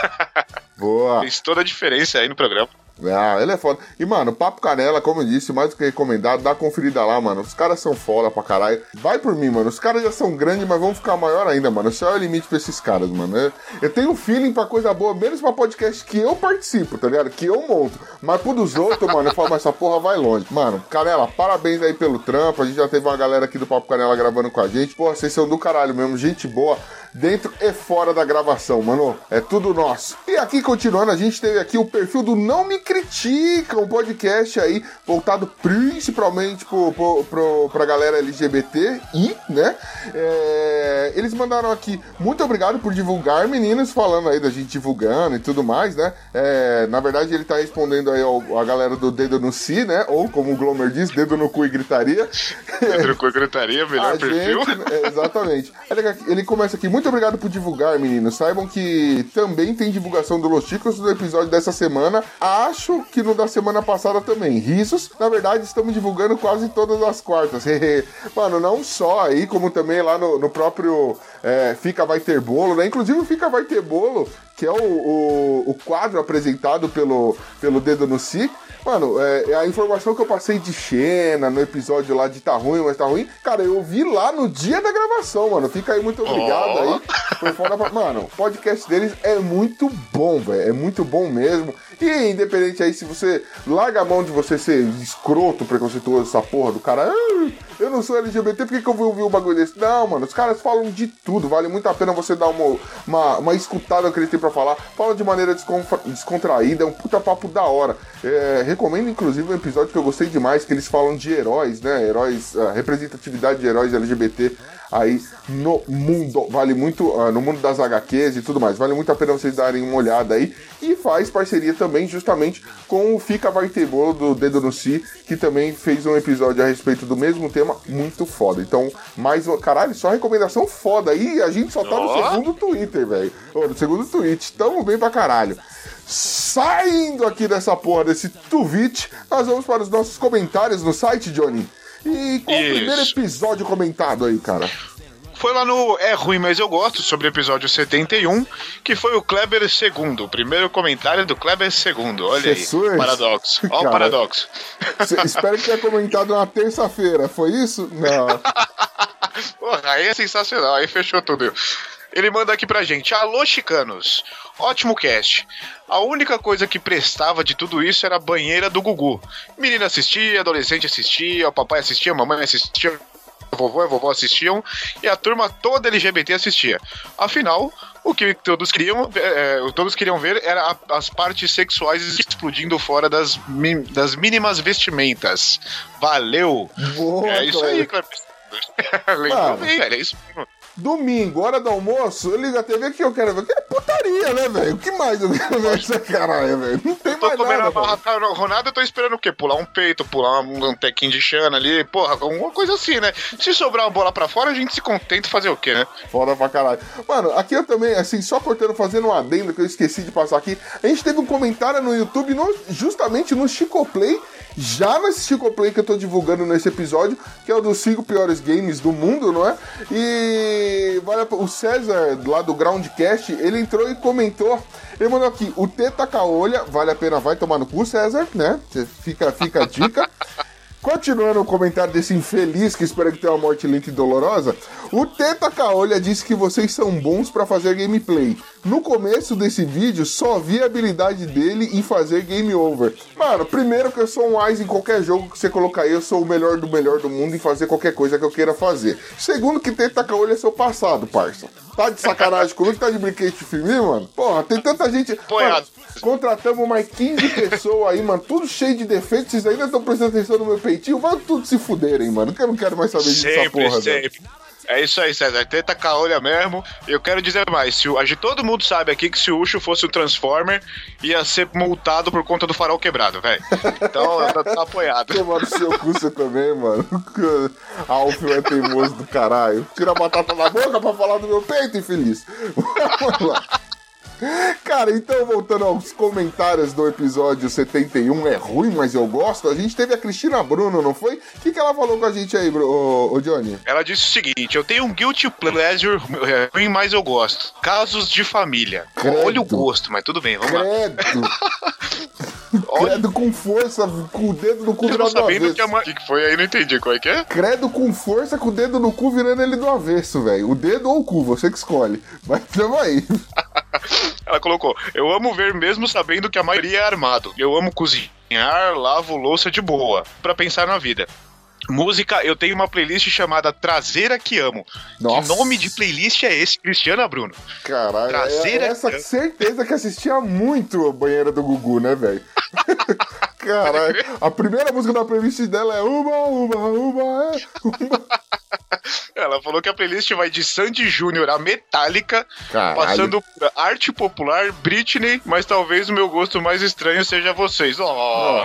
Boa. Fez toda a diferença aí no programa. Ah, ele é foda. E, mano, Papo Canela, como eu disse, mais do que recomendado, dá conferida lá, mano. Os caras são foda pra caralho. Vai por mim, mano. Os caras já são grandes, mas vão ficar maior ainda, mano. Esse é o limite pra esses caras, mano. Eu- Eu tenho um feeling pra coisa boa, menos pra podcast que eu participo, tá ligado? Que eu monto. Mas pro dos outros, mano, eu falo, mas essa porra vai longe. Mano, Canela, parabéns aí pelo trampo. A gente já teve uma galera aqui do Papo Canela gravando com a gente. Porra, vocês são do caralho mesmo. Gente boa dentro e fora da gravação, mano. É tudo nosso. E aqui, continuando, a gente teve aqui o perfil do Não Me Critica, um podcast aí voltado principalmente pro, pro, pro, pra galera LGBT e, né? É, eles mandaram aqui, muito obrigado por divulgar, meninos, falando aí da gente divulgando e tudo mais, né? É, na verdade, ele tá respondendo aí ao, a galera do Dedo no Si, né? Ou, como o Glomer diz, dedo no cu e gritaria. Trocou gritaria, melhor A perfil. gente, é, exatamente. Ele, ele começa aqui. Muito obrigado por divulgar, meninos. Saibam que também tem divulgação do Los Chicos no episódio dessa semana. Acho que no da semana passada também. Risos. Na verdade, estamos divulgando quase todas as quartas. Mano, não só aí, como também lá no, no próprio é, Fica Vai Ter Bolo, né? Inclusive Fica Vai Ter Bolo, que é o, o, o quadro apresentado pelo, pelo Dedo no Si. Mano, é, a informação que eu passei de Xena no episódio lá de tá ruim, mas tá ruim, cara, eu vi lá no dia da gravação, mano. Fica aí, muito obrigado aí. Foi foda pra... Mano, o podcast deles é muito bom, velho. É muito bom mesmo. E independente aí, se você larga a mão de você ser escroto, preconceituoso, essa porra do cara, "Ah, eu não sou LGBT, por que, que eu vou ouvir um bagulho desse? Não, mano, os caras falam de tudo, vale muito a pena você dar uma, uma, uma escutada que ele tem pra falar. Fala de maneira descontra- descontraída, é um puta papo da hora. É, recomendo, inclusive, um episódio que eu gostei demais, que eles falam de heróis, né? Heróis, a representatividade de heróis LGBT aí no mundo. Vale muito, ah, no mundo das HQs e tudo mais. Vale muito a pena vocês darem uma olhada aí. E faz parceria também, justamente, com o Fica Vai Ter Bolo do Dedo no Si, que também fez um episódio a respeito do mesmo tema, muito foda. Então, mais uma. Caralho, só recomendação foda. E a gente só tá no segundo Twitter, velho. No segundo tweet. Tamo bem pra caralho. Saindo aqui dessa porra, desse tweet, nós vamos para os nossos comentários no site, Johnny. E qual o Isso. primeiro episódio comentado aí, cara? Foi lá no É Ruim, mas eu gosto, sobre o episódio 71, que foi o Kleber II. O primeiro comentário do Kleber II. Olha Jesus. aí. Paradoxo. Olha o paradoxo. Espero que tenha comentado na terça-feira, foi isso? Não. Porra, aí é sensacional, aí fechou tudo. Ele manda aqui pra gente: Alô, chicanos. Ótimo cast. A única coisa que prestava de tudo isso era a banheira do Gugu. Menina assistia, adolescente assistia, o papai assistia, a mamãe assistia, a vovó e a vovó assistiam, e a turma toda LGBT assistia. Afinal, o que todos queriam, é, é, todos queriam ver era a- as partes sexuais explodindo fora das, mi- das mínimas vestimentas. Valeu! Boa, é isso aí. Kleber. Lembrou bem, velho. É isso mesmo. Domingo, hora do almoço, eu ligo a TV, o que eu quero ver? Que é putaria, né, velho? O que mais eu quero ver essa caralho, velho? Não tem Tô mais comendo nada, a barra macarronada, eu tô esperando o quê? Pular um peito, pular um, um tequinho de chana ali, porra, alguma coisa assim, né? Se sobrar uma bola pra fora, a gente se contenta fazer o quê, né? Foda pra caralho. Mano, aqui eu também, assim, só cortando, fazendo um adendo que eu esqueci de passar aqui. A gente teve um comentário no YouTube, no- justamente no Chicoplay, já nesse Chicoplay que eu tô divulgando nesse episódio, que é o dos 5 piores games do mundo, não é? E vale o César, lá do Groundcast, ele entrou e comentou. Ele mandou aqui, o Teta Caolha, vale a pena, vai tomar no cu, César, né? Fica, fica a dica. Continuando o comentário desse infeliz que espera que tenha uma morte lenta e dolorosa, o Teta Caolha disse que vocês são bons pra fazer gameplay. No começo desse vídeo, só vi a habilidade dele em fazer game over. Mano, primeiro que eu sou um Ais em qualquer jogo que você colocar aí, eu sou o melhor do melhor do mundo em fazer qualquer coisa que eu queira fazer. Segundo que Teta Caolha é seu passado, parça. Tá de sacanagem comigo? Tá de brinquedo de filme, mano? Porra, tem tanta gente... Mano, Contratamos mais 15 pessoas aí, mano, tudo cheio de defeitos. Vocês ainda estão prestando atenção no meu peitinho? Vai tudo se fuderem, mano. Que eu não quero mais saber disso Sempre, porra, velho. É isso aí, César. Tenta caolha mesmo. Eu quero dizer mais. Se o, a gente, todo mundo sabe aqui que se o Ucho fosse o Transformer, ia ser multado por conta do farol quebrado, velho. Então, tá, tá apoiado. Tomar no seu cu você também, mano. Alfio é teimoso do caralho. Tira a batata da boca pra falar do meu peito, infeliz. Vamos lá. Cara, então voltando aos comentários do episódio 71, é ruim, mas eu gosto. A gente teve a Cristina Bruno, não foi? O que, que ela falou com a gente aí, bro, ô, ô Johnny? Ela disse o seguinte: eu tenho um guilty pleasure é, ruim, mas eu gosto. Casos de família. Credo. Olha o gosto, mas tudo bem, vamos lá. Credo! Olha, Credo com força, com o dedo no cu eu não virado do avesso. que a mãe. O que foi aí? Não entendi qual é que é? Credo com força, com o dedo no cu virando ele do avesso, velho. O dedo ou o cu, você que escolhe. Mas tamo aí. Ela colocou: Eu amo ver mesmo sabendo que a maioria é armado. Eu amo cozinhar, lavo louça de boa, pra pensar na vida. Música, eu tenho uma playlist chamada Traseira que Amo. Nossa. Que nome de playlist é esse, Cristiana Bruno? Caralho, Traseira é essa que- certeza que assistia muito a banheira do Gugu, né, velho? Caralho, a primeira música da playlist dela é Uma, uma, uma, é. Uma. Ela falou que a playlist vai de Sandy Júnior a Metallica, Caralho. passando por arte popular, Britney, mas talvez o meu gosto mais estranho seja vocês. Oh,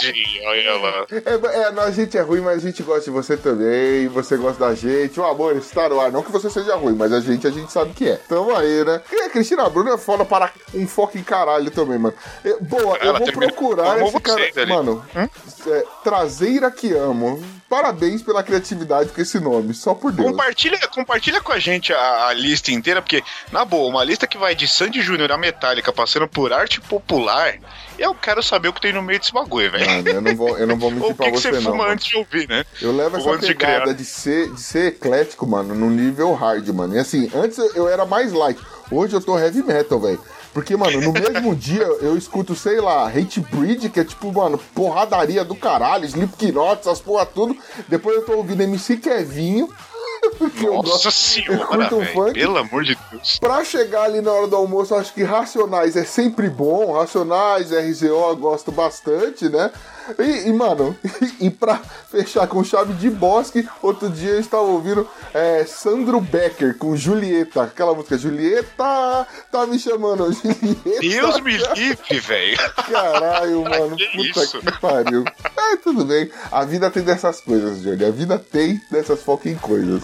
que lindinha, olha ela. É, é, a gente é ruim, mas a gente gosta de você também. Você gosta da gente. O amor está no ar. Não que você seja ruim, mas a gente, a gente sabe que é. Tamo aí, né? E a Cristina Bruno é foda para um foco em caralho também, mano. Boa, eu Ela vou termina- procurar esse cara. Mano, é, Traseira que amo. Parabéns pela criatividade com esse nome, só por Deus. Compartilha, compartilha com a gente a, a lista inteira, porque, na boa, uma lista que vai de Sandy Júnior a Metallica, passando por arte popular, eu quero saber o que tem no meio desse bagulho, velho. Eu não vou, eu não vou Ou mentir pra que, que você, você não. fuma mano. antes de ouvir, né? Eu levo Ou essa de pegada criar. de ser, de ser eclético, mano, no nível hard, mano. E assim, antes eu- eu era mais light. Hoje eu tô heavy metal, velho. Porque, mano, no mesmo dia eu escuto, sei lá, Hate Breed, que é tipo, mano, porradaria do caralho, Slipknot, essas porra tudo. Depois eu tô ouvindo MC Kevinho. porque eu Nossa gosto- eu senhora, curto um velho. funk. Pelo amor de Deus. Pra chegar ali na hora do almoço, eu acho que Racionais é sempre bom. Racionais, RZO, eu gosto bastante, né? E, e, mano, e pra fechar com chave de bosque, outro dia eu estava ouvindo é, Sandro Becker com Julieta. Aquela música, Julieta, tá me chamando, Julieta. Deus me livre, velho. Caralho, mano. Que Puta isso? que pariu. É, tudo bem. A vida tem dessas coisas, Johnny. A vida tem dessas fucking coisas.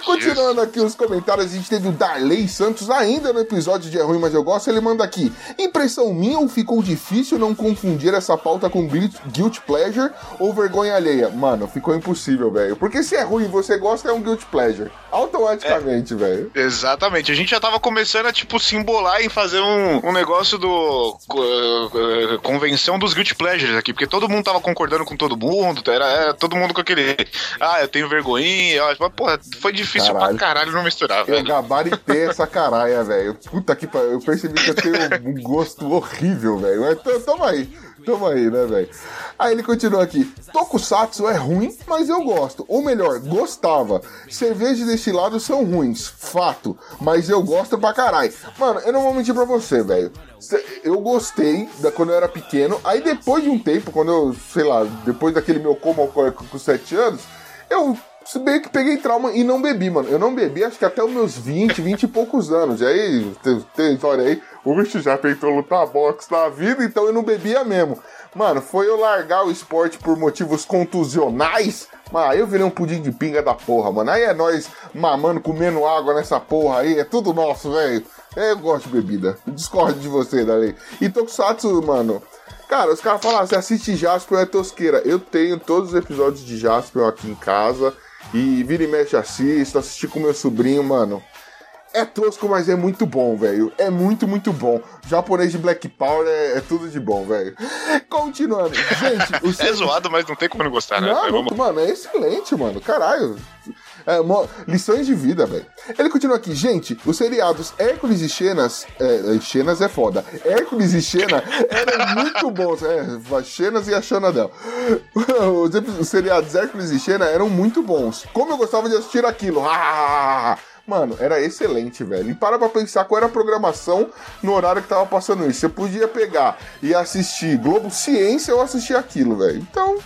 Continuando aqui os comentários, a gente teve o Darley Santos ainda no episódio de É Ruim, mas eu gosto. Ele manda aqui: Impressão minha ou ficou difícil não confundir essa pauta com guilt, guilt pleasure ou vergonha alheia? Mano, ficou impossível, velho. Porque se é ruim e você gosta, é um guilt pleasure. Automaticamente, velho. Exatamente. A gente já tava começando a, tipo, se embolar em fazer um, um negócio do. eh, convenção dos Guilty Pleasures aqui, porque todo mundo tava concordando com todo mundo, era, era todo mundo com aquele. Ah, eu tenho vergonhinha. Mas, Porra, foi difícil Caralho. pra caralho não misturar, Eu velho. gabaritei essa caralha, velho. Puta que pariu. Eu percebi que eu tenho um gosto horrível, velho. Mas t- tamo aí. Tamo aí, né, velho? Aí ele continua aqui. Tokusatsu é ruim, mas eu gosto. Ou melhor, gostava. Cerveja e destilado são ruins. Fato. Mas eu gosto pra caralho. Mano, eu não vou mentir pra você, velho. Eu gostei da quando eu era pequeno. Aí depois de um tempo, quando eu, sei lá, depois daquele meu coma com, com 7 anos, eu se bem que peguei trauma e não bebi, mano. Eu não bebi acho que até os meus 20, 20 e poucos anos. E aí, tem, tem história aí. O bicho já tentou lutar boxe na vida, então eu não bebia mesmo. Mano, foi eu largar o esporte por motivos contusionais. Mas aí eu virei um pudim de pinga da porra, mano. Aí é nós mamando, comendo água nessa porra aí. É tudo nosso, velho. Eu gosto de bebida. Discordo de você, Dalei. E Tokusatsu, mano. Cara, os caras falam, ah, você assiste Jasper é tosqueira. Eu tenho todos os episódios de Jasper aqui em casa. E vira e mexe assisto, assisti com meu sobrinho, mano. É tosco, mas é muito bom, velho. É muito, muito bom. Japonês de Black Power é, é tudo de bom, velho. Continuando. Gente, o É zoado, mas não tem como não gostar, né? não, mano, é excelente, mano. Caralho. É, mo- lições de vida, velho. Ele continua aqui, gente. Os seriados Hércules e Xenas. É, Xenas é foda. Hércules e Xena eram muito bons. É, Xenas e a Xana dela. Os, os seriados Hércules e Xena eram muito bons. Como eu gostava de assistir aquilo. Mano, era excelente, velho. E para pra pensar qual era a programação no horário que tava passando isso. Você podia pegar e assistir Globo Ciência ou assistir aquilo, velho. Então,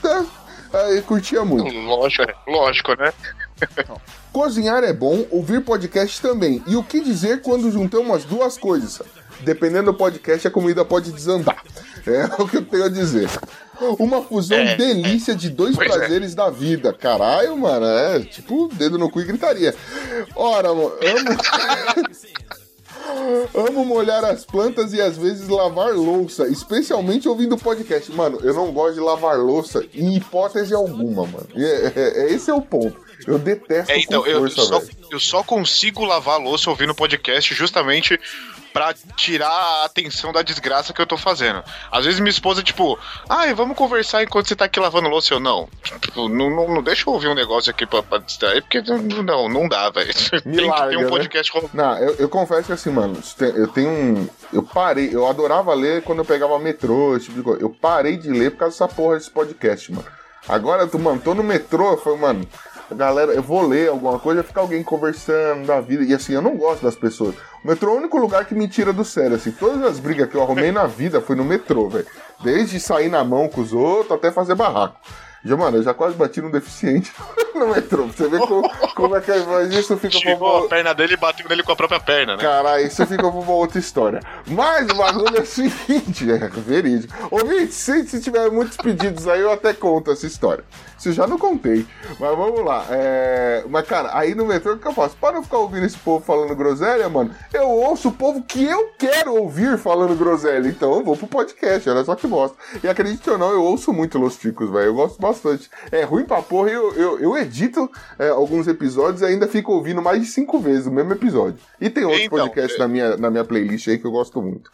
é, é, eu curtia muito. Lógico, é, lógico, né? Cozinhar é bom, ouvir podcast também. E o que dizer quando juntamos as duas coisas? Dependendo do podcast, a comida pode desandar. É o que eu tenho a dizer. Uma fusão É, delícia de dois Pois é. prazeres da vida. Caralho, mano, é tipo dedo no cu e gritaria. Ora, amo. Amo molhar as plantas e às vezes lavar louça, especialmente ouvindo podcast. Mano, eu não gosto de lavar louça em hipótese alguma, mano. E é- é- é- esse é o ponto. Eu detesto É, então, eu, força, só, eu só consigo lavar a louça ouvindo podcast justamente pra tirar a atenção da desgraça que eu tô fazendo. Às vezes minha esposa, tipo, ai, vamos conversar enquanto você tá aqui lavando louça. Eu, não, tipo, não, não, não deixa eu ouvir um negócio aqui pra, pra distrair, porque não, não, dá, velho. Tem que larga, ter um né? podcast rolando. Não, eu, eu confesso que assim, mano, eu tenho um. Eu parei, eu adorava ler quando eu pegava metrô, esse tipo de coisa. Eu parei de ler por causa dessa porra desse podcast, mano. Agora, tu, mano, tô no metrô, foi, mano. Galera, eu vou ler alguma coisa, fica alguém conversando da vida. E assim, eu não gosto das pessoas. O metrô é o único lugar que me tira do sério, assim. Todas as brigas que eu arrumei na vida foi no metrô, velho. Desde sair na mão com os outros até fazer barraco. Já, mano, eu já quase bati num deficiente no metrô. Pra você ver como, como é que é, mas isso fica pra Chegou uma... a perna dele e bateu nele com a própria perna, né? Caralho, isso fica pra uma outra história. Mas o bagulho é o seguinte, é verídico. Ouvinte, se, se tiver muitos pedidos aí, eu até conto essa história. Isso eu já não contei. Mas vamos lá. É... Mas, cara, aí no metrô, o que eu faço? Para eu ficar ouvindo esse povo falando groselha, mano, eu ouço o povo que eu quero ouvir falando groselha. Então eu vou pro podcast, olha só que bosta. E acredite ou não, eu ouço muito Los Ticos, velho. Eu gosto bastante. É ruim pra porra, eu, eu, eu edito é, alguns episódios e ainda fico ouvindo mais de cinco vezes o mesmo episódio. E tem outros Então, podcasts na, minha, na minha playlist aí que eu gosto muito.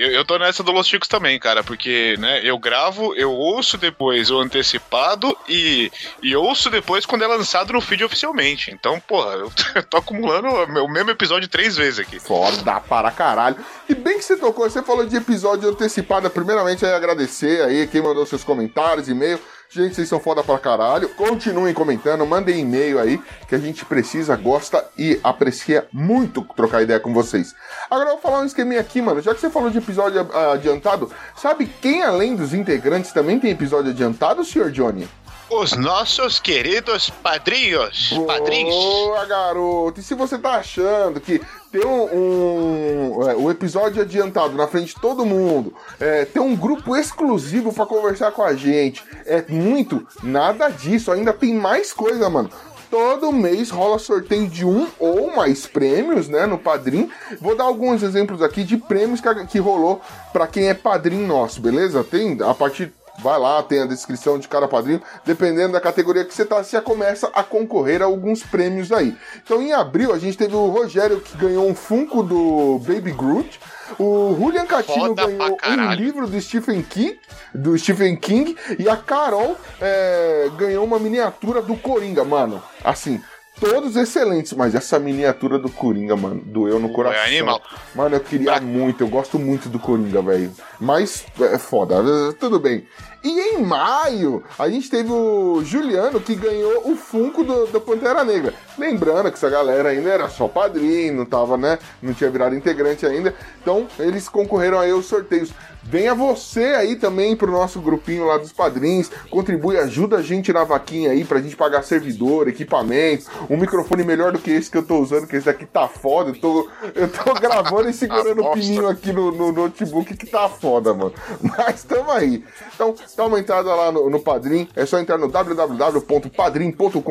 Eu, eu tô nessa do Los Chicos também, cara, porque, né, eu gravo, eu ouço depois o antecipado e, e ouço depois quando é lançado no feed oficialmente. Então, porra, eu tô acumulando o mesmo episódio três vezes aqui. Foda para caralho. E bem que você tocou, você falou de episódio antecipado. Primeiramente, aí agradecer aí quem mandou seus comentários, e-mail. Gente, vocês são foda pra caralho. Continuem comentando, mandem e-mail aí, que a gente precisa, gosta e aprecia muito trocar ideia com vocês. Agora eu vou falar um esqueminha aqui, mano. Já que você falou de episódio ah, adiantado, sabe quem além dos integrantes também tem episódio adiantado, senhor Johnny? Os nossos queridos padrinhos. Padrinhos. Boa, garoto! E se você tá achando que ter um, um, é, um episódio adiantado na frente de todo mundo, é, ter um grupo exclusivo pra conversar com a gente, é muito? Nada disso, ainda tem mais coisa, mano. Todo mês rola sorteio de um ou mais prêmios, né, no Padrim. Vou dar alguns exemplos aqui de prêmios que, que rolou pra quem é padrinho nosso, beleza? Tem a partir Vai lá, tem a descrição de cada padrinho. Dependendo da categoria que você tá, você já começa a concorrer a alguns prêmios aí. Então, em abril, a gente teve o Rogério que ganhou um Funko do Baby Groot. O Julian Catino Foda ganhou um livro do Stephen King, do Stephen King, e a Carol é, ganhou uma miniatura do Coringa, mano. Assim, todos excelentes, mas essa miniatura do Coringa, mano, doeu no coração. É animal. Mano, eu queria muito, eu gosto muito do Coringa, velho. Mas é foda, tudo bem. E em maio, a gente teve o Juliano que ganhou o Funko do, do Pantera Negra. Lembrando que essa galera ainda era só padrinho, não tava, né? Não tinha virado integrante ainda. Então, eles concorreram aí aos sorteios. Venha você aí também pro nosso grupinho lá dos padrinhos. Contribui, ajuda a gente na vaquinha aí pra gente pagar servidor, equipamento, um microfone melhor do que esse que eu tô usando, que esse daqui tá foda. Eu tô, eu tô gravando e segurando o pininho aqui no, no notebook que tá foda, mano. Mas tamo aí. Então, dá uma entrada lá no, no Padrim. É só entrar no www.padrim.com.br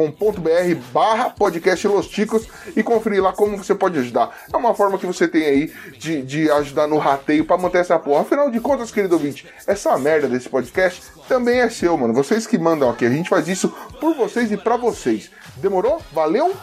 barra podcast Los Ticos e conferir lá como você pode ajudar. É uma forma que você tem aí de, de ajudar no rateio pra manter essa porra. Afinal de contas, querido ouvinte, essa merda desse podcast também é seu, mano. Vocês que mandam aqui. A gente faz isso por vocês e pra vocês. Demorou? Valeu?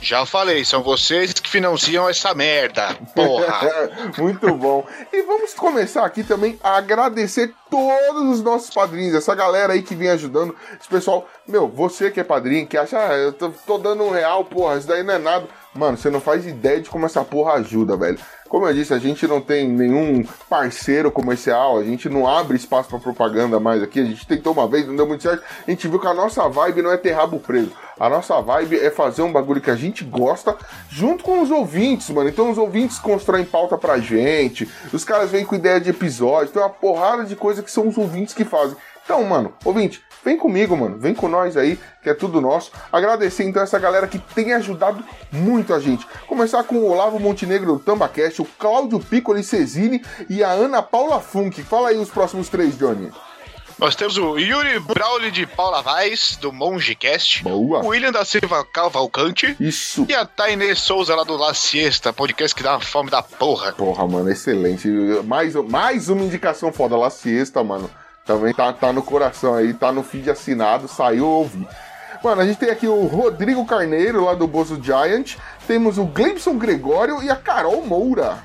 Já falei, são vocês que financiam essa merda. Porra. Muito bom. E vamos começar aqui também a agradecer todos os nossos padrinhos, essa galera aí que vem ajudando. Esse pessoal, meu, você que é padrinho, que acha, ah, eu tô, tô dando um real, porra, isso daí não é nada. Mano, você não faz ideia de como essa porra ajuda, velho. Como eu disse, a gente não tem nenhum parceiro comercial, a gente não abre espaço pra propaganda mais aqui. A gente tentou uma vez, não deu muito certo. A gente viu que a nossa vibe não é ter rabo preso. A nossa vibe é fazer um bagulho que a gente gosta junto com os ouvintes, mano. Então os ouvintes constroem pauta pra gente, os caras vêm com ideia de episódio, tem uma porrada de coisa que são os ouvintes que fazem. Então, mano, ouvinte, vem comigo, mano. Vem com nós aí, que é tudo nosso. Agradecer então essa galera que tem ajudado muito a gente. Começar com o Olavo Montenegro do Tambacast, o Cláudio Piccoli Cesini e a Ana Paula Funk. Fala aí os próximos três, Johnny. Nós temos o Yuri Brauli de Paula Vaz, do Mongecast. Boa. O William da Silva Cavalcante. Isso. E a Tainê Souza lá do La Siesta, podcast que dá uma fome da porra. Porra, mano, excelente. Mais, mais uma indicação foda. La Siesta, mano. Também tá, tá no coração aí, tá no feed assinado, saiu ouvi. Mano, a gente tem aqui o Rodrigo Carneiro, lá do Bozo Giant. Temos o Gleibson Gregório e a Carol Moura.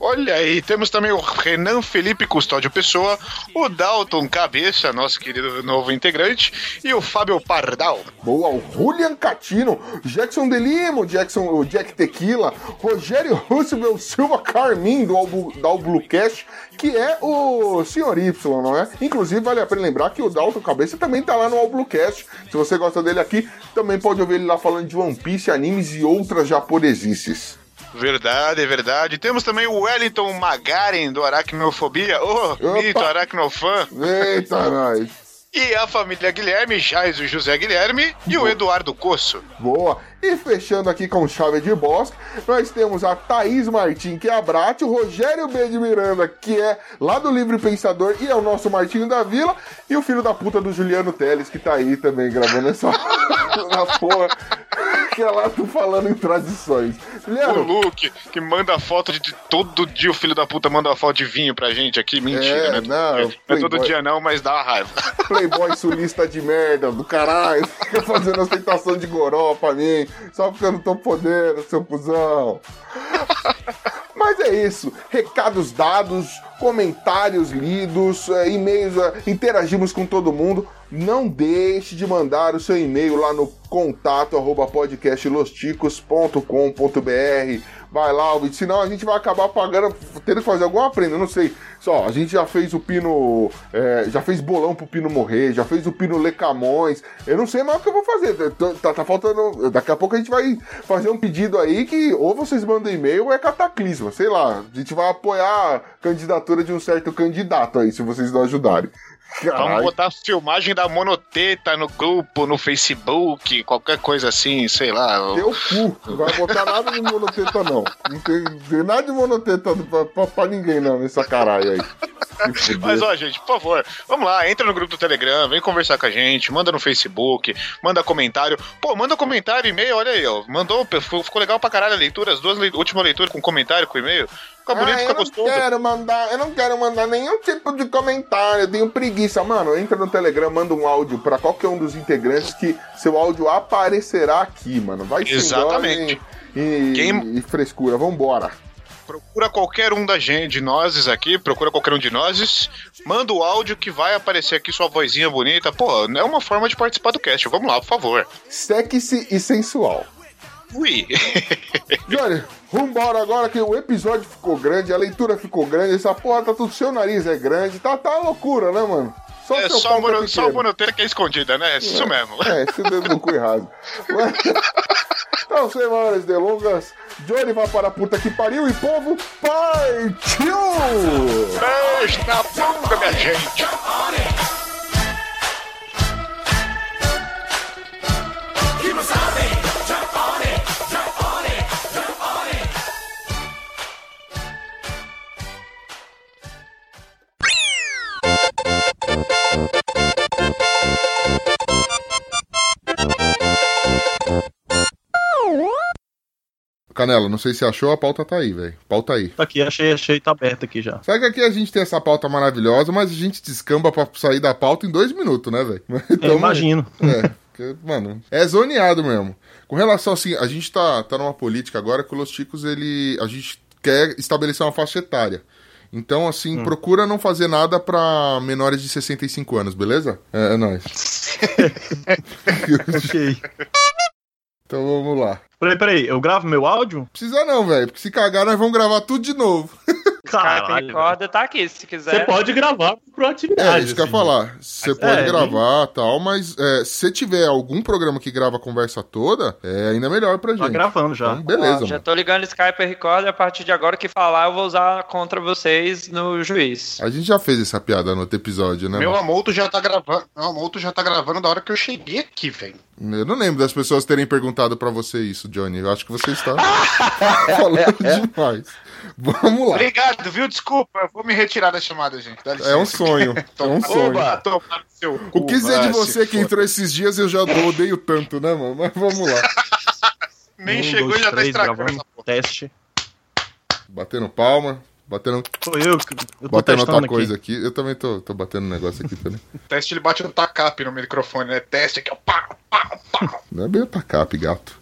Olha aí, temos também o Renan Felipe Custódio Pessoa, o Dalton Cabeça, nosso querido novo integrante, e o Fábio Pardal. Boa, o Julian Catino, Jackson Delimo, Jackson, o Jack Tequila, Rogério Roosevelt Silva Carmin, do, Albu, da Bluecast, que é o Sr. Y, não é? Inclusive, vale a pena lembrar que o Dalton Cabeça também tá lá no All Bluecast. Se você gosta dele aqui, também pode ouvir ele lá falando de One Piece, animes e outras japonesices. Verdade, é verdade. Temos também o Wellington Magaren, do Aracnofobia. Ô, Opa. mito aracnofã. Eita, nós! E a família Guilherme, Jais, o José Guilherme e o Eduardo Coço. Boa. E fechando aqui com chave de bosque, nós temos a Thaís Martim, que é a Brat, o Rogério B. de Miranda, que é lá do Livre Pensador e é o nosso Martinho da Vila, e o filho da puta do Juliano Teles, que tá aí também gravando essa na porra. Que é lá tu falando em tradições. O Juliano, Luke, que manda foto de, de todo dia o filho da puta manda uma foto de vinho pra gente aqui. Mentira, É, né? não, não é todo dia não, mas dá uma raiva. Playboy sulista de merda do caralho, fica fazendo ostentação de goró pra mim, só porque eu não tô podendo, seu cuzão. Mas é isso, recados dados, comentários lidos, eh, e-mails, eh, interagimos com todo mundo. Não deixe de mandar o seu e-mail lá no contato arroba podcastlosticos.com.br. Vai lá, ouvinte, senão a gente vai acabar pagando, tendo que fazer alguma prenda, não sei. Só, a gente já fez o Pino, eh, já fez bolão pro Pino morrer, já fez o Pino ler Camões. Eu não sei mais o que eu vou fazer. Tá- tá faltando. Daqui a pouco a gente vai fazer um pedido aí que ou vocês mandam e-mail ou é cataclisma. Sei lá. A gente vai apoiar a candidatura de um certo candidato aí, se vocês não ajudarem. Vamos botar filmagem da monoteta no grupo, no Facebook, qualquer coisa assim, sei lá. Teu cu. Não vai botar nada de monoteta, não. Não tem, tem nada de monoteta pra, pra, pra ninguém, não, nessa caralho aí. Mas ó, gente, por favor, vamos lá, entra no grupo do Telegram, vem conversar com a gente, manda no Facebook, manda comentário. Pô, manda comentário, e-mail, olha aí, ó. Mandou, ficou legal pra caralho a leitura, as duas últimas leituras com comentário, com e-mail. Fica bonito, Ah, fica eu não gostoso. quero mandar, eu não quero mandar nenhum tipo de comentário, eu tenho preguiça. Mano, entra no Telegram, manda um áudio pra qualquer um dos integrantes que seu áudio aparecerá aqui, mano. Vai sem Exatamente. E, e, Quem- e frescura, vambora. Procura qualquer um da gente, de nós aqui, procura qualquer um de nós, manda o áudio que vai aparecer aqui sua vozinha bonita. Pô, é uma forma de participar do cast. Vamos lá, por favor. Sexy e sensual. Ui. Johnny, vambora agora que o episódio ficou grande, a leitura ficou grande, essa porra tá tudo, seu nariz é grande, tá, tá loucura, né, mano? Só É seu só, pau a que é mono, só que é escondida, né? É isso mesmo. É, esse dedo no cu e. Mas- Então, sem maiores delongas, Johnny vai para a puta que pariu e povo partiu! Beijo na bunda, minha gente. Canela, não sei se achou, a pauta tá aí, velho. Pauta aí. Tá aqui, achei, achei, tá aberto aqui já. Sabe que aqui a gente tem essa pauta maravilhosa, mas a gente descamba pra sair da pauta em dois minutos, né, velho? Eu imagino. É, mano, é zoneado mesmo. Com relação assim, a gente tá, tá numa política agora que o Los Ticos, ele. A gente quer estabelecer uma faixa etária. Então, assim, procura não fazer nada pra menores de 65 anos, beleza? É, é nóis. ok. Então vamos lá. Peraí, peraí, eu gravo meu áudio? Precisa não, velho, porque se cagar nós vamos gravar tudo de novo. Caralho. Recorda tá aqui, se Você quiser. pode gravar por atividade. É, isso que eu ia assim. falar. Você Mas- pode é, gravar e tal, mas é, se tiver algum programa que grava a conversa toda, é ainda melhor pra gente. Tá gravando já. Então, beleza, Ó, já tô ligando o Skype e Record e a partir de agora que falar eu vou usar contra vocês no juiz. A gente já fez essa piada no outro episódio, né? Meu mano? Amolto já tá gravando. Meu Amolto já tá gravando da hora que eu cheguei aqui, velho. Eu não lembro das pessoas terem perguntado pra você isso, Johnny. Eu acho que você está falando demais. Vamos lá. Obrigado, viu? Desculpa, eu vou me retirar da chamada, gente. Dá licença. É um sonho. É um sonho. Oba, toma no seu O que dizer de você que foda. entrou esses dias eu já odeio tanto, né, mano? Mas vamos lá. Nem Um, chegou dois, e já tá três, estragando essa porra. Teste. Batendo palma, batendo, Sou eu, que- eu tô batendo outra aqui. coisa aqui. Eu também tô, tô batendo um negócio aqui também. Teste ele bate no tacape no microfone, né? Teste aqui, ó. Pá, pá, pá. Não é bem o tacape, gato.